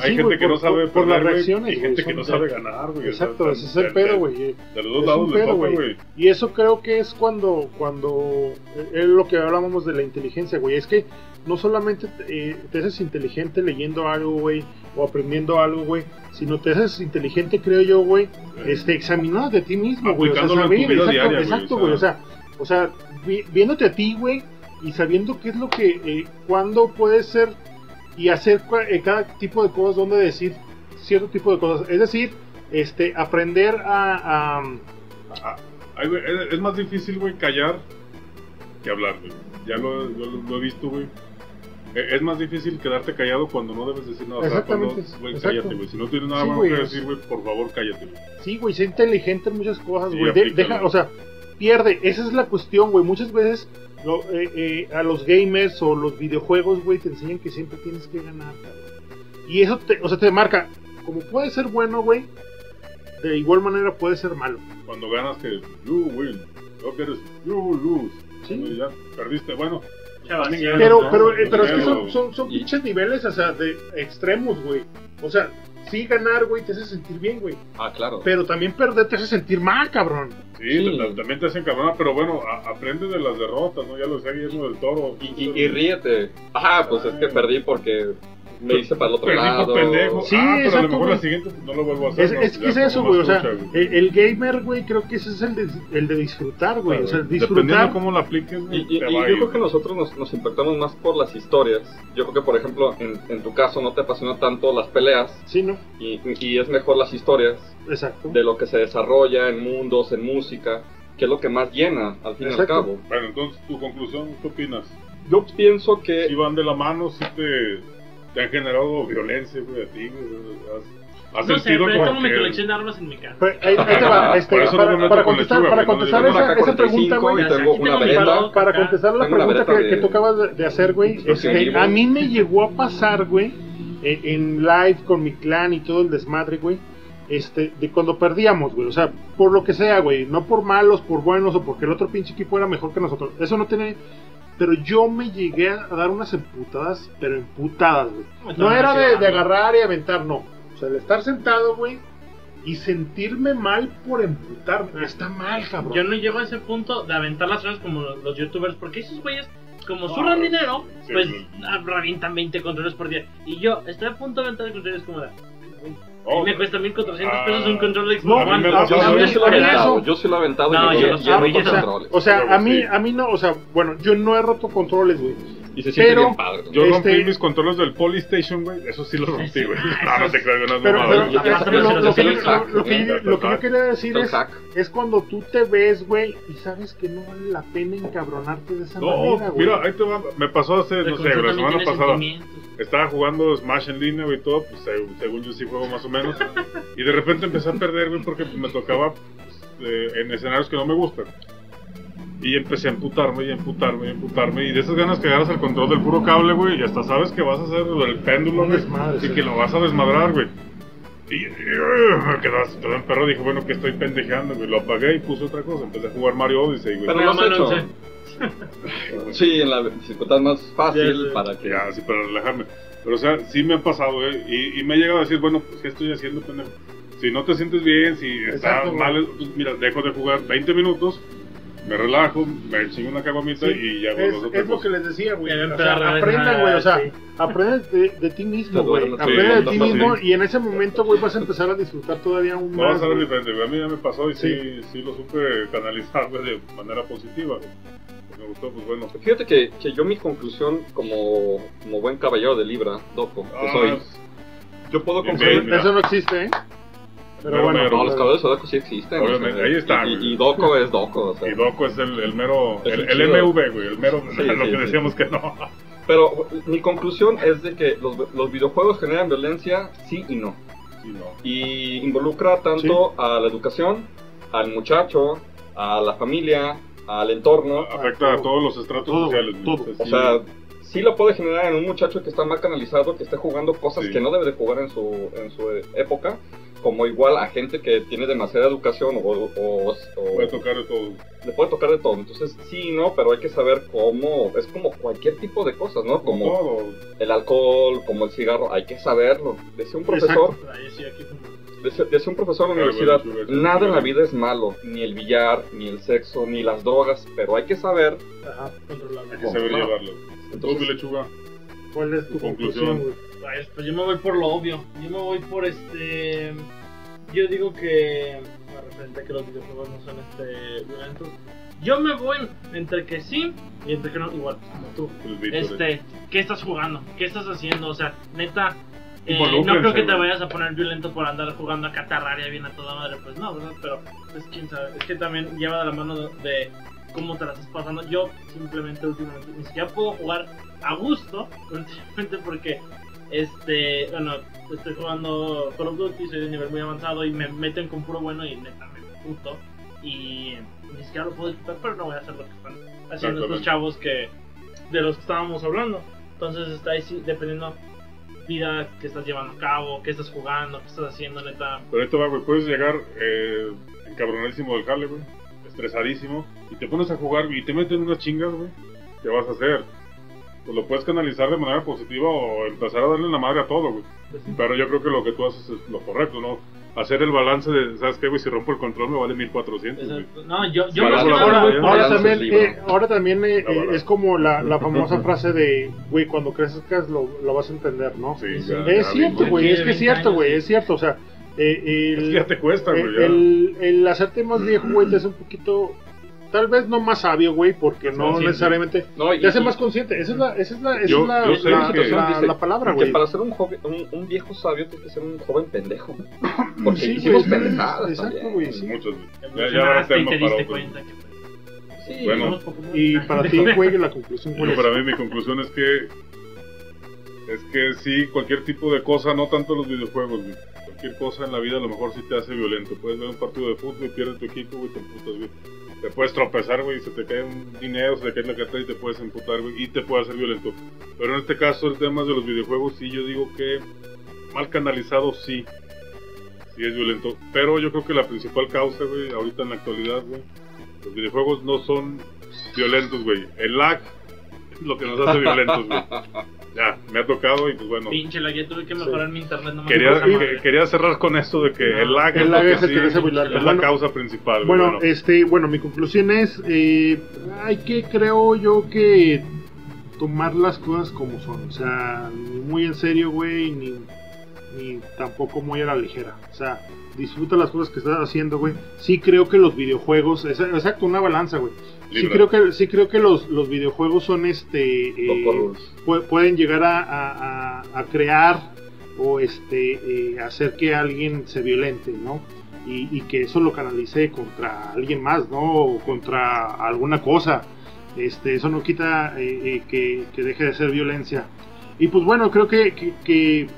Hay gente que no sabe por las reacciones. Y gente que no sabe ganar, Exacto, ese es el pedo, güey. De los dos lados pedo, güey. Y eso creo que es cuando, cuando es lo que hablábamos de la inteligencia, güey. Es que no solamente te, te haces inteligente leyendo algo, güey, o aprendiendo algo, güey, sino te haces inteligente, creo yo, güey, este, examinando de ti mismo, güey. O sea, saber, exacto, güey. O sea, o sea, viéndote a ti, güey, y sabiendo qué es lo que, eh, cuándo puede ser y hacer eh, cada tipo de cosas, donde decir cierto tipo de cosas. Es decir, este, aprender a... a, ah, es más difícil, güey, callar que hablar, güey. Ya lo, lo, he visto, güey. E, es más difícil quedarte callado cuando no debes decir nada. Exactamente. cállate, güey. Si no tienes nada más que decir, güey, por favor, cállate, güey. Sí, güey, sé inteligente en muchas cosas, güey. deja, o sea, pierde. Esa es la cuestión, güey. Muchas veces eh, eh, a los gamers o los videojuegos, güey, te enseñan que siempre tienes que ganar, Y eso te, o sea, te marca, como puede ser bueno, güey, de igual manera puede ser malo. Cuando ganas que you win, no quieres you lose. ¿Sí? Ya perdiste, bueno. Pero, pero, eh, pero es que son, son, son pinches niveles, o sea, de extremos, güey. O sea, sí ganar, güey, te hace sentir bien, güey. Ah, claro. Pero también perder te hace sentir mal, cabrón. Sí, también te hacen cabrón, pero bueno, aprende de las derrotas, ¿no? Ya lo sé, Guillermo del Toro. Y, y, y ríete. Ajá, pues es que perdí porque me hice para el otro lado. pendejo. Sí, ah, pero a lo mejor la siguiente no lo vuelvo a hacer. Es, que es eso, güey. O sea, el, gamer, güey, creo que ese es el de, el de disfrutar, güey. o sea, disfrutar. Dependiendo cómo lo apliques, Y, yo creo que nosotros nos, nos, impactamos más por las historias. Yo creo que, por ejemplo, en, en tu caso no te apasiona tanto las peleas. Sí, ¿no? Y, y es mejor las historias. Exacto. De lo que se desarrolla en mundos, en música. Que es lo que más llena, al fin y al cabo. Bueno, entonces, tu conclusión, ¿qué opinas? Yo pienso que. Si van de la mano, si te te han generado violencia, güey, a ti, güey. Has no sé, pero tengo mi colección de armas en mi casa. ahí, te va, este, para, para, contestar, para contestar esa, esa pregunta, güey, para contestar la pregunta que, que tú acabas de hacer, güey, este, a mí me llegó a pasar, güey, en live con mi clan y todo el desmadre, güey, este, de cuando perdíamos, güey, o sea, por lo que sea, güey, no por malos, por buenos o porque el otro pinche equipo era mejor que nosotros, eso no tiene pero yo me llegué a dar unas emputadas, pero emputadas, güey. No era de, agarrar y aventar, no. O sea, de estar sentado, güey, y sentirme mal por emputarme. Está mal, cabrón. Yo no llego a ese punto de aventar las cosas como los, youtubers, porque esos güeyes, como surran dinero, pues revientan 20 controles por día. Y yo estoy a punto de aventar el controles como de Oh, me cuesta 1400 pesos un control de Xbox no, One. yo, yo, sí lo he aventado, yo sí lo he aventado no, y yo, yo, roto controles. O sea, a mí, a mí no, o sea, bueno, yo no he roto controles, güey. Y se siente pero, bien padre. Yo rompí este mis controles del Polystation, güey. Eso sí lo rompí, güey. No, no te creo, no es normal. Lo que yo quería decir es, es cuando tú te ves, güey, y sabes que no vale la pena encabronarte de esa manera, güey. Mira, ahí te va. Me pasó hace, no sé, la semana pasada. Estaba jugando Smash en línea, güey, y todo, pues según yo sí juego más o menos. Y de repente empecé a perder, güey, porque me tocaba eh, en escenarios que no me gustan. Y empecé a emputarme y a emputarme y a emputarme. Y de esas ganas que agarras el control del puro cable, güey, y hasta sabes que vas a hacer el péndulo, güey, y que lo vas a desmadrar, güey. Y, me quedé todo en perro, dije, bueno, que estoy pendejeando, güey. Lo apagué y puse otra cosa. Empecé a jugar Mario Odyssey, güey. Pero lo has hecho. Sí, en la dificultad más fácil para que. Ya, sí, para relajarme. Pero, o sea, sí me ha pasado, güey. Y, y me ha llegado a decir, bueno, pues, ¿qué estoy haciendo, pendejo? Si no te sientes bien, si estás mal, pues, mira, dejo de jugar 20 minutos me relajo, me chingo una caguamita y ya es, lo que les decía, güey. O sea, aprendan, güey. O sea, sí. aprendan de, de, ti mismo, güey. Sí, de ti mismo y en ese momento, güey, vas a empezar a disfrutar todavía un más. Va a ser diferente, güey. A mí ya me pasó y sí, sí, lo supe canalizar, güey, de manera positiva. Me gustó, pues bueno. Fíjate que, que yo mi conclusión como, como buen caballero de Libra, Doco, que ah, soy, yo puedo concluir... Eso no existe, ¿eh? Pero, bueno, no, los caballeros Doco sí existen. Obviamente, ahí está. Y, y, Doco es Doco. O sea. Y Doco es el, el mero. El, el, MV, güey. El mero. Sí, lo sí, que decíamos que no. Pero mi conclusión es de que los, los videojuegos generan violencia, sí y no. Sí, no. Y involucra tanto a la educación, al muchacho, a la familia, al entorno. Afecta a, todos los estratos sociales. Todo. O sea, sí lo puede generar en un muchacho que está mal canalizado, que esté jugando cosas que no debe de jugar en su, en su época como igual a gente que tiene demasiada educación o, o, puede tocar de todo. Le puede tocar de todo. Entonces, sí, no, pero hay que saber cómo. Es como cualquier tipo de cosas, ¿no? Como el alcohol, como el cigarro. Hay que saberlo. Decía un profesor. Decía, un profesor en la universidad: nada en la vida es malo. Ni el billar, ni el sexo, ni las drogas. Pero hay que saber. Ajá, Hay que saber llevarlo. Entonces, lechuga. ¿Cuál es tu, conclusión? pues yo me voy por lo obvio. Yo me voy por este. Yo digo que. referente a que los videojuegos no son este violentos. Yo me voy entre que sí y entre que no, igual como tú. Este, ¿qué estás jugando? ¿Qué estás haciendo? O sea, neta, eh, no creo que te vayas a poner violento por andar jugando a Catarraria bien a toda madre, pues no, ¿verdad? Pero, pues quién sabe. Es que también lleva de la mano de, cómo te la estás pasando. Yo simplemente últimamente ni siquiera puedo jugar a gusto, simplemente porque este, bueno, estoy jugando Call of Duty, soy de nivel muy avanzado y me meten con puro bueno y neta me puto. Y ni siquiera lo puedo disfrutar, pero no voy a hacer lo que están haciendo estos chavos que de los que estábamos hablando. Entonces está ahí dependiendo vida que estás llevando a cabo, qué estás jugando, qué estás haciendo, neta. Pero esto va, güey, puedes llegar eh, encabronadísimo del jale, güey, estresadísimo, y te pones a jugar y te meten unas chingas, güey. ¿Qué vas a hacer? pues lo puedes canalizar de manera positiva o empezar a darle la madre a todo, güey. Pero yo creo que lo que tú haces es lo correcto, ¿no? Hacer el balance de, ¿sabes qué, güey? Si rompo el control me vale 1400. No, yo, yo ahora, ahora, también, eh, ahora también eh, eh, es como la, la famosa frase de, güey, cuando crezcas lo, lo vas a entender, ¿no? Sí, es cierto, güey, es que es cierto, güey, es cierto, o sea. Eh, el, es que ya te cuesta, güey. El, el, hacerte más viejo, güey, te es un poquito tal vez no más sabio, güey, porque no necesariamente te hace más consciente. Esa es la, esa es la, esa es la, la, la, palabra, güey. Que para ser un, joven, un, un, viejo sabio tienes que ser un joven pendejo. Porque sí, hicimos pendejadas. Exacto, güey. Sí. Muchos, Ya, ya te diste cuenta que Sí, bueno, y para ti, güey, la conclusión bueno, para mí mi conclusión es que es que sí, cualquier tipo de cosa, no tanto los videojuegos, güey. Cualquier cosa en la vida a lo mejor sí te hace violento. Puedes ver un partido de fútbol y pierdes tu equipo, güey, te emputas, güey te puedes tropezar, güey, se te cae un dinero, se te cae la carta y te puedes emputar, güey, y te puede hacer violento. Pero en este caso, el tema de los videojuegos, sí, yo digo que mal canalizado, sí, sí es violento. Pero yo creo que la principal causa, güey, ahorita en la actualidad, güey, los videojuegos no son violentos, güey. El lag es lo que nos hace violentos, güey. ya, me ha tocado y pues bueno. Pinche lag, ya tuve que mejorar mi internet. No quería, quería cerrar con esto de que el lag, el lag es, es la causa principal. Bueno, este, bueno, mi conclusión es, eh, hay que, creo yo que tomar las cosas como son. O sea, ni muy en serio, güey, ni, ni tampoco muy a la ligera. O sea, disfruta las cosas que estás haciendo, güey. Sí creo que los videojuegos, exacto, una balanza, güey Sí creo que sí creo que los, los videojuegos son este eh, pueden llegar a, a, crear o este eh, hacer que alguien se violente, ¿no? Y, y, que eso lo canalice contra alguien más, ¿no? O contra alguna cosa. Este, eso no quita eh, que, que, deje de ser violencia. Y pues bueno, creo que, que, que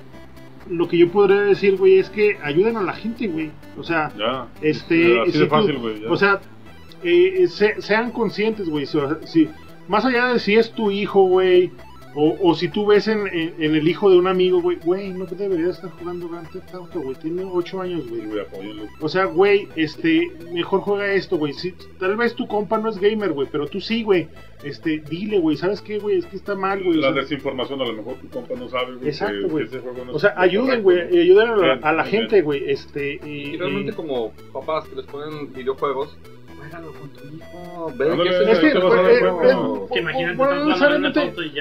lo que yo podría decir, güey, es que ayuden a la gente, güey. O sea, Ya. este. Así si de tú- fácil, güey. ya. o sea, eh, se- sean conscientes, güey. Si, si- más allá de si es tu hijo, güey, o, o si tú ves en, en- en el hijo de un amigo, güey, güey, no debería estar jugando Grand Theft Auto, güey. Tiene 8 años, güey. O sea, güey, este, mejor juega esto, güey. Si, tal vez tu compa no es gamer, güey, pero tú sí, güey. Este, dile, güey, ¿sabes qué, güey? Es que está mal, güey. o La sea, desinformación, a lo mejor tu compa no sabe, güey. Exacto, que- güey. no O sea, ayuden, güey, ayuden a la, Bien, a la gente, güey. Este, y, Y realmente y- como papás que les ponen videojuegos, juégalo con tu hijo, Es que,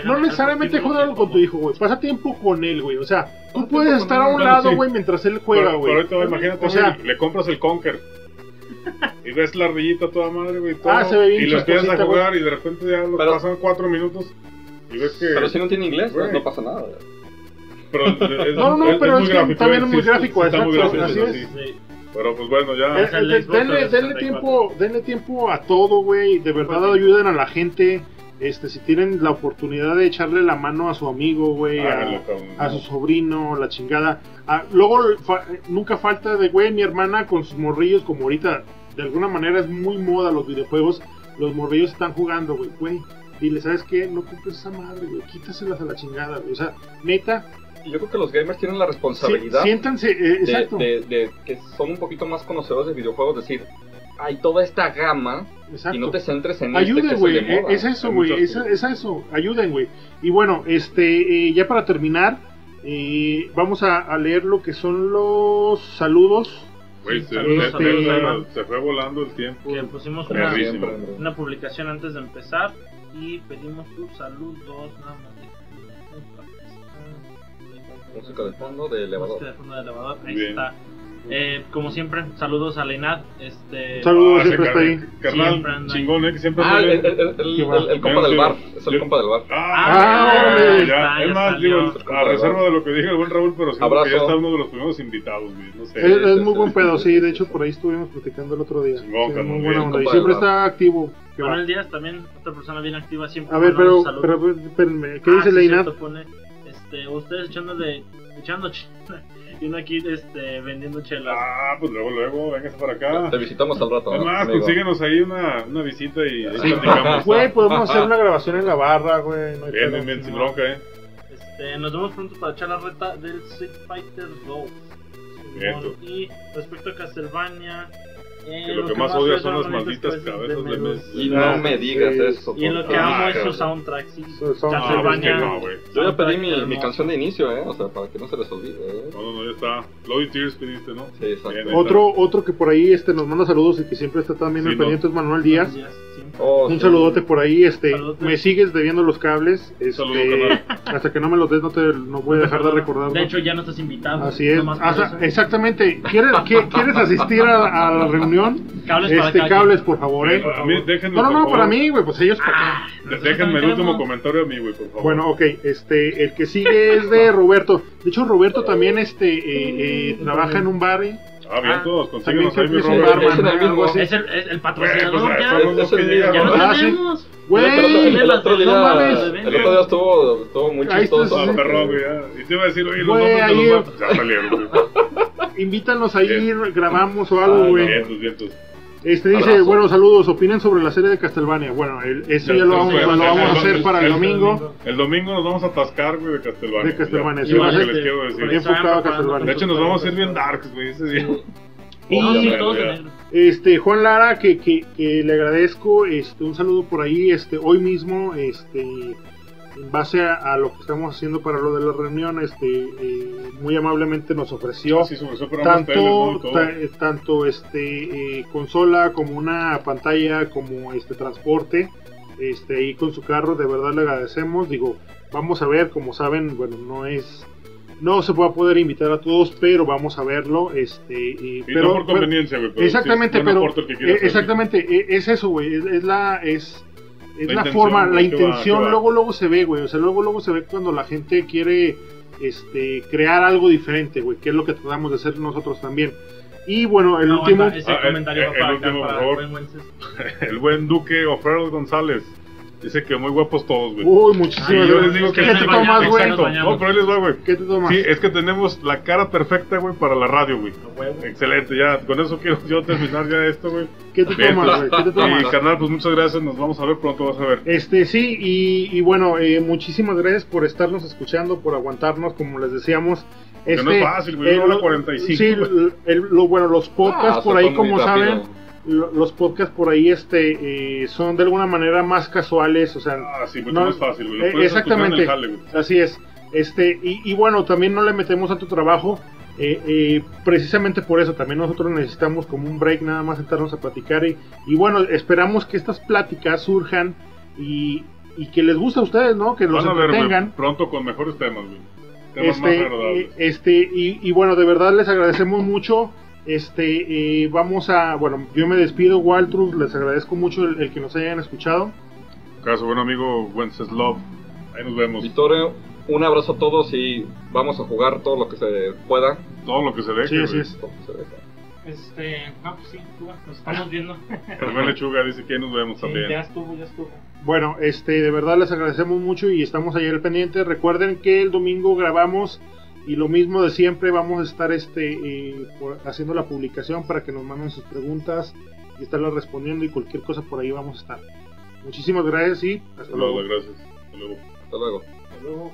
no necesariamente, juégalo con tu hijo, güey. Pasa tiempo con él, güey. O sea, tú puedes estar a un lado, güey, mientras él juega, güey. Pero ahorita imagínate, O sea- le compras el Conker. Y ves la ardillita toda madre, güey. todo, Ah, se ve bien Y lo empiezas a jugar y de repente ya lo pasan cuatro minutos. Y ves que. Pero si no tiene inglés, no pasa nada. pero es- No, no, es- pero es que gráfico, también es muy sí, gráfico, está muy exacto, gráfico, así sí. Sí. Pero pues bueno, ya. Eh, eh, denle, de denle 64. tiempo, denle tiempo a todo, güey. De verdad ayuden a la gente. Este, si tienen la oportunidad de echarle la mano a su amigo, güey, a, a su sobrino, la chingada. Ah, luego fa- nunca falta de, güey, mi hermana con sus morrillos, como ahorita de alguna manera es muy moda los videojuegos, los morrillos están jugando, güey, güey. Dile, ¿sabes qué? No compres esa madre, güey, quítaselas a la chingada, güey. O sea, neta, yo creo que los gamers tienen la sí- responsabilidad siéntanse, eh, de, exacto. de- de que son un poquito más conocedores de videojuegos, decir, hay toda esta gama exacto. y no te centres en Ayuden, este que güey, eh, es eso, güey, es, es eso, ayuden, güey. Y bueno, este, eh, ya para terminar, eh, vamos a, a leer lo que son los saludos. Güey, se, Saludos, se- saludos, se- Iván. se fue volando el tiempo. Que pusimos una, una publicación antes de empezar y pedimos tus saludos. Nada más. Música de fondo de elevador. Música de fondo de elevador. Ahí Bien. está. Eh, como siempre, saludos a Leinad. Este, Saludos, Ah, siempre está ahí. carnal- chingón, eh, que siempre Ah, el, el, el, el- compa del bar. Es el compa del bar. Ah, Ah, ya, órale. ya. Ya Es más, salió. digo, a reserva de lo que dije el buen Raúl, pero siento que ya está uno de los primeros invitados, güey. No sé. Es, es muy buen pedo, sí, de hecho por ahí estuvimos platicando el otro día. Chingón, muy buena onda. Y siempre está activo. Manuel Díaz también, otra persona bien activa siempre. A ver, pero, pero espérenme, ¿qué Ah, dice sí, Leinat? Este, ustedes echando de, echando chela y uno aquí este, vendiendo chelas. Ah, pues luego, luego, véngase para acá. Te visitamos al rato. Es más, amigo. consíguenos ahí una, una visita y ahí platicamos. Güey, podemos hacer una grabación en la barra, güey. No hay Bien, bien, bien, sin bronca, eh. Este, nos vemos pronto para echar la reta del Street Fighter 2. Bien. Y respecto a Castlevania, eh, Que lo que más odia son las malditas cabezas de mes. Y no me digas eso. Y en lo que amo Ah, es su soundtrack, sí. Ah, Castlevania. no, güey. Yo ya pedí mi, canción de inicio, ¿eh? O sea, para que no se les olvide, ¿eh? No, no, no, ya está. Bloody Tears pediste, ¿no? Sí, exacto. Otro, otro que por ahí este, nos manda saludos y que siempre está también Sí, al pendiente es Manuel Díaz. Oh, Un sí. saludote por ahí, este, Saludote. me sigues debiendo los cables, este, Saludo, hasta que no me los des no te, no voy a dejar de recordarlo. De hecho, ya no estás invitado. Así es, Asa- eso. exactamente. ¿Quieres, qui- ¿Quieres asistir a, a la reunión? Cables Este, cables, por favor, eh. A mí, déjenme, No, no, por no, favor. para mí, güey, pues ellos para Ah, nosotros Déjenme el último comentario a mí, güey, por favor. Bueno, ok, este, el que sigue es de Roberto. De hecho, Roberto también, este, eh, eh, trabaja en un bar, ¿eh? Ah, bien, Ah, todos, consíguenos ahí también mi es Robert. el. Es patrocinador pues, ya. son los dos que tenemos. Güey, el, otro, el- el otro día, no mames. el otro día estuvo, estuvo muy chistoso. Ah, perro, güey. Y te iba a decir, oye, los nombres de los vatos ya salieron, güey. invítanos ahí, Bien. grabamos o algo, Ah, güey. Vientos, vientos. Este dice, Abrazo. bueno, saludos, opinen sobre la serie de Castlevania. Bueno, el- eso Ya, ya lo vamos, lo a hacer el- para el el- domingo. El domingo nos vamos a atascar, güey, de Castlevania. De Castlevania, sí, ya va a lo que ser- les quiero decir. Bien enfocado a Castlevania. De hecho, nos vamos a ir bien darks, güey, ese día. Y- sí. Este, Juan Lara, que, que, que le agradezco, este, un saludo por ahí, este, hoy mismo, este, en base a, a lo que estamos haciendo para lo de la reunión, este, eh, muy amablemente nos ofreció tanto, eh, tanto este eh, consola como una pantalla como este transporte este ahí con su carro de verdad le agradecemos. Digo vamos a ver como saben bueno no es no se va a poder invitar a todos pero vamos a verlo este y- Y pero, no por conveniencia, pero exactamente sí, no pero importa el que quiera hacer, exactamente es eso güey es, es la es es La forma la va, intención va. luego luego se ve güey o sea luego luego se ve cuando la gente quiere este crear algo diferente güey que es lo que tratamos de hacer nosotros también y bueno el No, último ese Ah, el- comentario el va para acá, último, para por favor. El buen Duque O'Farrell González. Dice que muy guapos todos, güey. Uy, muchísimas yo les digo que ¿Qué te tomas, güey? No, pero ahí les va, güey. ¿Qué te tomas? Sí, es que tenemos la cara perfecta, güey, para la radio, güey. Excelente, ya. Con eso quiero yo terminar ya esto, güey. ¿Qué te tomas, güey? ¿Qué te tomas? Y, carnal, pues muchas gracias. Nos vamos a ver pronto, vas a ver. Este, sí, y, y bueno, eh, muchísimas gracias por estarnos escuchando, por aguantarnos, como les decíamos. Este, que no es este, fácil, güey. Hora 45. Sí, el, lo, bueno, los podcasts ah, por ahí, como saben los podcasts por ahí este eh, son de alguna manera más casuales, o sea, ah, sí, mucho más fácil, güey. Eh, exactamente, así es. Este y, bueno, también no le metemos a tu trabajo. Eh, precisamente por eso también nosotros necesitamos como un break nada más sentarnos a platicar y, y bueno esperamos que estas pláticas surjan y, y que les guste a ustedes no que los entretengan pronto con mejores temas güey. temas este, más este y, y bueno de verdad les agradecemos mucho este, eh, vamos a, bueno, yo me despido, Waltrus, les agradezco mucho el, que nos hayan escuchado. Caso, buen amigo Wenceslав, ahí nos vemos. Victoria, un abrazo a todos y vamos a jugar todo lo que se pueda. Todo lo que se deje. Sí, sí es. Este, no, pues sí, nos estamos viendo. El lechuga dice que ahí nos vemos también. Ya estuvo, ya estuvo. Bueno, este, de verdad les agradecemos mucho y estamos ahí al pendiente. Recuerden que el domingo grabamos y lo mismo de siempre, vamos a estar este, eh, haciendo la publicación para que nos manden sus preguntas y estarlas respondiendo y cualquier cosa por ahí vamos a estar. Muchísimas gracias y hasta luego. Gracias. Hasta luego. Hasta luego. Hasta luego.